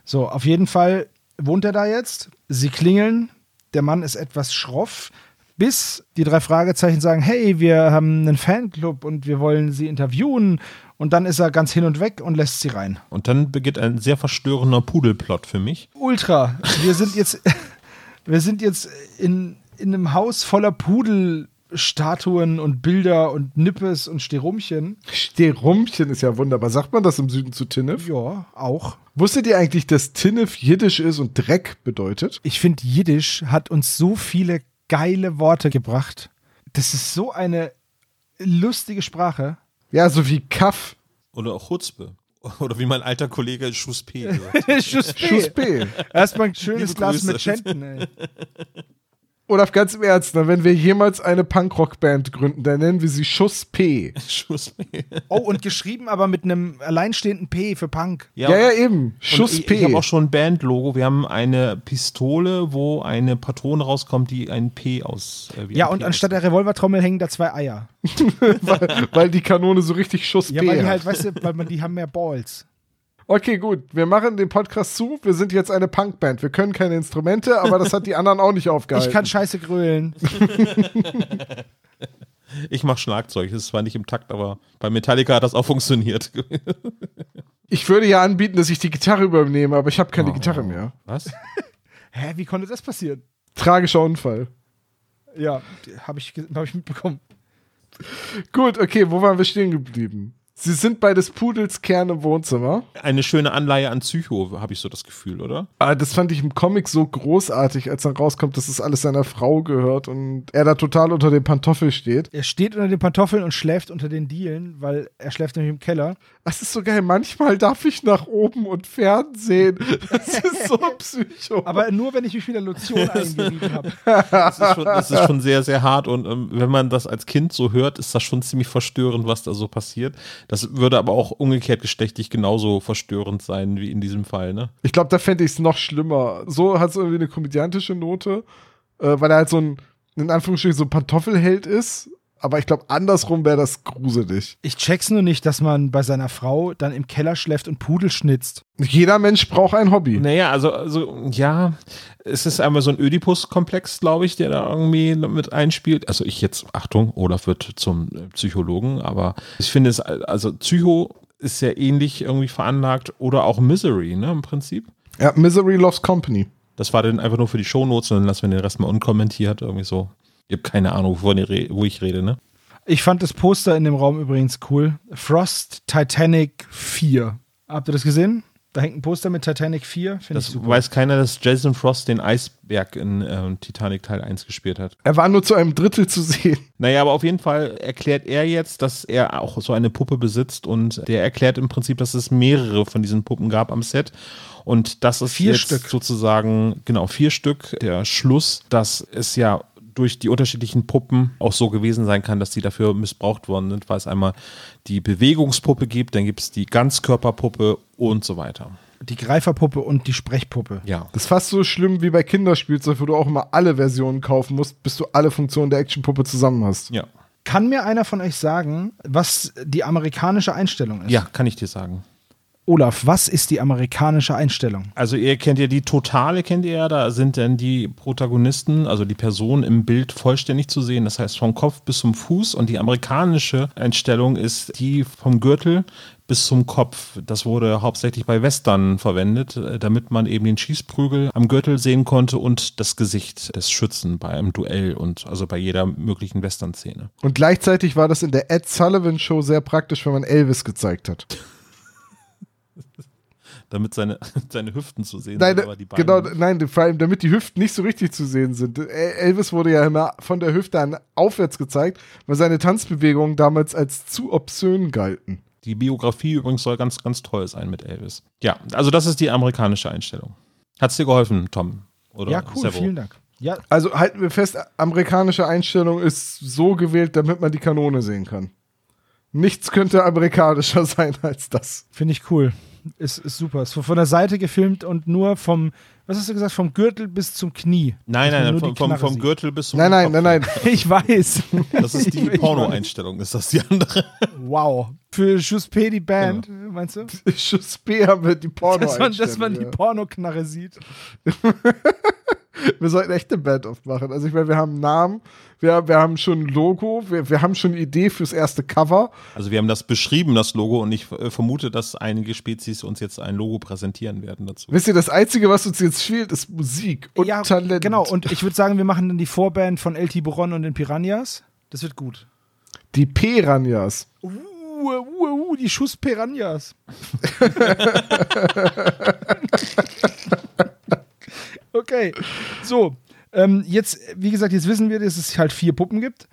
So, auf jeden Fall wohnt er da jetzt. Sie klingeln. Der Mann ist etwas schroff, bis die drei Fragezeichen sagen: Hey, wir haben einen Fanclub und wir wollen sie interviewen. Und dann ist er ganz hin und weg und lässt sie rein. Und dann beginnt ein sehr verstörender Pudelplot für mich. Ultra. Wir sind jetzt, wir sind jetzt in, in einem Haus voller Pudelstatuen und Bilder und Nippes und Sterumchen. Sterumchen ist ja wunderbar. Sagt man das im Süden zu Tinnef? Ja, auch. Wusstet ihr eigentlich, dass Tinnef Jiddisch ist und Dreck bedeutet? Ich finde, Jiddisch hat uns so viele geile Worte gebracht. Das ist so eine lustige Sprache. Ja, so wie Kaff. Oder auch Chutzpe. Oder wie mein alter Kollege Schuspe sagt. Schuss Schuss B. Erstmal ein schönes Glas mit Schenten, ey. Olaf, ganz im Ernst, na, wenn wir jemals eine Punkrock-Band gründen, dann nennen wir sie Schuss P. Schuss. Oh, und geschrieben aber mit einem alleinstehenden P für Punk. Ja, ja, eben. Und Schuss ich, P. Ich habe auch schon ein Bandlogo. Wir haben eine Pistole, wo eine Patrone rauskommt, die ein P aus. Äh, Ja, und P anstatt der Revolvertrommel hängen da zwei Eier. weil, weil die Kanone so richtig Schuss Ja, P weil die halt, weißt du, weil man, die haben mehr Balls. Okay, gut. Wir machen den Podcast zu. Wir sind jetzt eine Punkband. Wir können keine Instrumente, aber das hat die anderen auch nicht aufgehalten. Ich kann scheiße grölen. Ich mache Schlagzeug. Das ist zwar nicht im Takt, aber bei Metallica hat das auch funktioniert. Ich würde ja anbieten, dass ich die Gitarre übernehme, aber ich habe keine Oh. Gitarre mehr. Was? Hä, wie konnte das passieren? Tragischer Unfall. Ja, habe ich, hab ich mitbekommen. Gut, okay, wo waren wir stehen geblieben? Sie sind bei des Pudels Kern im Wohnzimmer. Eine schöne Anleihe an Psycho, habe ich so das Gefühl, oder? Ah, das fand ich im Comic so großartig, als dann rauskommt, dass es alles seiner Frau gehört und er da total unter dem Pantoffel steht. Er steht unter den Pantoffeln und schläft unter den Dielen, weil er schläft nämlich im Keller. Das ist so geil. Manchmal darf ich nach oben und fernsehen. Das ist so psycho. Aber nur, wenn ich mich wieder Lotion eingerieben habe. Das ist, schon, das ist schon sehr, sehr hart und ähm, wenn man das als Kind so hört, ist das schon ziemlich verstörend, was da so passiert. Das würde aber auch umgekehrt geschlechtlich genauso verstörend sein wie in diesem Fall, ne? Ich glaube, da fände ich es noch schlimmer. So hat es irgendwie eine komödiantische Note, äh, weil er halt so ein, in Anführungsstrichen, so ein Pantoffelheld ist. Aber ich glaube, andersrum wäre das gruselig. Ich check's nur nicht, dass man bei seiner Frau dann im Keller schläft und Pudel schnitzt. Jeder Mensch braucht ein Hobby. Naja, also, also ja, es ist einmal so ein Ödipus-Komplex, glaube ich, der da irgendwie mit einspielt. Also ich jetzt, Achtung, Olaf wird zum äh, Psychologen, aber ich finde es, also Psycho ist ja ähnlich irgendwie veranlagt oder auch Misery, ne, im Prinzip. Ja, Misery loves company. Das war dann einfach nur für die Shownotes und dann lassen wir den Rest mal unkommentiert, irgendwie so. Ich habe keine Ahnung, wo ich rede, ne? Ich fand das Poster in dem Raum übrigens cool. Frost Titanic 4. Habt ihr das gesehen? Da hängt ein Poster mit Titanic 4. Finde ich Das super. weiß keiner, dass Jason Frost den Eisberg in ähm, Titanic Teil 1 gespielt hat. Er war nur zu einem Drittel zu sehen. Naja, aber auf jeden Fall erklärt er jetzt, dass er auch so eine Puppe besitzt und der erklärt im Prinzip, dass es mehrere von diesen Puppen gab am Set. Und das ist Vier jetzt Stück. sozusagen, genau, vier Stück, der Schluss, dass es ja durch die unterschiedlichen Puppen auch so gewesen sein kann, dass die dafür missbraucht worden sind, weil es einmal die Bewegungspuppe gibt, dann gibt es die Ganzkörperpuppe und so weiter. Die Greiferpuppe und die Sprechpuppe. Ja. Das ist fast so schlimm wie bei Kinderspielzeug, wo du auch immer alle Versionen kaufen musst, bis du alle Funktionen der Actionpuppe zusammen hast. Ja. Kann mir einer von euch sagen, was die amerikanische Einstellung ist? Ja, kann ich dir sagen. Olaf, was ist die amerikanische Einstellung? Also ihr kennt ja die Totale, kennt ihr ja, da sind dann die Protagonisten, also die Personen im Bild vollständig zu sehen, das heißt vom Kopf bis zum Fuß und die amerikanische Einstellung ist die vom Gürtel bis zum Kopf. Das wurde hauptsächlich bei Western verwendet, äh, damit man eben den Schießprügel am Gürtel sehen konnte und das Gesicht des Schützen bei einem Duell und also bei jeder möglichen Western-Szene. Und gleichzeitig war das in der Ed Sullivan Show sehr praktisch, wenn man Elvis gezeigt hat. Damit seine, seine Hüften zu sehen Nein, sind, aber die Beine genau, nicht. nein, vor allem damit die Hüften nicht so richtig zu sehen sind. El- Elvis wurde ja immer von der Hüfte an aufwärts gezeigt, weil seine Tanzbewegungen damals als zu obszön galten. Die Biografie übrigens soll ganz, ganz toll sein mit Elvis. Ja, also das ist die amerikanische Einstellung. Hat's dir geholfen, Tom? Oder ja, cool, Servo? vielen Dank. Ja, Also halten wir fest, amerikanische Einstellung ist so gewählt, damit man die Kanone sehen kann. Nichts könnte amerikanischer sein als das. finde ich cool. Ist, ist super. Ist von der Seite gefilmt und nur vom, was hast du gesagt, vom Gürtel bis zum Knie. Nein, nein, nur vom, die vom, vom. Gürtel bis zum Nein, nein, Kopf. nein, nein. Ich weiß. Das ist die Porno-Einstellung, ist das die andere? Wow. Für Schuss P die Band, meinst du? Schuss B haben wir die porno Dass man, dass man die ja. Pornoknarre sieht. Wir sollten echt eine Band aufmachen. Also ich meine, wir haben einen Namen, wir, wir haben schon ein Logo, wir, wir haben schon eine Idee fürs erste Cover. Also wir haben das beschrieben, das Logo, und ich äh, vermute, dass einige Spezies uns jetzt ein Logo präsentieren werden dazu. Wisst ihr, das Einzige, was uns jetzt fehlt, ist Musik und ja, Talent. genau. Und ich würde sagen, wir machen dann die Vorband von El Tiburon und den Piranhas. Das wird gut. die Piranhas. Uh, uh, uh, die Schuss Piranhas. okay, so. Ähm, jetzt, wie gesagt, jetzt wissen wir, dass es halt vier Puppen gibt.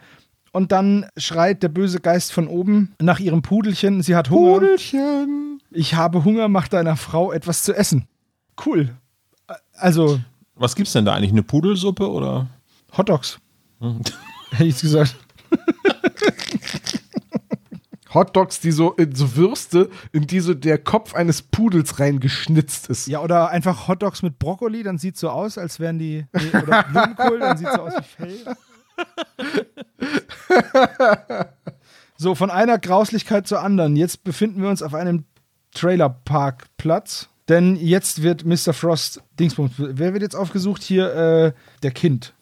Und dann schreit der böse Geist von oben nach ihrem Pudelchen. Sie hat Hunger. Pudelchen. Ich habe Hunger, mach deiner Frau etwas zu essen. Cool. Also, Was gibt's denn da eigentlich? Eine Pudelsuppe oder? Hotdogs. Hätte ich gesagt. Hotdogs, die so, in so Würste, in die so der Kopf eines Pudels reingeschnitzt ist. Ja, oder einfach Hotdogs mit Brokkoli, dann sieht so aus, als wären die. Nee, oder Blumenkohl, dann sieht so aus wie Fell. so, von einer Grauslichkeit zur anderen. Jetzt befinden wir uns auf einem Trailerparkplatz. Denn jetzt wird Mr. Frost Dingsbums. Wer wird jetzt aufgesucht? Hier äh, der Kind.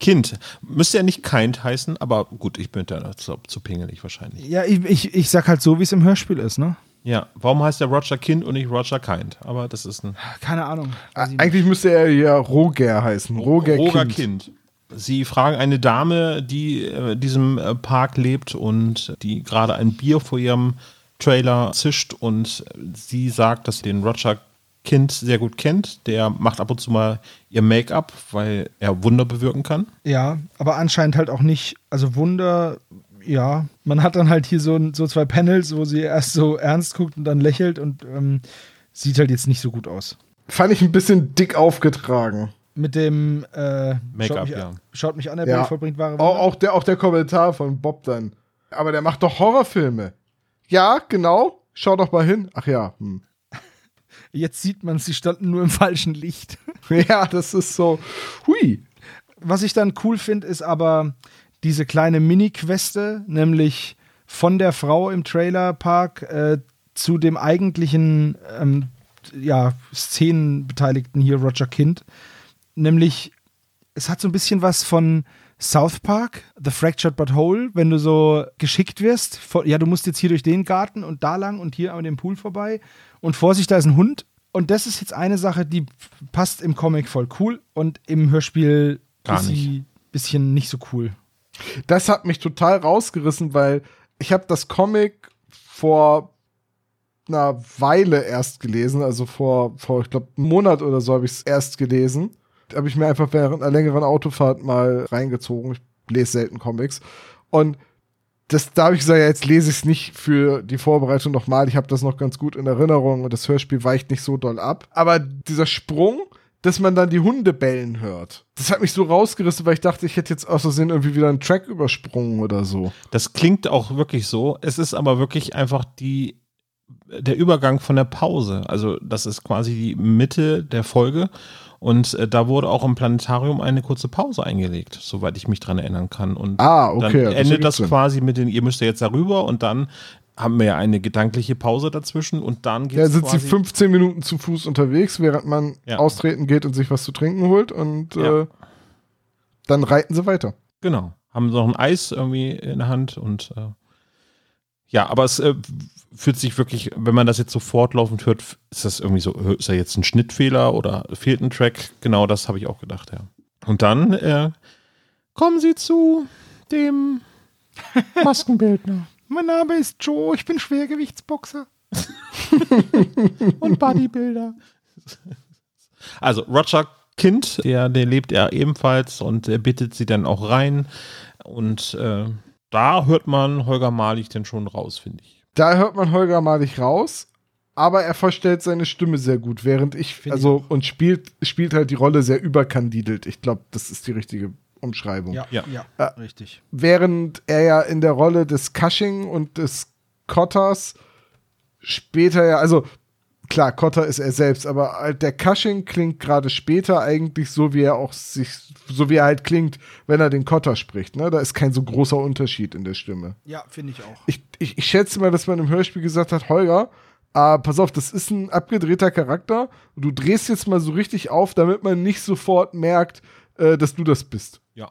Kind. Müsste ja nicht Kind heißen, aber gut, ich bin da zu, zu pingelig wahrscheinlich. Ja, ich, ich, ich sag halt so, wie es im Hörspiel ist, ne? Ja, warum heißt der Roger Kind und nicht Roger Kind? Aber das ist ein. Keine Ahnung. Ah, Eigentlich müsste er ja Roger heißen. Roger, Roger kind. kind. Sie fragen eine Dame, die äh, in diesem äh, Park lebt und die gerade ein Bier vor ihrem Trailer zischt und sie sagt, dass sie den Roger Kind sehr gut kennt. Der macht ab und zu mal ihr Make-up, weil er Wunder bewirken kann. Ja, aber anscheinend halt auch nicht. Also Wunder, ja. Man hat dann halt hier so, so zwei Panels, wo sie erst so ernst guckt und dann lächelt und ähm, sieht halt jetzt nicht so gut aus. Fand ich ein bisschen dick aufgetragen. Mit dem äh, Make-up, schaut, mich, ja. schaut mich an, der Ja. Vollbringt wahre Auch, Wunder. auch, der, auch der Kommentar von Bob dann. Aber der macht doch Horrorfilme. Ja, genau. Schau doch mal hin. Ach ja. Hm. Jetzt sieht man, sie standen nur im falschen Licht. Ja, das ist so. Hui. Was ich dann cool finde, ist aber diese kleine Mini-Queste, nämlich von der Frau im Trailerpark äh, zu dem eigentlichen ähm, ja, Szenenbeteiligten hier, Roger Kind. Nämlich, es hat so ein bisschen was von South Park, The Fractured But Whole, wenn du so geschickt wirst. Ja, du musst jetzt hier durch den Garten und da lang und hier an dem Pool vorbei. Und Vorsicht, da ist ein Hund. Und das ist jetzt eine Sache, die passt im Comic voll cool und im Hörspiel Gar ist sie bisschen nicht so cool. Das hat mich total rausgerissen, weil ich habe das Comic vor einer Weile erst gelesen, also vor, vor ich glaube, einem Monat oder so habe ich es erst gelesen. Da habe ich mir einfach während einer längeren Autofahrt mal reingezogen. Ich lese selten Comics. Und das, da habe ich gesagt, ja, jetzt lese ich es nicht für die Vorbereitung nochmal. Ich habe das noch ganz gut in Erinnerung und das Hörspiel weicht nicht so doll ab. Aber dieser Sprung, dass man dann die Hunde bellen hört, das hat mich so rausgerissen, weil ich dachte, ich hätte jetzt aus Versehen irgendwie wieder einen Track übersprungen oder so. Das klingt auch wirklich so. Es ist aber wirklich einfach die, der Übergang von der Pause. Also, das ist quasi die Mitte der Folge. Und äh, da wurde auch im Planetarium eine kurze Pause eingelegt, soweit ich mich dran erinnern kann. Und Ah, okay, dann das endet das Sinn. quasi mit den, ihr müsst ja jetzt darüber und dann haben wir ja eine gedankliche Pause dazwischen und dann geht Ja, es sind sie quasi 15 Minuten zu Fuß unterwegs, während man Ja. austreten geht und sich was zu trinken holt und Ja. äh, dann reiten sie weiter. Genau. Haben noch ein Eis irgendwie in der Hand und äh, ja, aber es äh, fühlt sich wirklich, wenn man das jetzt so fortlaufend hört, ist das irgendwie so, ist da jetzt ein Schnittfehler oder fehlt ein Track? Genau das habe ich auch gedacht, ja. Und dann äh, kommen sie zu dem Maskenbildner Mein Name ist Joe, ich bin Schwergewichtsboxer. und Bodybuilder. Also Roger Kind, der, der lebt er ebenfalls und er bittet sie dann auch rein. Und äh, da hört man Holger Malig denn schon raus, finde ich. Da hört man Holger Malig raus, aber er verstellt seine Stimme sehr gut, während ich, Find ich also, und spielt, spielt halt die Rolle sehr überkandidelt. Ich glaube, das ist die richtige Umschreibung. Ja, Ja. ja, Äh, richtig. Während er ja in der Rolle des Cushing und des Cotters später ja, also klar, Cotter ist er selbst, aber der Cushing klingt gerade später eigentlich so, wie er auch sich, so wie er halt klingt, wenn er den Cotter spricht. Ne? Da ist kein so großer Unterschied in der Stimme. Ja, finde ich auch. Ich, ich, ich schätze mal, dass man im Hörspiel gesagt hat, Holger, ah, pass auf, das ist ein abgedrehter Charakter. Du drehst jetzt mal so richtig auf, damit man nicht sofort merkt, äh, dass du das bist. Ja.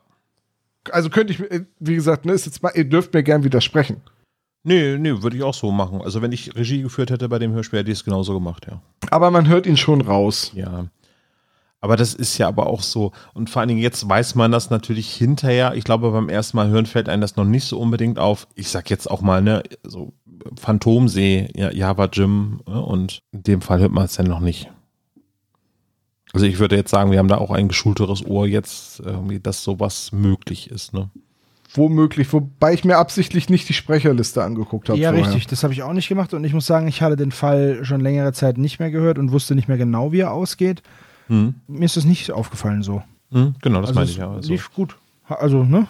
Also könnte ich, äh, wie gesagt, ne, ist jetzt mal, ihr dürft mir gern widersprechen. Nee, nee, würde ich auch so machen. Also wenn ich Regie geführt hätte bei dem Hörspiel, hätte ich es genauso gemacht, ja. Aber man hört ihn schon raus. Ja. Aber das ist ja aber auch so. Und vor allen Dingen jetzt weiß man das natürlich hinterher. Ich glaube, beim ersten Mal hören fällt einem das noch nicht so unbedingt auf. Ich sag jetzt auch mal, ne, so Phantomsee, ja, Java Jim. Ne, und in dem Fall hört man es dann noch nicht. Also ich würde jetzt sagen, wir haben da auch ein geschulteres Ohr jetzt, irgendwie, dass sowas möglich ist, ne? Womöglich, wobei ich mir absichtlich nicht die Sprecherliste angeguckt habe. Ja, vorher. richtig. Das habe ich auch nicht gemacht und ich muss sagen, ich hatte den Fall schon längere Zeit nicht mehr gehört und wusste nicht mehr genau, wie er ausgeht. Hm. Mir ist das nicht aufgefallen so. Hm, genau, das Also meine ich ja. Also, lief gut. Also, ne?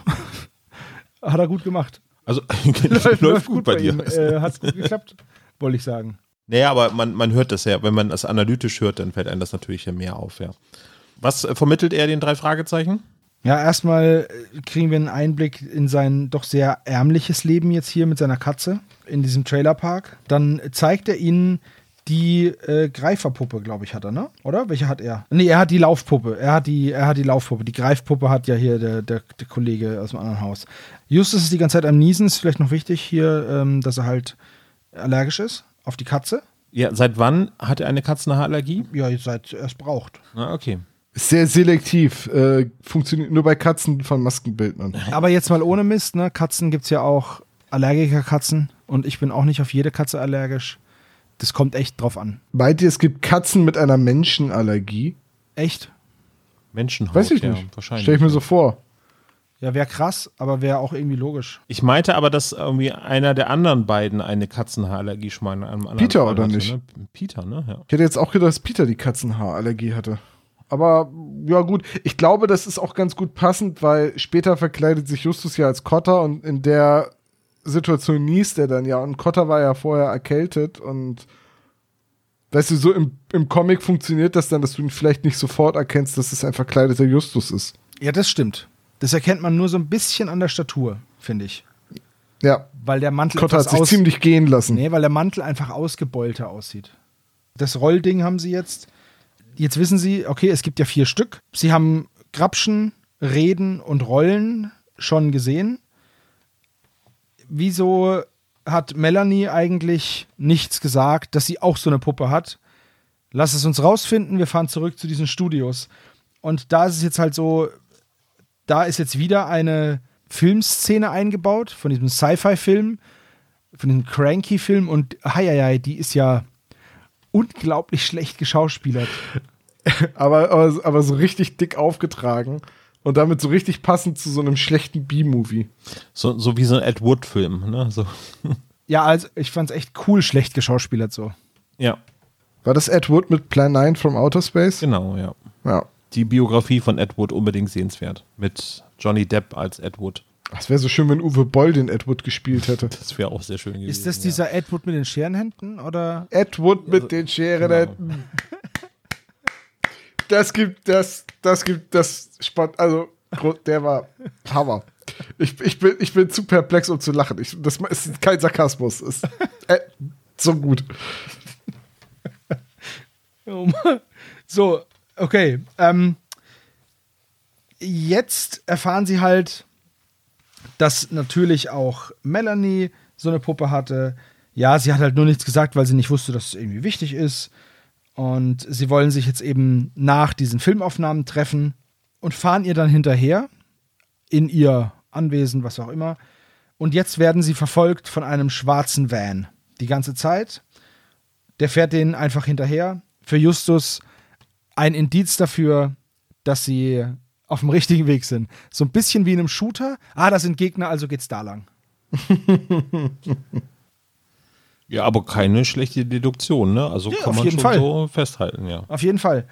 Hat er gut gemacht. also läuft, gut bei dir. ihm. Äh, hat gut geklappt, wollte ich sagen. Naja, aber man, man hört das ja, wenn man das analytisch hört, dann fällt einem das natürlich ja mehr auf, ja. Was äh, vermittelt er den drei Fragezeichen? Ja, erstmal äh, kriegen wir einen Einblick in sein doch sehr ärmliches Leben jetzt hier mit seiner Katze in diesem Trailerpark. Dann zeigt er ihnen die äh, Greiferpuppe, glaube ich, hat er, ne? Oder? Welche hat er? Nee, er hat die Laufpuppe. Er hat die, er hat die Laufpuppe. Die Greifpuppe hat ja hier der, der, der Kollege aus dem anderen Haus. Justus ist die ganze Zeit am Niesen. Ist vielleicht noch wichtig hier, ähm, dass er halt allergisch ist auf die Katze. Ja, seit wann hat er eine Katzenhaarallergie? Ja, seit er es braucht. Ah, okay. Sehr selektiv. Äh, funktioniert nur bei Katzen von Maskenbildnern. Aber jetzt mal ohne Mist, ne? Katzen gibt es ja auch Allergikerkatzen und ich bin auch nicht auf jede Katze allergisch. Das kommt echt drauf an. Meint ihr, es gibt Katzen mit einer Menschenallergie? Echt? Menschenhaut. Weiß ich ja, nicht. Wahrscheinlich. Stell ich mir so vor. Ja, wäre krass, aber wäre auch irgendwie logisch. Ich meinte aber, dass irgendwie einer der anderen beiden eine Katzenhaarallergie anderen Peter, Fall oder hatte, nicht? Ne? Peter, ne? Ja. Ich hätte jetzt auch gedacht, dass Peter die Katzenhaarallergie hatte. Aber ja gut, ich glaube, das ist auch ganz gut passend, weil später verkleidet sich Justus ja als Kotter und in der Situation niest er dann ja. Und Kotter war ja vorher erkältet und weißt du, so im, im Comic funktioniert das dann, dass du ihn vielleicht nicht sofort erkennst, dass es ein verkleideter Justus ist. Ja, das stimmt. Das erkennt man nur so ein bisschen an der Statur, finde ich. Ja, Weil der Mantel Kotter hat sich ziemlich gehen lassen. Nee, weil der Mantel einfach ausgebeulter aussieht. Das Rollding haben sie jetzt. Jetzt wissen sie, okay, es gibt ja vier Stück. Sie haben Grapschen, Reden und Rollen schon gesehen. Wieso hat Melanie eigentlich nichts gesagt, dass sie auch so eine Puppe hat? Lass es uns rausfinden, wir fahren zurück zu diesen Studios. Und da ist es jetzt halt so, da ist jetzt wieder eine Filmszene eingebaut von diesem Sci-Fi-Film, von diesem Cranky-Film und heieiei, die ist ja unglaublich schlecht geschauspielert. Aber, aber, aber so richtig dick aufgetragen und damit so richtig passend zu so einem schlechten B-Movie. So, so wie so ein Ed Wood-Film, ne? So. Ja, also ich fand's echt cool schlecht geschauspielert so. Ja, War das Ed Wood mit Plan 9 from Outer Space? genau, ja. Ja. Die Biografie von Ed Wood unbedingt sehenswert. Mit Johnny Depp als Ed Wood. Es wäre so schön, wenn Uwe Boll den Ed Wood gespielt hätte. Das wäre auch sehr schön gewesen. Ist das ja. dieser Ed Wood mit den Scherenhänden oder? Ed Wood mit den Scherenhänden. Das gibt, das, das gibt, das Sport, also, der war Hammer. Ich, ich, bin, ich bin zu perplex, um zu lachen. Ich, das ist kein Sarkasmus. Ist, äh, so gut. So, okay. Ähm, jetzt erfahren sie halt, dass natürlich auch Melanie so eine Puppe hatte. Ja, sie hat halt nur nichts gesagt, weil sie nicht wusste, dass es irgendwie wichtig ist. Und sie wollen sich jetzt eben nach diesen Filmaufnahmen treffen und fahren ihr dann hinterher in ihr Anwesen, was auch immer. Und jetzt werden sie verfolgt von einem schwarzen Van. Die ganze Zeit. Der fährt denen einfach hinterher. Für Justus ein Indiz dafür, dass sie auf dem richtigen Weg sind. So ein bisschen wie in einem Shooter. Ah, da sind Gegner, also geht's da lang. Ja, aber keine schlechte Deduktion, ne? Also Ja, kann man schon Fall. so festhalten, ja. Auf jeden Fall.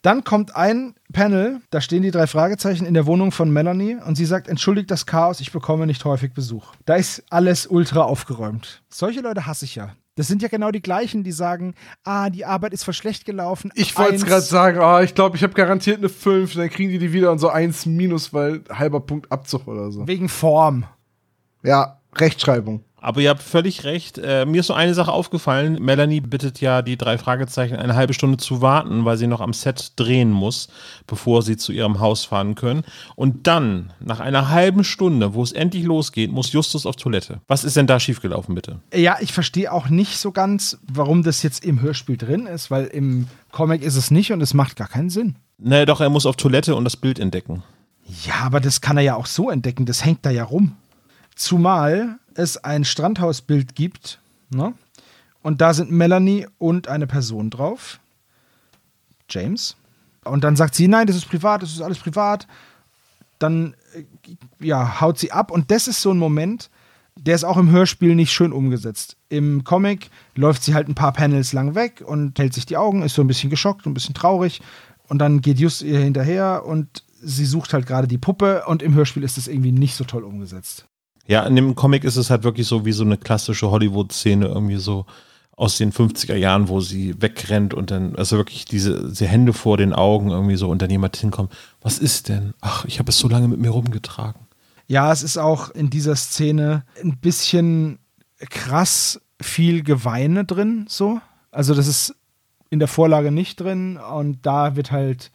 Dann kommt ein Panel, da stehen die drei Fragezeichen in der Wohnung von Melanie und sie sagt, entschuldigt das Chaos, ich bekomme nicht häufig Besuch. Da ist alles ultra aufgeräumt. Solche Leute hasse ich ja. Das sind ja genau die gleichen, die sagen, ah, die Arbeit ist voll schlecht gelaufen. Ich wollte es gerade sagen, ah, ich glaube, ich habe garantiert eine 5, dann kriegen die die wieder und so 1 minus, weil halber Punkt Abzug oder so. Wegen Form. Ja, Rechtschreibung. Aber ihr habt völlig recht. Äh, mir ist so eine Sache aufgefallen. Melanie bittet ja die drei Fragezeichen eine halbe Stunde zu warten, weil sie noch am Set drehen muss, bevor sie zu ihrem Haus fahren können. Und dann, nach einer halben Stunde, wo es endlich losgeht, muss Justus auf Toilette. Was ist denn da schiefgelaufen, bitte? Ja, ich verstehe auch nicht so ganz, warum das jetzt im Hörspiel drin ist, weil im Comic ist es nicht und es macht gar keinen Sinn. Naja, doch, er muss auf Toilette und das Bild entdecken. Ja, aber das kann er ja auch so entdecken, das hängt da ja rum. Zumal es ein Strandhausbild gibt, ne? Und da sind Melanie und eine Person drauf. James. Und dann sagt sie, nein, das ist privat, das ist alles privat. Dann äh, ja, haut sie ab. Und das ist so ein Moment, der ist auch im Hörspiel nicht schön umgesetzt. Im Comic läuft sie halt ein paar Panels lang weg und hält sich die Augen, ist so ein bisschen geschockt, ein bisschen traurig. und dann geht Just ihr hinterher und sie sucht halt gerade die Puppe und im Hörspiel ist es irgendwie nicht so toll umgesetzt. Ja, in dem Comic ist es halt wirklich so wie so eine klassische Hollywood-Szene, irgendwie so aus den 50er Jahren, wo sie wegrennt und dann, also wirklich diese, diese Hände vor den Augen irgendwie so und dann jemand hinkommt. Was ist denn? Ach, ich habe es so lange mit mir rumgetragen. Ja, es ist auch in dieser Szene ein bisschen krass viel Geweine drin, so. Also, das ist in der Vorlage nicht drin und da wird halt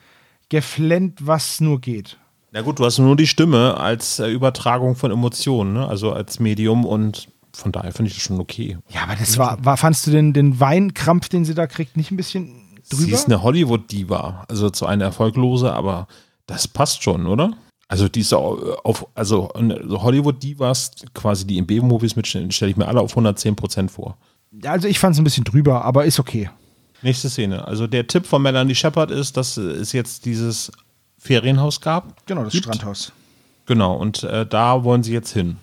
geflennt, was nur geht. Na gut, du hast nur die Stimme als äh, Übertragung von Emotionen, ne? also als Medium und von daher finde ich das schon okay. Ja, aber das war, war fandst du den, den Weinkrampf, den sie da kriegt, nicht ein bisschen drüber? Sie ist eine Hollywood-Diva, also zu einer erfolglose, aber das passt schon, oder? Also diese auf, also Hollywood-Divas, quasi die in B-Movies mitstellen, stelle ich mir alle auf 110% vor. Also ich fand es ein bisschen drüber, aber ist okay. Nächste Szene. Also der Tipp von Melanie Shepard ist, dass es jetzt dieses Ferienhaus gab. Genau, das Gibt. Strandhaus. Genau, und äh, da wollen sie jetzt hin.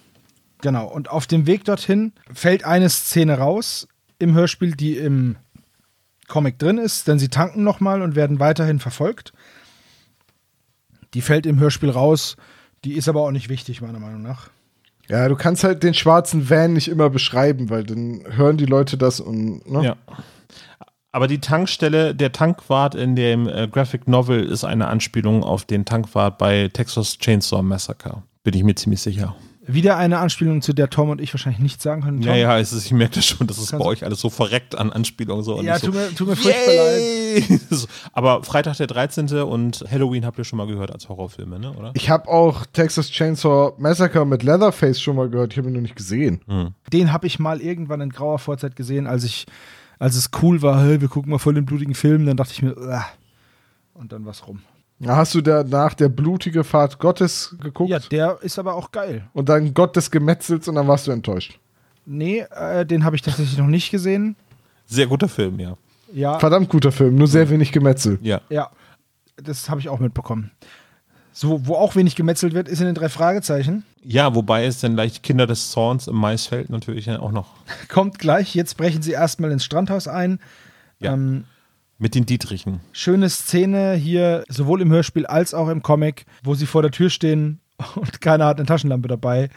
Genau, und auf dem Weg dorthin fällt eine Szene raus im Hörspiel, die im Comic drin ist, denn sie tanken nochmal und werden weiterhin verfolgt. Die fällt im Hörspiel raus, die ist aber auch nicht wichtig, meiner Meinung nach. Ja, du kannst halt den schwarzen Van nicht immer beschreiben, weil dann hören die Leute das und, ne? Ja. Aber die Tankstelle, der Tankwart in dem äh, Graphic Novel ist eine Anspielung auf den Tankwart bei Texas Chainsaw Massacre. Bin ich mir ziemlich sicher. Wieder eine Anspielung, zu der Tom und ich wahrscheinlich nichts sagen können. Tom? Ja, ja, es ist, ich merke das schon, dass es bei euch alles so verreckt an Anspielungen so. ja so, tut mir, tut mir furchtbar leid. Aber Freitag der 13. und Halloween habt ihr schon mal gehört als Horrorfilme, ne? oder? Ich habe auch Texas Chainsaw Massacre mit Leatherface schon mal gehört, ich habe ihn noch nicht gesehen. Den habe ich mal irgendwann in grauer Vorzeit gesehen, als ich, als es cool war, hey, wir gucken mal voll den blutigen Film, dann dachte ich mir, "Uah." und dann war's rum. Hast du da nach der blutige Fahrt Gottes geguckt? Ja, der ist aber auch geil. Und dann Gott des Gemetzels und dann warst du enttäuscht. Nee, äh, den habe ich tatsächlich noch nicht gesehen. Sehr guter Film, ja. Ja, Verdammt guter Film, nur sehr wenig Gemetzel. Ja. ja, das habe ich auch mitbekommen. So, wo auch wenig gemetzelt wird, ist in den drei Fragezeichen. Ja, wobei es dann leicht Kinder des Zorns im Maisfeld natürlich auch noch Kommt gleich. Jetzt brechen sie erstmal ins Strandhaus ein. Ja. Ähm, mit den Dietrichen. schöne Szene hier, sowohl im Hörspiel als auch im Comic, wo sie vor der Tür stehen und keiner hat eine Taschenlampe dabei.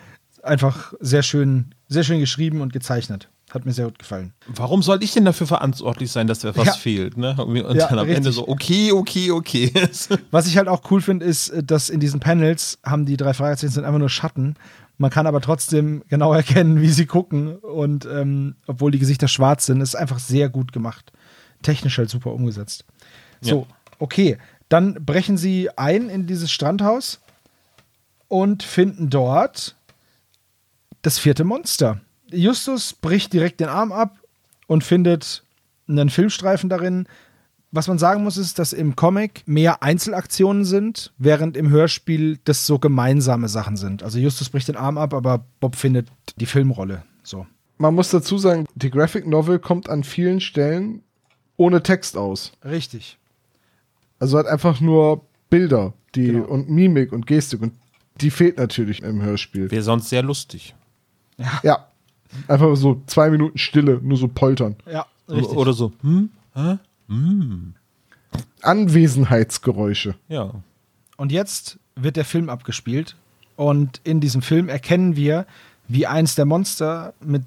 Einfach sehr schön, sehr schön geschrieben und gezeichnet. Hat mir sehr gut gefallen. Warum soll ich denn dafür verantwortlich sein, dass etwas Ja. fehlt? Ne? Und Ja, dann am Ende richtig. so, okay, okay, okay. Was ich halt auch cool finde, ist, dass in diesen Panels haben die drei Fragezeichen sind einfach nur Schatten. Man kann aber trotzdem genau erkennen, wie sie gucken. Und ähm, obwohl die Gesichter schwarz sind, ist einfach sehr gut gemacht. Technisch halt super umgesetzt. So, okay. Dann brechen sie ein in dieses Strandhaus und finden dort das vierte Monster. Justus bricht direkt den Arm ab und findet einen Filmstreifen darin. Was man sagen muss, ist, dass im Comic mehr Einzelaktionen sind, während im Hörspiel das so gemeinsame Sachen sind. Also Justus bricht den Arm ab, aber Bob findet die Filmrolle. So. Man muss dazu sagen, die Graphic Novel kommt an vielen Stellen ohne Text aus. Richtig. Also hat einfach nur Bilder die, Genau. und Mimik und Gestik und die fehlt natürlich im Hörspiel. Wäre sonst sehr lustig. Ja. Einfach so zwei Minuten Stille, nur so poltern. Ja, richtig. Oder so, hm? Hä? Anwesenheitsgeräusche. Ja. Und jetzt wird der Film abgespielt. Und in diesem Film erkennen wir, wie eins der Monster mit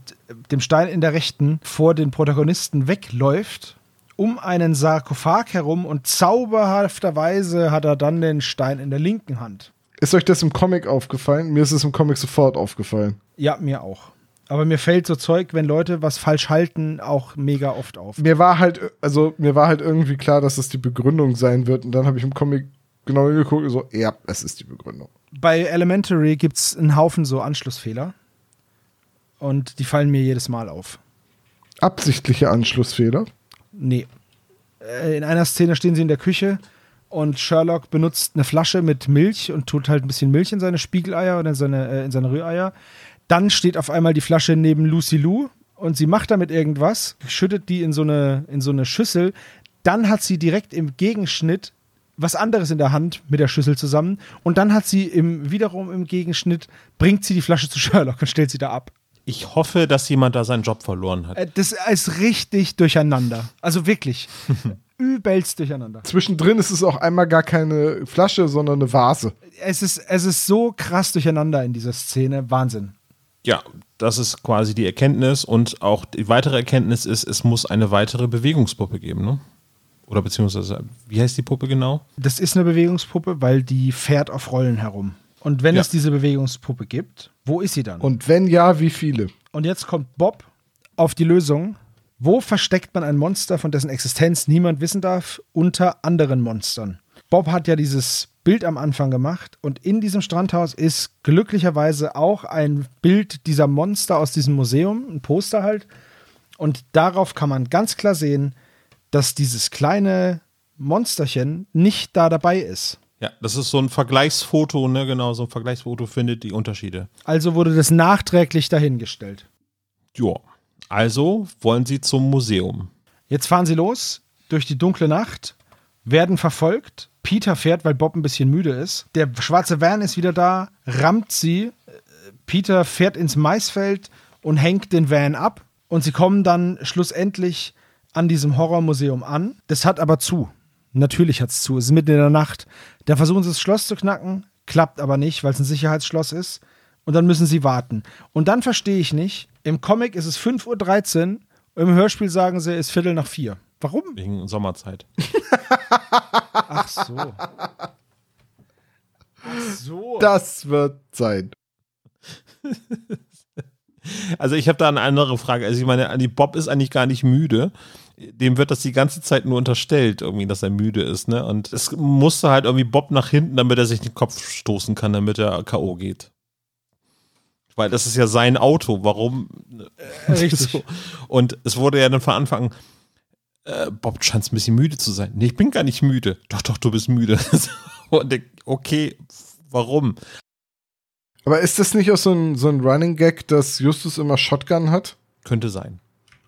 dem Stein in der Rechten vor den Protagonisten wegläuft, um einen Sarkophag herum und zauberhafterweise hat er dann den Stein in der linken Hand. Ist euch das im Comic aufgefallen? Mir ist es im Comic sofort aufgefallen. Ja, mir auch. Aber mir fällt so Zeug, wenn Leute was falsch halten, auch mega oft auf. Mir war halt, also mir war halt irgendwie klar, dass das die Begründung sein wird. Und dann habe ich im Comic genau hingeguckt und so, ja, es ist die Begründung. Bei Elementary gibt es einen Haufen so Anschlussfehler. Und die fallen mir jedes Mal auf. Absichtliche Anschlussfehler. Nee. Äh, In einer Szene stehen sie in der Küche und Sherlock benutzt eine Flasche mit Milch und tut halt ein bisschen Milch in seine Spiegeleier oder in seine, äh, in seine Rühreier. Dann steht auf einmal die Flasche neben Lucy Lou und sie macht damit irgendwas, schüttet die in so eine, in so eine Schüssel. Dann hat sie direkt im Gegenschnitt was anderes in der Hand mit der Schüssel zusammen und dann hat sie im, wiederum im Gegenschnitt, bringt sie die Flasche zu Sherlock und stellt sie da ab. Ich hoffe, dass jemand da seinen Job verloren hat. Äh, Das ist richtig durcheinander. Also wirklich. übelst durcheinander. Zwischendrin ist es auch einmal gar keine Flasche, sondern eine Vase. Es ist, es ist so krass durcheinander in dieser Szene. Wahnsinn. Ja, das ist quasi die Erkenntnis und auch die weitere Erkenntnis ist, es muss eine weitere Bewegungspuppe geben, ne? Oder beziehungsweise, wie heißt die Puppe genau? Das ist eine Bewegungspuppe, weil die fährt auf Rollen herum. Und wenn Ja. es diese Bewegungspuppe gibt, wo ist sie dann? Und wenn ja, wie viele? Und jetzt kommt Bob auf die Lösung. Wo versteckt man ein Monster, von dessen Existenz niemand wissen darf, unter anderen Monstern? Bob hat ja dieses Bild am Anfang gemacht und in diesem Strandhaus ist glücklicherweise auch ein Bild dieser Monster aus diesem Museum, ein Poster halt. Und darauf kann man ganz klar sehen, dass dieses kleine Monsterchen nicht da dabei ist. Ja, das ist so ein Vergleichsfoto, ne? Genau, so ein Vergleichsfoto findet die Unterschiede. Also wurde das nachträglich dahingestellt. Ja. Also wollen sie zum Museum. Jetzt fahren sie los durch die dunkle Nacht, werden verfolgt. Peter fährt, weil Bob ein bisschen müde ist. Der schwarze Van ist wieder da, rammt sie. Äh, Peter fährt ins Maisfeld und hängt den Van ab. Und sie kommen dann schlussendlich an diesem Horrormuseum an. Das hat aber zu. Natürlich hat es zu. Es ist mitten in der Nacht. Da versuchen sie das Schloss zu knacken, klappt aber nicht, weil es ein Sicherheitsschloss ist. Und dann müssen sie warten. Und dann verstehe ich nicht, im Comic ist es 5.13 Uhr, im Hörspiel sagen sie, es ist Viertel nach vier. Warum? Wegen Sommerzeit. Ach so. Ach so. Das wird sein. Also ich habe da eine andere Frage. Also ich meine, die Bob ist eigentlich gar nicht müde. Dem wird das die ganze Zeit nur unterstellt, irgendwie, dass er müde ist, ne? Und es musste halt irgendwie Bob nach hinten, damit er sich den Kopf stoßen kann, damit er K.O. geht. Weil das ist ja sein Auto. Warum? Richtig. So. Und es wurde ja dann von Anfang an, äh, Bob scheint ein bisschen müde zu sein. Nee, ich bin gar nicht müde. Doch, doch, du bist müde. Und ich, okay, warum? Aber ist das nicht auch so ein, so ein Running Gag, dass Justus immer Shotgun hat? Könnte sein.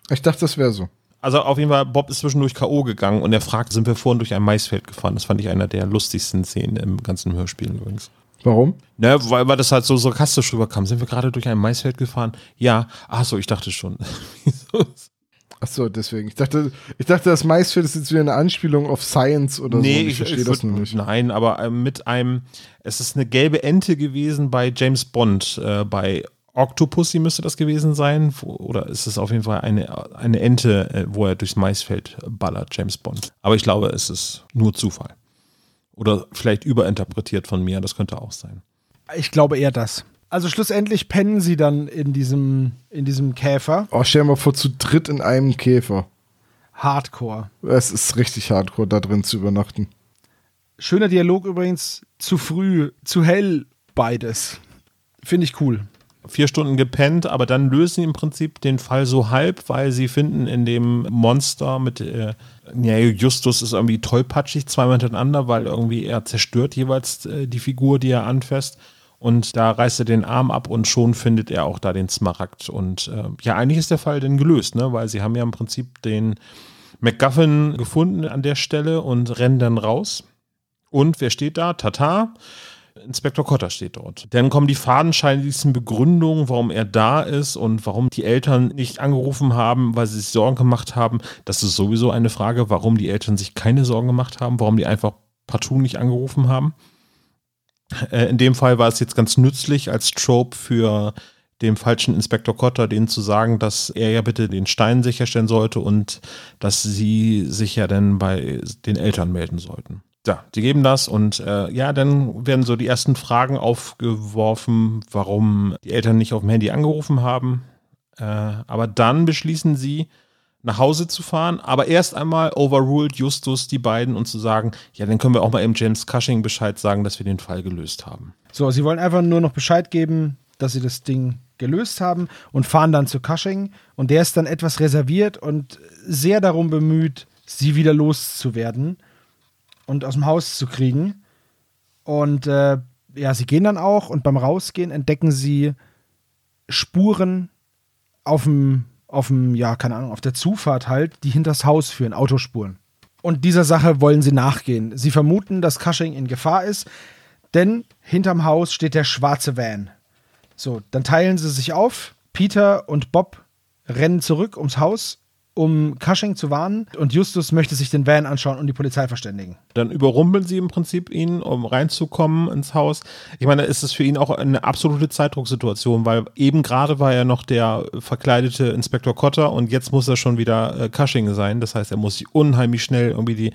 Ich dachte, das wäre so. Also auf jeden Fall, Bob ist zwischendurch K.O. gegangen und er fragt, sind wir vorhin durch ein Maisfeld gefahren? Das fand ich einer der lustigsten Szenen im ganzen Hörspiel übrigens. Warum? Ne, weil, weil das halt so sarkastisch rüberkam. Sind wir gerade durch ein Maisfeld gefahren? Ja. Ach so, ich dachte schon. Ach so, deswegen. Ich dachte, ich dachte, das Maisfeld ist jetzt wieder eine Anspielung auf Science oder so. Und Ich, verstehe das würd- nicht. Nein, aber ähm, mit einem, es ist eine gelbe Ente gewesen bei James Bond, äh, bei Octopussy müsste das gewesen sein, wo, oder ist es auf jeden Fall eine, eine Ente, äh, wo er durchs Maisfeld ballert, James Bond. Aber ich glaube, es ist nur Zufall. Oder vielleicht überinterpretiert von mir, das könnte auch sein. Ich glaube eher das. Also schlussendlich pennen sie dann in diesem, in diesem Käfer. Oh, stell dir mal vor, zu dritt in einem Käfer. Hardcore. Es ist richtig hardcore, da drin zu übernachten. Schöner Dialog übrigens. Zu früh, zu hell, beides. Finde ich cool. vier Stunden gepennt, aber dann lösen sie im Prinzip den Fall so halb, weil sie finden in dem Monster mit, äh, ja, Justus ist irgendwie tollpatschig, zweimal hintereinander, weil irgendwie er zerstört jeweils äh, die Figur, die er anfasst. Und da reißt er den Arm ab und schon findet er auch da den Smaragd. Und äh, ja, eigentlich ist der Fall dann gelöst, ne? weil sie haben ja im Prinzip den MacGuffin gefunden an der Stelle und rennen dann raus. Und wer steht da? Tata. Inspektor Cotter steht dort. Dann kommen die fadenscheinigsten Begründungen, warum er da ist und warum die Eltern nicht angerufen haben, weil sie sich Sorgen gemacht haben. Das ist sowieso eine Frage, warum die Eltern sich keine Sorgen gemacht haben, warum die einfach partout nicht angerufen haben. Äh, in dem Fall war es jetzt ganz nützlich als Trope für dem falschen Inspektor Cotter, denen zu sagen, dass er ja bitte den Stein sicherstellen sollte und dass sie sich ja dann bei den Eltern melden sollten. Ja, die geben das und äh, ja, dann werden so die ersten Fragen aufgeworfen, warum die Eltern nicht auf dem Handy angerufen haben. Äh, aber dann beschließen sie, nach Hause zu fahren, aber erst einmal overruled Justus die beiden und zu sagen, ja, dann können wir auch mal eben James Cushing Bescheid sagen, dass wir den Fall gelöst haben. So, sie wollen einfach nur noch Bescheid geben, dass sie das Ding gelöst haben und fahren dann zu Cushing. Und der ist dann etwas reserviert und sehr darum bemüht, sie wieder loszuwerden und aus dem Haus zu kriegen. Und äh, ja, sie gehen dann auch und beim Rausgehen entdecken sie Spuren auf dem, auf dem, ja, keine Ahnung, auf der Zufahrt halt, die hinters Haus führen, Autospuren. Und dieser Sache wollen sie nachgehen. Sie vermuten, dass Cushing in Gefahr ist, denn hinterm Haus steht der schwarze Van. So, dann teilen sie sich auf. Peter und Bob rennen zurück ums Haus um Cushing zu warnen und Justus möchte sich den Van anschauen und die Polizei verständigen. Dann überrumpeln sie im Prinzip ihn, um reinzukommen ins Haus. Ich meine, ist es für ihn auch eine absolute Zeitdrucksituation, weil eben gerade war er noch der verkleidete Inspektor Cotter und jetzt muss er schon wieder äh, Cushing sein. Das heißt, er muss sich unheimlich schnell irgendwie die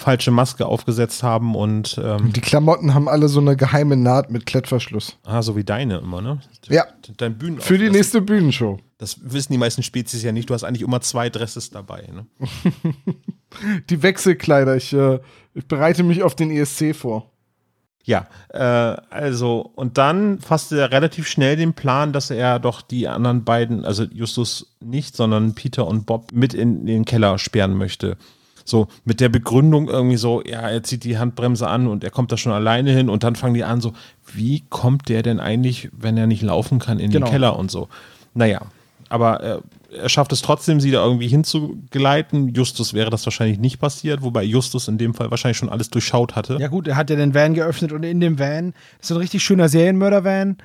falsche Maske aufgesetzt haben und ähm, Die Klamotten haben alle so eine geheime Naht mit Klettverschluss. ah, so wie deine immer, ne? Ja. Dein Bühnen Für die nächste Bühnenshow. Das wissen die meisten Spezies ja nicht. Du hast eigentlich immer zwei Dresses dabei. Ne? Die Wechselkleider. Ich, äh, ich bereite mich auf den ESC vor. Ja, äh, also, und dann fasste er relativ schnell den Plan, dass er doch die anderen beiden, also Justus nicht, sondern Peter und Bob mit in den Keller sperren möchte. So, mit der Begründung irgendwie so, ja, er zieht die Handbremse an und er kommt da schon alleine hin und dann fangen die an so, wie kommt der denn eigentlich, wenn er nicht laufen kann, in Genau. den Keller und so. Naja, aber äh, er schafft es trotzdem, sie da irgendwie hinzugeleiten. Justus wäre das wahrscheinlich nicht passiert, wobei Justus in dem Fall wahrscheinlich schon alles durchschaut hatte. Ja gut, er hat ja den Van geöffnet und in dem Van, das ist ein richtig schöner Serienmörder-Van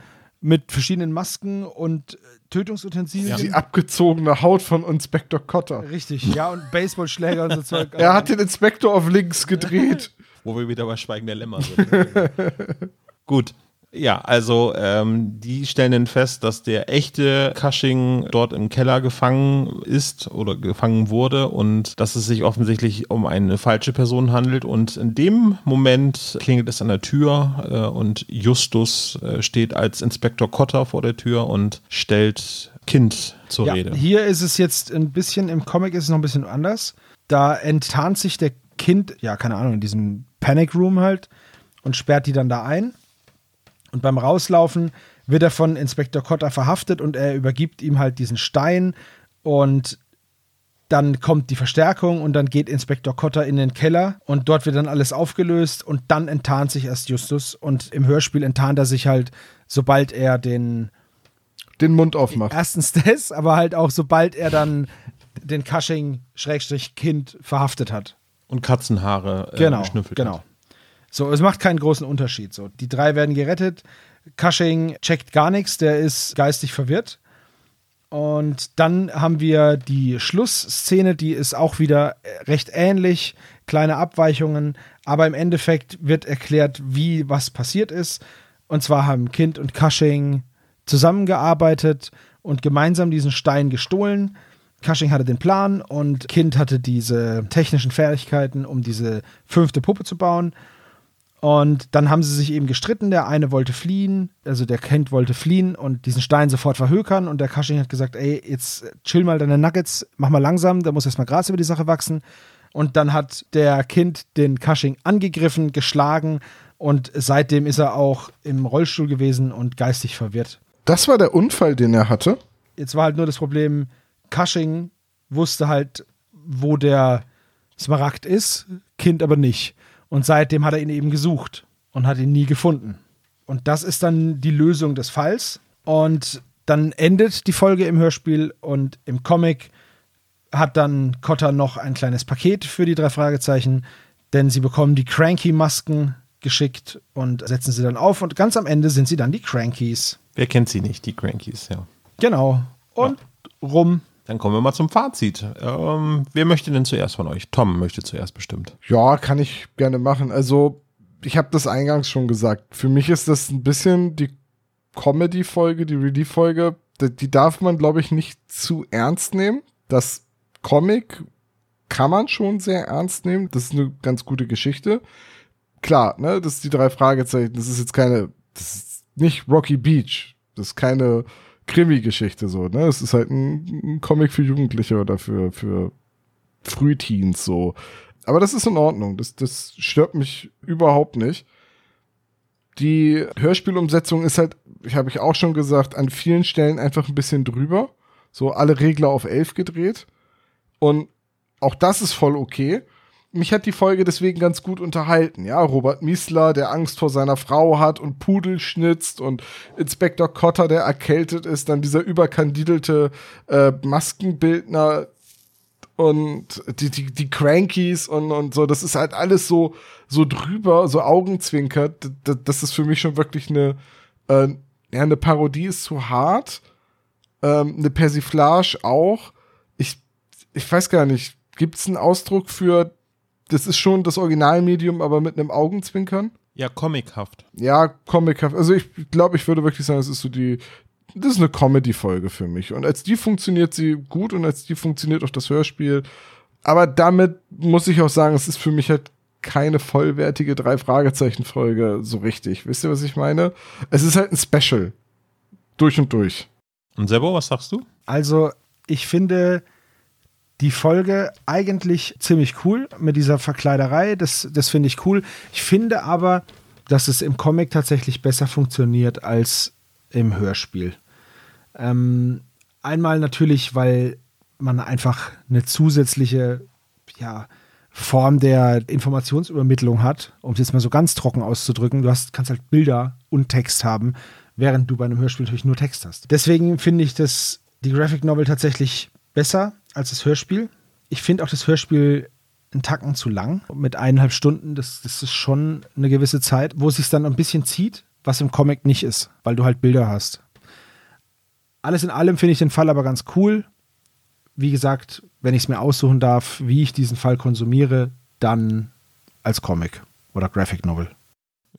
mit verschiedenen Masken und äh, Tötungsutensilien. Die abgezogene Haut von Inspektor Cotter. Richtig, ja, und Baseballschläger und so Zeug. Er hat den Inspektor auf links gedreht. Wo wir wieder bei Schweigen der Lämmer sind. ne? Gut. Ja, also ähm, die stellen dann fest, dass der echte Cushing dort im Keller gefangen ist oder gefangen wurde und dass es sich offensichtlich um eine falsche Person handelt. Und in dem Moment klingelt es an der Tür äh, und Justus äh, steht als Inspektor Cotter vor der Tür und stellt Kind zur ja, Rede. Hier ist es jetzt ein bisschen, im Comic ist es noch ein bisschen anders. Da enttarnt sich der Kind, ja, keine Ahnung, in diesem Panic Room halt und sperrt die dann da ein. Und beim Rauslaufen wird er von Inspektor Cotter verhaftet und er übergibt ihm halt diesen Stein und dann kommt die Verstärkung und dann geht Inspektor Cotter in den Keller und dort wird dann alles aufgelöst und dann enttarnt sich erst Justus und im Hörspiel enttarnt er sich halt, sobald er den Den Mund aufmacht. Erstens das, aber halt auch sobald er dann den Cushing-Kind verhaftet hat. Und Katzenhaare äh, Genau, geschnüffelt. genau. Hat. So, es macht keinen großen Unterschied. So, die drei werden gerettet. Cushing checkt gar nichts, der ist geistig verwirrt. Und dann haben wir die Schlussszene, die ist auch wieder recht ähnlich, kleine Abweichungen, aber im Endeffekt wird erklärt, wie was passiert ist. Und zwar haben Kind und Cushing zusammengearbeitet und gemeinsam diesen Stein gestohlen. Cushing hatte den Plan und Kind hatte diese technischen Fähigkeiten, um diese fünfte Puppe zu bauen. Und dann haben sie sich eben gestritten. Der eine wollte fliehen, also der Kent wollte fliehen und diesen Stein sofort verhökern. Und der Cushing hat gesagt: Ey, jetzt chill mal deine Nuggets, mach mal langsam, da muss erstmal Gras über die Sache wachsen. Und dann hat der Kind den Cushing angegriffen, geschlagen und seitdem ist er auch im Rollstuhl gewesen und geistig verwirrt. Das war der Unfall, den er hatte. Jetzt war halt nur das Problem, Cushing wusste halt, wo der Smaragd ist, Kind aber nicht. Und seitdem hat er ihn eben gesucht und hat ihn nie gefunden. Und das ist dann die Lösung des Falls. Und dann endet die Folge im Hörspiel und im Comic hat dann Cotter noch ein kleines Paket für die drei Fragezeichen, denn sie bekommen die Cranky-Masken geschickt und setzen sie dann auf und ganz am Ende sind sie dann die Crankies. Wer kennt sie nicht, die Crankies, ja. Genau. Und rum. Dann kommen wir mal zum Fazit. Ähm, wer möchte denn zuerst von euch? Tom möchte zuerst bestimmt. Ja, kann ich gerne machen. Also, ich habe das eingangs schon gesagt. Für mich ist das ein bisschen die Comedy-Folge, die Relief-Folge. Die, darf man, glaube ich, nicht zu ernst nehmen. Das Comic kann man schon sehr ernst nehmen. Das ist eine ganz gute Geschichte. Klar, ne, das ist die drei Fragezeichen. Das ist jetzt keine, das ist nicht Rocky Beach. Das ist keine Krimi-Geschichte so, ne? Es ist halt ein, ein Comic für Jugendliche oder für, für Frühteens so. Aber das ist in Ordnung. Das, das stört mich überhaupt nicht. Die Hörspielumsetzung ist halt, ich habe ich auch schon gesagt, an vielen Stellen einfach ein bisschen drüber. So alle Regler auf 11 gedreht. Und auch das ist voll okay. Mich hat die Folge deswegen ganz gut unterhalten. Ja, Robert Miesler, der Angst vor seiner Frau hat und Pudel schnitzt und Inspektor Cotter, der erkältet ist, dann dieser überkandidelte äh, Maskenbildner und die, die, die Crankies und, und so, das ist halt alles so, so drüber, so augenzwinkert. Das, ist für mich schon wirklich eine, äh, ja, eine Parodie ist zu hart, ähm, eine Persiflage auch. Ich, ich weiß gar nicht, gibt es einen Ausdruck für, das ist schon das Originalmedium, aber mit einem Augenzwinkern? Ja, comichaft. Ja, comichaft. Also ich glaube, ich würde wirklich sagen, es ist so die, das ist eine Comedy-Folge für mich. Und als die funktioniert sie gut und als die funktioniert auch das Hörspiel. Aber damit muss ich auch sagen, es ist für mich halt keine vollwertige Drei-Fragezeichen-Folge so richtig. Wisst ihr, was ich meine? Es ist halt ein Special. Durch und durch. Und Sebo, was sagst du? Also, ich finde die Folge eigentlich ziemlich cool mit dieser Verkleiderei. Das, das finde ich cool. Ich finde aber, dass es im Comic tatsächlich besser funktioniert als im Hörspiel. Ähm, einmal natürlich, weil man einfach eine zusätzliche ja, Form der Informationsübermittlung hat, um es jetzt mal so ganz trocken auszudrücken. Du hast, kannst halt Bilder und Text haben, während du bei einem Hörspiel natürlich nur Text hast. Deswegen finde ich das, die Graphic Novel tatsächlich besser als das Hörspiel. Ich finde auch das Hörspiel einen Tacken zu lang. Mit eineinhalb Stunden, das, das ist schon eine gewisse Zeit, wo es sich dann ein bisschen zieht, was im Comic nicht ist, weil du halt Bilder hast. Alles in allem finde ich den Fall aber ganz cool. Wie gesagt, wenn ich es mir aussuchen darf, wie ich diesen Fall konsumiere, dann als Comic oder Graphic Novel.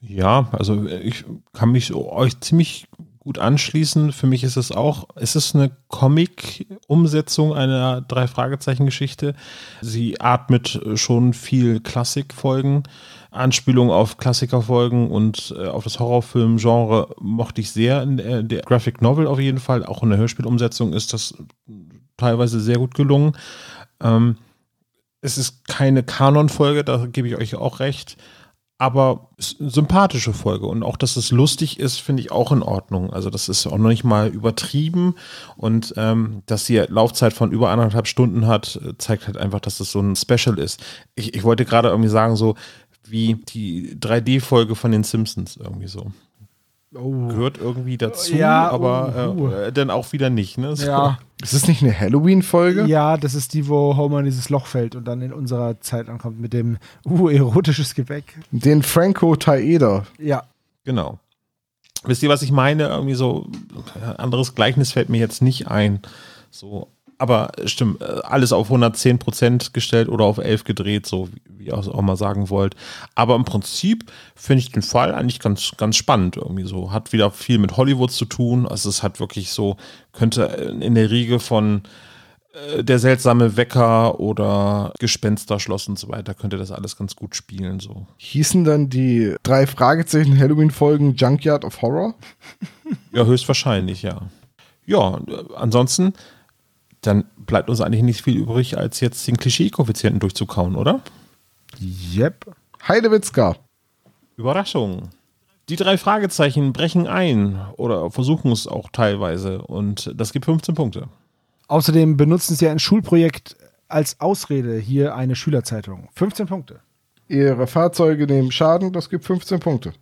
Ja, also ich kann mich euch ziemlich gut anschließen. Für mich ist es auch, es ist eine Comic-Umsetzung einer Drei-Fragezeichen-Geschichte. Sie atmet schon viel Klassikfolgen, Anspielungen auf Klassikerfolgen und äh, auf das Horrorfilm-Genre mochte ich sehr. In der, der Graphic Novel auf jeden Fall, auch in der Hörspielumsetzung ist das teilweise sehr gut gelungen. Ähm, es ist keine Kanon-Folge, da gebe ich euch auch recht aber sympathische Folge. Und auch, dass es lustig ist, finde ich auch in Ordnung. Also, das ist auch noch nicht mal übertrieben. Und ähm, dass sie Laufzeit von über anderthalb Stunden hat, zeigt halt einfach, dass das so ein Special ist. Ich, ich wollte gerade irgendwie sagen, so wie die 3D-Folge von den Simpsons irgendwie so. Oh. Gehört irgendwie dazu, ja, aber uh, uh. Äh, dann auch wieder nicht. Ne? So. Ja. Ist das nicht eine Halloween-Folge? Ja, das ist die, wo Homer in dieses Loch fällt und dann in unserer Zeit ankommt mit dem uh, erotisches Gebäck. Den Franco Taeda. Ja. Genau. Wisst ihr, was ich meine? Irgendwie so, ein anderes Gleichnis fällt mir jetzt nicht ein. So, aber stimmt, äh, alles auf 110 Prozent gestellt oder auf 11 gedreht, so wie ihr auch mal sagen wollt. Aber im Prinzip finde ich den Fall eigentlich ganz, ganz spannend irgendwie so. Hat wieder viel mit Hollywood zu tun. Also es hat wirklich so, könnte in der Riege von äh, der seltsame Wecker oder Gespensterschloss und so weiter, könnte das alles ganz gut spielen. So. Hießen dann die drei Fragezeichen Halloween-Folgen Junkyard of Horror? ja, höchstwahrscheinlich, ja. Ja, ansonsten dann bleibt uns eigentlich nicht viel übrig, als jetzt den Klischee-Koeffizienten durchzukauen, oder? Yep. Heidewitzka. Überraschung. Die drei Fragezeichen brechen ein oder versuchen es auch teilweise und das gibt 15 Punkte. Außerdem benutzen sie ein Schulprojekt als Ausrede hier eine Schülerzeitung. 15 Punkte. Ihre Fahrzeuge nehmen Schaden, das gibt 15 Punkte.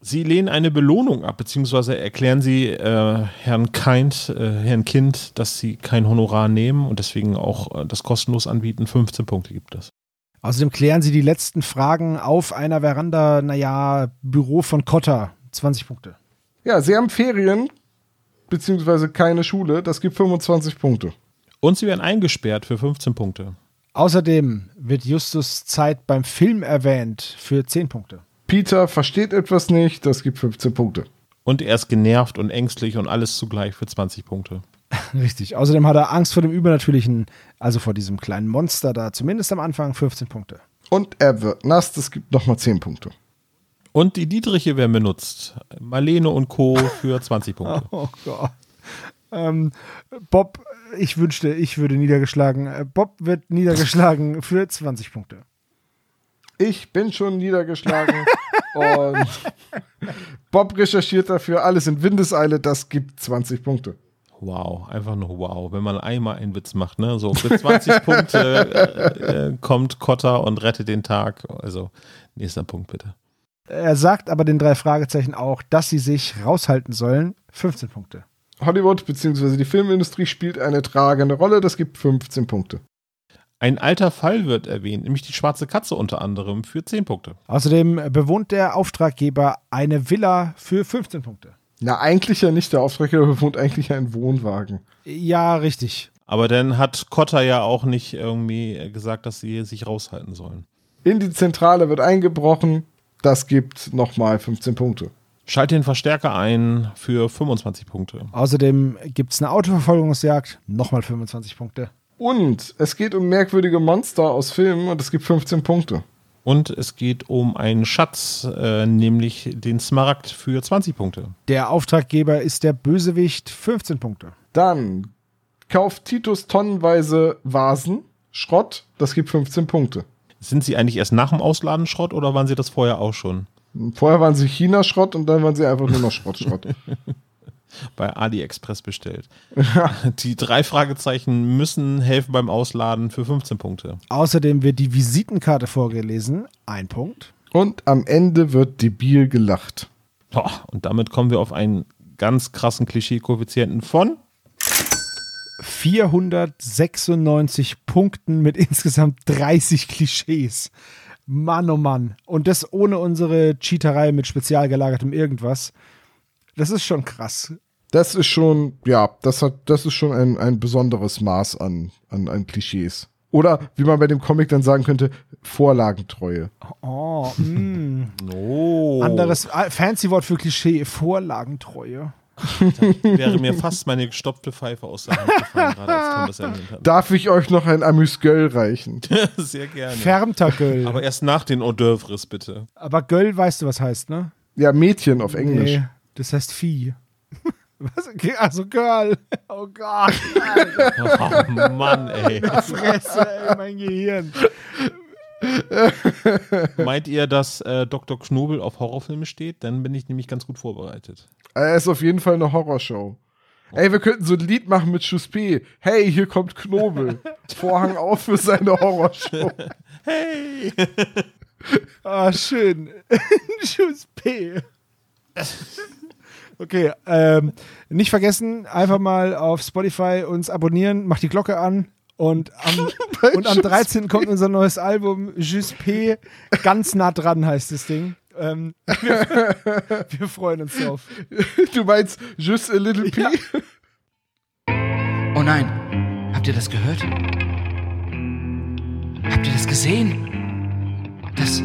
Sie lehnen eine Belohnung ab, beziehungsweise erklären Sie äh, Herrn Kind, äh, Herrn Kind, dass Sie kein Honorar nehmen und deswegen auch äh, das kostenlos anbieten. 15 Punkte gibt es. Außerdem klären Sie die letzten Fragen auf einer Veranda, naja, Büro von Kotter. 20 Punkte. Ja, Sie haben Ferien, beziehungsweise keine Schule. Das gibt 25 Punkte. Und Sie werden eingesperrt für 15 Punkte. Außerdem wird Justus Zeit beim Film erwähnt für 10 Punkte. Peter versteht etwas nicht, das gibt 15 Punkte. Und er ist genervt und ängstlich und alles zugleich für 20 Punkte. Richtig. Außerdem hat er Angst vor dem Übernatürlichen, also vor diesem kleinen Monster da, zumindest am Anfang 15 Punkte. Und er wird nass, das gibt nochmal 10 Punkte. Und die Dietriche werden benutzt. Marlene und Co. für 20 Punkte. oh Gott. Ähm, Bob, ich wünschte, ich würde niedergeschlagen. Äh, Bob wird niedergeschlagen für 20 Punkte. Ich bin schon niedergeschlagen. und Bob recherchiert dafür alles in Windeseile. Das gibt 20 Punkte. Wow, einfach nur wow. Wenn man einmal einen Witz macht, ne? So für 20 Punkte äh, äh, kommt Kotter und rettet den Tag. Also, nächster Punkt bitte. Er sagt aber den drei Fragezeichen auch, dass sie sich raushalten sollen. 15 Punkte. Hollywood bzw. die Filmindustrie spielt eine tragende Rolle. Das gibt 15 Punkte. Ein alter Fall wird erwähnt, nämlich die schwarze Katze unter anderem für 10 Punkte. Außerdem bewohnt der Auftraggeber eine Villa für 15 Punkte. Na, eigentlich ja nicht. Der Auftraggeber bewohnt eigentlich einen Wohnwagen. Ja, richtig. Aber dann hat Kotter ja auch nicht irgendwie gesagt, dass sie sich raushalten sollen. In die Zentrale wird eingebrochen. Das gibt nochmal 15 Punkte. Schalte den Verstärker ein für 25 Punkte. Außerdem gibt es eine Autoverfolgungsjagd, nochmal 25 Punkte. Und es geht um merkwürdige Monster aus Filmen und es gibt 15 Punkte. Und es geht um einen Schatz, äh, nämlich den Smaragd für 20 Punkte. Der Auftraggeber ist der Bösewicht, 15 Punkte. Dann kauft Titus tonnenweise Vasen, Schrott, das gibt 15 Punkte. Sind sie eigentlich erst nach dem Ausladen Schrott oder waren sie das vorher auch schon? Vorher waren sie China-Schrott und dann waren sie einfach nur noch Schrott-Schrott. Bei AliExpress bestellt. Die drei Fragezeichen müssen helfen beim Ausladen für 15 Punkte. Außerdem wird die Visitenkarte vorgelesen, ein Punkt. und am Ende wird debil gelacht. Boah, und damit kommen wir auf einen ganz krassen Klischee-Koeffizienten von 496 Punkten mit insgesamt 30 Klischees. Mann, oh Mann. Und das ohne unsere Cheaterei mit spezial gelagertem irgendwas. Das ist schon krass. Das ist schon, ja, das hat, das ist schon ein, ein besonderes Maß an, an, an Klischees. Oder wie man bei dem Comic dann sagen könnte, Vorlagentreue. Oh, mm. Oh. Anderes äh, fancy Wort für Klischee, Vorlagentreue. wäre mir fast meine gestopfte Pfeife aus der Hand gefallen, gerade als Tom das erwähnt hat. Darf ich euch noch ein Amüsgöl reichen? Sehr gerne. Färmter Göll. Aber Aber, erst nach den Hors d'oeuvres, bitte. Göll weißt du, was heißt, ne? Ja, Mädchen auf Englisch. Nee, das heißt Vieh. Was? Okay, Also Girl. Oh Gott. Oh Mann, ey. Fresse, ey, mein Gehirn. Meint ihr, dass äh, Dr. Knobel auf Horrorfilme steht? Dann bin ich nämlich ganz gut vorbereitet. Er ist auf jeden Fall eine Horrorshow. Ey, wir könnten so ein Lied machen mit Schuss P. Hey, hier kommt Knobel. Vorhang auf für seine Horrorshow. Hey! Ah, schön. Schuss P. Okay, ähm, nicht vergessen, einfach mal auf Spotify uns abonnieren, macht die Glocke an und am, und am Schuss 13. kommt unser neues Album, Jus P. Ganz nah dran heißt das Ding. Ähm, wir, wir freuen uns drauf. Du meinst Just a Little P? Ja. Oh nein, habt ihr das gehört? Habt ihr das gesehen? Das,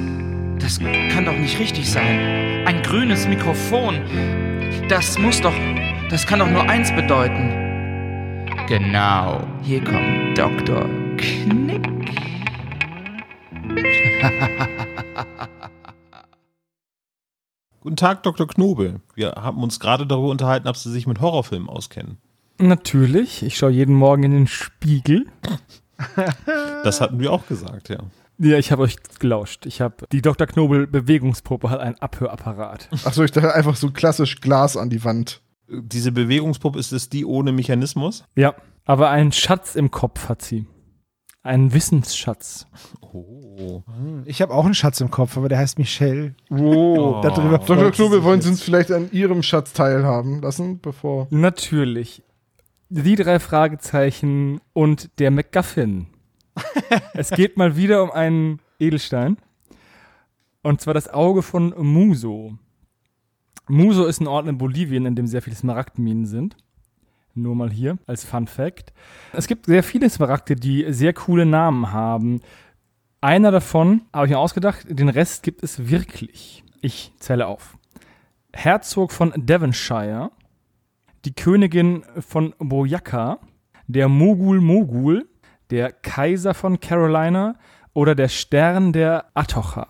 das kann doch nicht richtig sein. Ein grünes Mikrofon. Das muss doch, das kann doch nur eins bedeuten. Genau, hier kommt Dr. Knick. Guten Tag, Dr. Knobel. Wir haben uns gerade darüber unterhalten, ob Sie sich mit Horrorfilmen auskennen. Natürlich. Ich schaue jeden Morgen in den Spiegel. Das hatten wir auch gesagt, ja. Ja, ich habe euch gelauscht. Ich habe die Dr. Knobel Bewegungspuppe hat einen Abhörapparat. Achso, ich dachte einfach so klassisch Glas an die Wand. Diese Bewegungspuppe, ist es die ohne Mechanismus? Ja, aber einen Schatz im Kopf hat sie. Einen Wissensschatz. Oh. Ich habe auch einen Schatz im Kopf, aber der heißt Michelle. Wow. Darüber Dr. freut sie Knobel, wollen Sie uns vielleicht an Ihrem Schatz teilhaben lassen, bevor. Natürlich. Die drei Fragezeichen und der MacGuffin. es geht mal wieder um einen Edelstein. Und zwar das Auge von Muso. Muso ist ein Ort in Bolivien, in dem sehr viele Smaragdminen sind. Nur mal hier als Fun Fact. Es gibt sehr viele Smaragde, die sehr coole Namen haben. Einer davon habe ich mir ausgedacht, den Rest gibt es wirklich. Ich zähle auf. Herzog von Devonshire, die Königin von Boyacá, der Mogul Mogul, der Kaiser von Carolina oder der Stern der Atocha.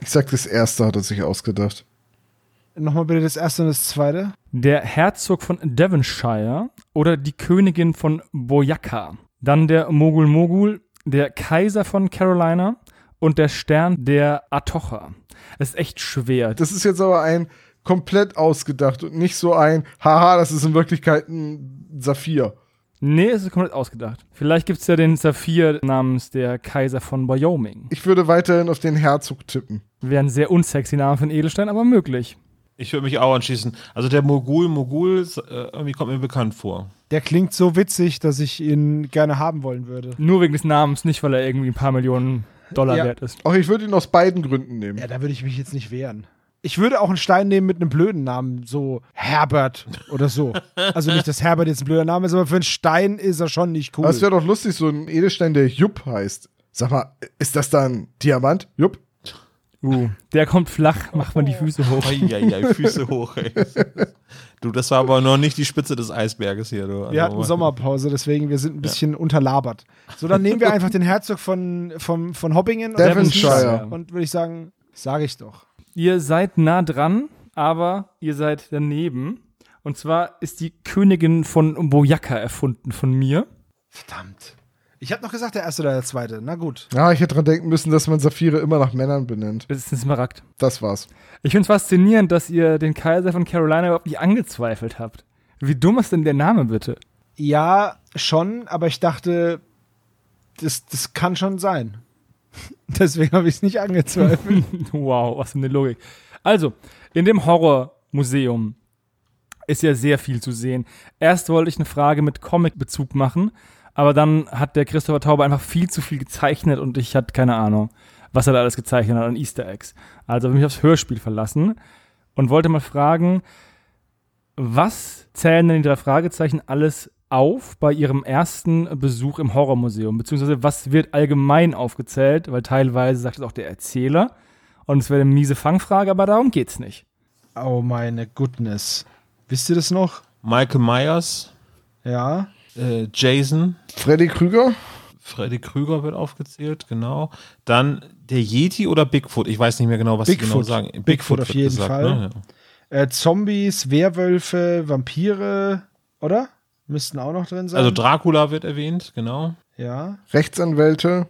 Ich sag, das erste hat er sich ausgedacht. Nochmal bitte das erste und das zweite. Der Herzog von Devonshire oder die Königin von Boyacá. Dann der Mogul Mogul, der Kaiser von Carolina und der Stern der Atocha. Das ist echt schwer. Das ist jetzt aber ein komplett ausgedacht und nicht so ein, haha, das ist in Wirklichkeit ein Saphir. Nee, es ist komplett ausgedacht. Vielleicht gibt es ja den Saphir namens der Kaiser von Wyoming. Ich würde weiterhin auf den Herzog tippen. Wäre ein sehr unsexy Name für einen Edelstein, aber möglich. Ich würde mich auch anschließen. Also der Mogul, Mogul, äh, irgendwie kommt mir bekannt vor. Der klingt so witzig, dass ich ihn gerne haben wollen würde. Nur wegen des Namens, nicht weil er irgendwie ein paar Millionen Dollar Ja. wert ist. Auch ich würde ihn aus beiden Gründen nehmen. Ja, da würde ich mich jetzt nicht wehren. Ich würde auch einen Stein nehmen mit einem blöden Namen, so Herbert oder so. Also nicht, dass Herbert jetzt ein blöder Name ist, aber für einen Stein ist er schon nicht cool. Aber es wäre doch lustig, so ein Edelstein, der Jupp heißt. Sag mal, ist das dann Diamant? Jupp? Uh, der kommt flach, macht man die Füße hoch. Eieiei, Füße hoch, ey. Du, das war aber noch nicht die Spitze des Eisberges hier, du. wir Also, hatten Sommerpause, deswegen wir sind ein bisschen unterlabert. So, dann nehmen wir einfach den Herzog von, von, von Hobbingen und Devonshire. und würde ich sagen, sage ich doch. Ihr seid nah dran, aber ihr seid daneben. Und zwar ist die Königin von Boyaka erfunden von mir. Verdammt. Ich habe noch gesagt, der erste oder der zweite. Na gut. Ja, ich hätte dran denken müssen, dass man Saphire immer nach Männern benennt. Das ist ein Smaragd. Das war's. Ich finde es faszinierend, dass ihr den Kaiser von Carolina überhaupt nicht angezweifelt habt. Wie dumm ist denn der Name bitte? Ja, schon, aber ich dachte, das, das kann schon sein. Deswegen habe ich es nicht angezweifelt. wow, was für eine Logik. Also, in dem Horrormuseum ist ja sehr viel zu sehen. Erst wollte ich eine Frage mit Comic-Bezug machen, aber dann hat der Christopher Taube einfach viel zu viel gezeichnet und ich hatte keine Ahnung, was er da alles gezeichnet hat an Easter Eggs. Also habe ich mich aufs Hörspiel verlassen und wollte mal fragen, was zählen denn die drei Fragezeichen alles auf bei ihrem ersten Besuch im Horrormuseum? Beziehungsweise was wird allgemein aufgezählt? Weil teilweise sagt es auch der Erzähler. Und es wäre eine miese Fangfrage, aber darum geht's nicht. oh meine Goodness. Wisst ihr das noch? Michael Myers, Ja. äh, Jason, Freddy Krüger? Freddy Krüger wird aufgezählt, genau. Dann der Yeti oder Bigfoot? Ich weiß nicht mehr genau, was sie genau Bigfoot. sagen. Bigfoot auf wird jeden Fall. Ne? Ja. Äh, Zombies, Werwölfe, Vampire, oder? Müssten auch noch drin sein. Also Dracula wird erwähnt, genau. ja. Rechtsanwälte?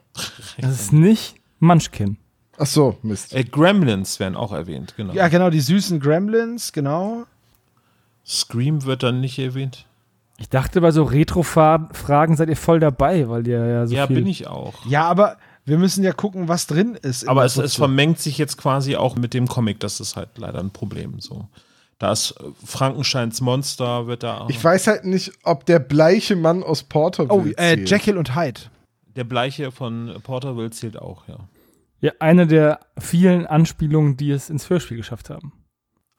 Das ist nicht Munchkin. Ach so, Mist. Äh, Gremlins werden auch erwähnt, genau. Ja, genau, die süßen Gremlins, genau. Scream wird dann nicht erwähnt. Ich dachte, bei so Retro-Fragen seid ihr voll dabei, weil ihr ja so ja, viel... bin ich auch. Ja, aber wir müssen ja gucken, was drin ist. Aber es, es vermengt sich jetzt quasi auch mit dem Comic. Das ist halt leider ein Problem. So. Da ist äh, Frankensteins Monster, wird da. Ich weiß halt nicht, ob der bleiche Mann aus Porterville Oh, äh, zählt. Jekyll und Hyde. der Bleiche von Porterville zählt auch, ja. Ja, eine der vielen Anspielungen, die es ins Hörspiel geschafft haben.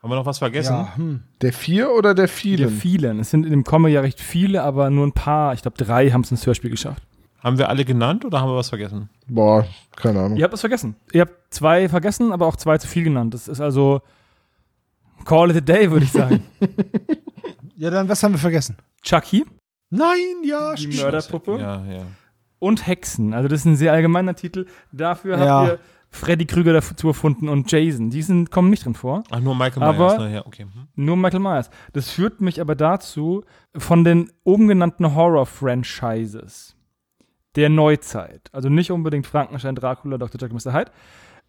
Haben wir noch was vergessen? Ja, hm. Der vier oder der Der vielen? vielen. Es sind in dem Comic ja recht viele, aber nur ein paar, ich glaube drei haben es ins Hörspiel geschafft. Haben wir alle genannt oder haben wir was vergessen? Boah, keine Ahnung. Ihr habt es vergessen. Ihr habt zwei vergessen, aber auch zwei zu viel genannt. Das ist also Call it a day, würde ich sagen. Ja, dann, was haben wir vergessen? Chucky Nein, ja, Die. Mörderpuppe. Ja, ja. und Hexen. Also das ist ein sehr allgemeiner Titel. Dafür Ja. habt ihr Freddy Krüger dazu erfunden und Jason. Die sind, kommen nicht drin vor. Ach, nur Michael Aber- Myers, ne? Ja, okay. Hm. Nur Michael Myers. Das führt mich aber dazu, von den oben genannten Horror-Franchises der Neuzeit, also nicht unbedingt Frankenstein, Dracula, Dr. Jekyll, Mr. Hyde,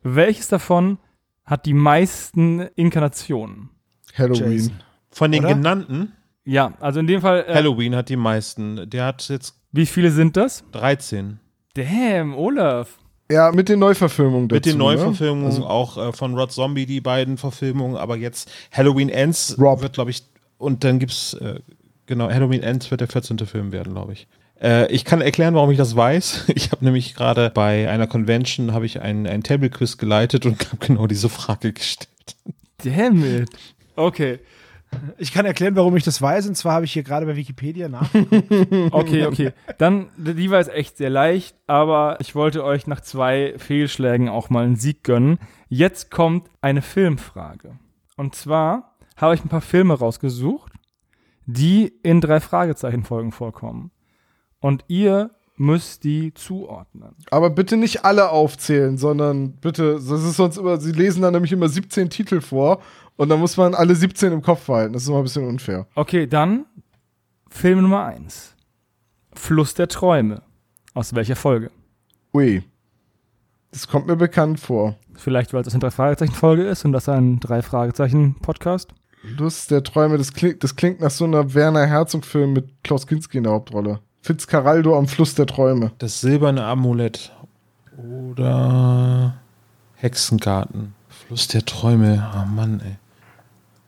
welches davon hat die meisten Inkarnationen? Halloween. Jason. Von den Oder? genannten, Ja, also in dem Fall, äh, Halloween hat die meisten. Der hat jetzt wie viele sind das? 13. Damn, Olaf. Ja, mit den Neuverfilmungen dazu. Mit den ne? Neuverfilmungen, Also, auch äh, von Rod Zombie, die beiden Verfilmungen, aber jetzt Halloween Ends Rob. wird, glaube ich, und dann gibt's, äh, genau, Halloween Ends wird der 14. Film werden, glaube ich. Äh, ich kann erklären, warum ich das weiß. Ich habe nämlich gerade bei einer Convention habe ich ein, ein Table-Quiz geleitet und habe genau diese Frage gestellt. Damn it. Okay. Ich kann erklären, warum ich das weiß. Und zwar habe ich hier gerade bei Wikipedia nach. Okay, okay. Dann, die war jetzt echt sehr leicht, aber ich wollte euch nach zwei Fehlschlägen auch mal einen Sieg gönnen. Jetzt kommt eine Filmfrage. Und zwar habe ich ein paar Filme rausgesucht, die in drei Fragezeichen-Folgen vorkommen. Und ihr müsst die zuordnen. aber bitte nicht alle aufzählen, sondern bitte, das ist sonst immer, sie lesen dann nämlich immer 17 Titel vor und dann muss man alle 17 im Kopf behalten. Das ist immer ein bisschen unfair. Okay, dann Film Nummer eins. Fluss der Träume. Aus welcher Folge? Ui. Das kommt mir bekannt vor. Vielleicht, weil es eine Drei-Fragezeichen-Folge ist und das ein Drei-Fragezeichen-Podcast. Lust der Träume, das klingt, das klingt nach so einer Werner Herzog-Film mit Klaus Kinski in der Hauptrolle. Fitzcarraldo am Fluss der Träume. Das silberne Amulett. Oder Hexengarten. Fluss der Träume. Ah, Mann, ey.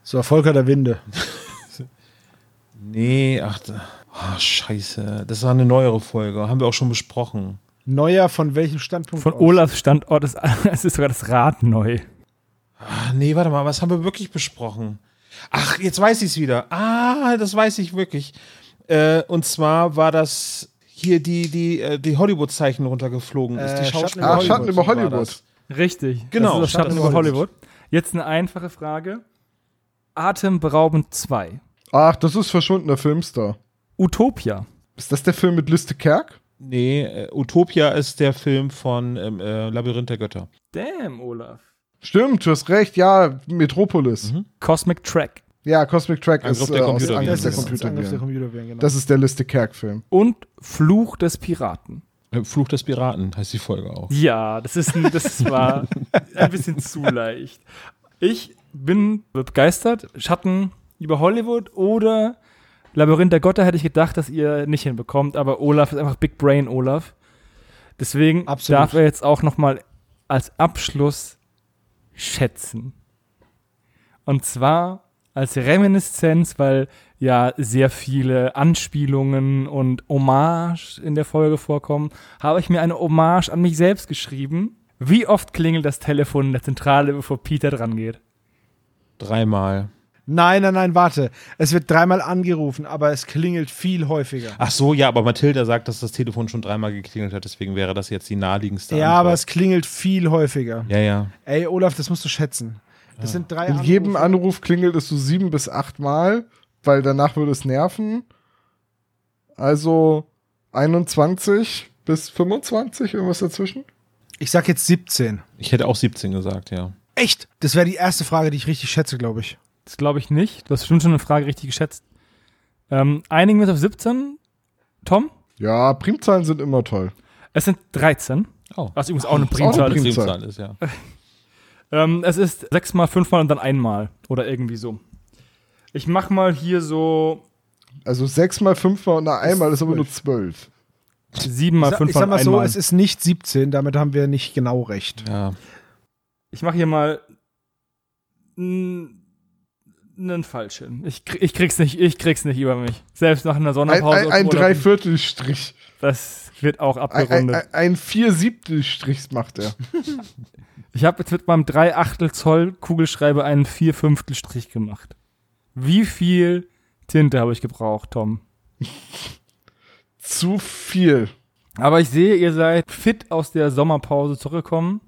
So, Volker der Winde. Nee, ach, da- ah, scheiße. Das war eine neuere Folge. Haben wir auch schon besprochen. Neuer von welchem Standpunkt? Von aus? Olafs Standort ist es ist sogar das Rad neu. Ah, nee, warte mal, was haben wir wirklich besprochen? Ach, jetzt weiß ich es wieder. Ah, das weiß ich wirklich. Äh, und zwar war das hier die, die, äh, die Hollywood-Zeichen runtergeflogen ist. Äh, Die Schatten Schauspieler. über Ah, Schatten über Hollywood. Richtig. Genau, Das ist das Schatten Schatten über über Hollywood. Jetzt eine einfache Frage. Atemberaubend 2. Ach, das ist verschwundener Filmstar. Utopia. Ist das der Film mit Liste Kerk? Nee, äh, Utopia ist der Film von ähm, äh, Labyrinth der Götter. Damn, Olaf. Stimmt, du hast recht, ja, Metropolis. Mhm. Cosmic Track. Ja, Cosmic Track Angriff ist der äh, aus. Angriff der Das ist Angriff der Computerviren. Genau. Das ist der Liste Kerk-Film. Und Fluch des Piraten. Äh, Fluch des Piraten heißt die Folge auch. Ja, das ist ein, das war ein bisschen zu leicht. Ich bin begeistert. Schatten über Hollywood oder Labyrinth der Götter hätte ich gedacht, dass ihr nicht hinbekommt, aber Olaf ist einfach Big Brain Olaf. Deswegen Absolut. darf er jetzt auch noch mal als Abschluss schätzen. Und zwar als Reminiszenz, weil ja sehr viele Anspielungen und Hommage in der Folge vorkommen, habe ich mir eine Hommage an mich selbst geschrieben. Wie oft klingelt das Telefon in der Zentrale, bevor Peter dran geht? Dreimal. Nein, nein, nein, warte. Es wird dreimal angerufen, aber es klingelt viel häufiger. Ach so, ja, aber Mathilda sagt, dass das Telefon schon dreimal geklingelt hat, deswegen wäre das jetzt die naheliegendste ja, aber Antwort. es klingelt viel häufiger. Ja, ja. Ey, Olaf, das musst du schätzen. Das sind drei In jedem Anrufe. Anruf klingelt es so sieben bis acht Mal, weil danach würde es nerven. Also 21 bis 25, irgendwas dazwischen. Ich sag jetzt 17. Ich hätte auch 17 gesagt, ja. Echt? Das wäre die erste Frage, die ich richtig schätze, glaube ich. Das glaube ich nicht. Du hast bestimmt schon eine Frage richtig geschätzt. Ähm, einigen wir uns auf 17. Tom? Ja, Primzahlen sind immer toll. Es sind 13. Oh. Was übrigens auch eine auch eine Primzahl ist. Primzahl. Primzahl ist, ja. Ähm, es ist sechsmal, fünfmal und dann einmal. Oder irgendwie so. Ich mach mal hier so Also sechsmal, fünfmal und einmal ist aber nur zwölf. siebenmal, sag, ich fünfmal sag mal so, einmal. es ist nicht 17, damit haben wir nicht genau recht. ja. Ich mache hier mal n- einen falschen. Ich, ich krieg's nicht, ich krieg's nicht über mich. Selbst nach einer Ein, Sonderpause. ein, ein obwohl- Dreiviertelstrich. Das wird auch Ein, ein, abgerundet. ein, ein Viersiebtelstrich macht er. Ich habe jetzt mit meinem 3 Achtel Zoll Kugelschreiber einen 4 Fünftel Strich gemacht. Wie viel Tinte habe ich gebraucht, Tom? Zu viel. Aber ich sehe, ihr seid fit aus der Sommerpause zurückgekommen.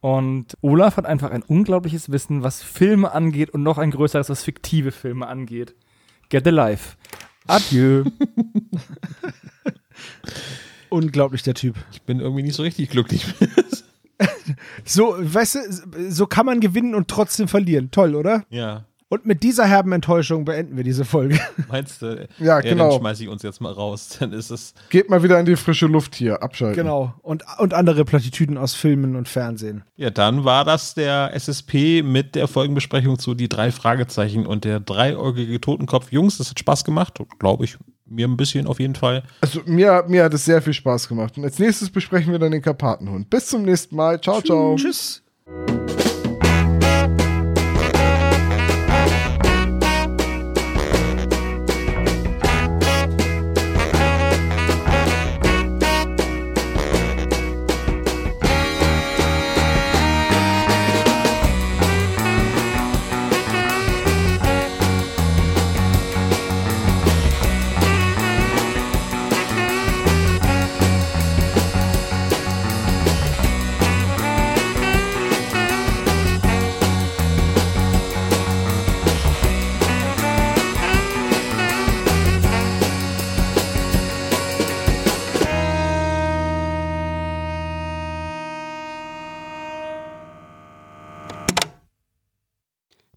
Und Olaf hat einfach ein unglaubliches Wissen, was Filme angeht und noch ein größeres, was fiktive Filme angeht. Get alive. Adieu. Unglaublich, der Typ. Ich bin irgendwie nicht so richtig glücklich. So, weißt du, so kann man gewinnen und trotzdem verlieren. Toll, oder? ja. Und mit dieser herben Enttäuschung beenden wir diese Folge. Meinst du? Ja, Dann genau. schmeiße ich uns jetzt mal raus. Dann ist es. Geht mal wieder in die frische Luft hier. Abschalten. Genau. Und, und andere Plattitüden aus Filmen und Fernsehen. Ja, dann war das der SSP mit der Folgenbesprechung zu die drei Fragezeichen und der dreieugige Totenkopf. Jungs, das hat Spaß gemacht, glaube ich. Mir ein bisschen auf jeden Fall. Also mir, mir hat es sehr viel Spaß gemacht. Und als nächstes besprechen wir dann den Karpatenhund. Bis zum nächsten Mal. Ciao, ciao. Tschüss.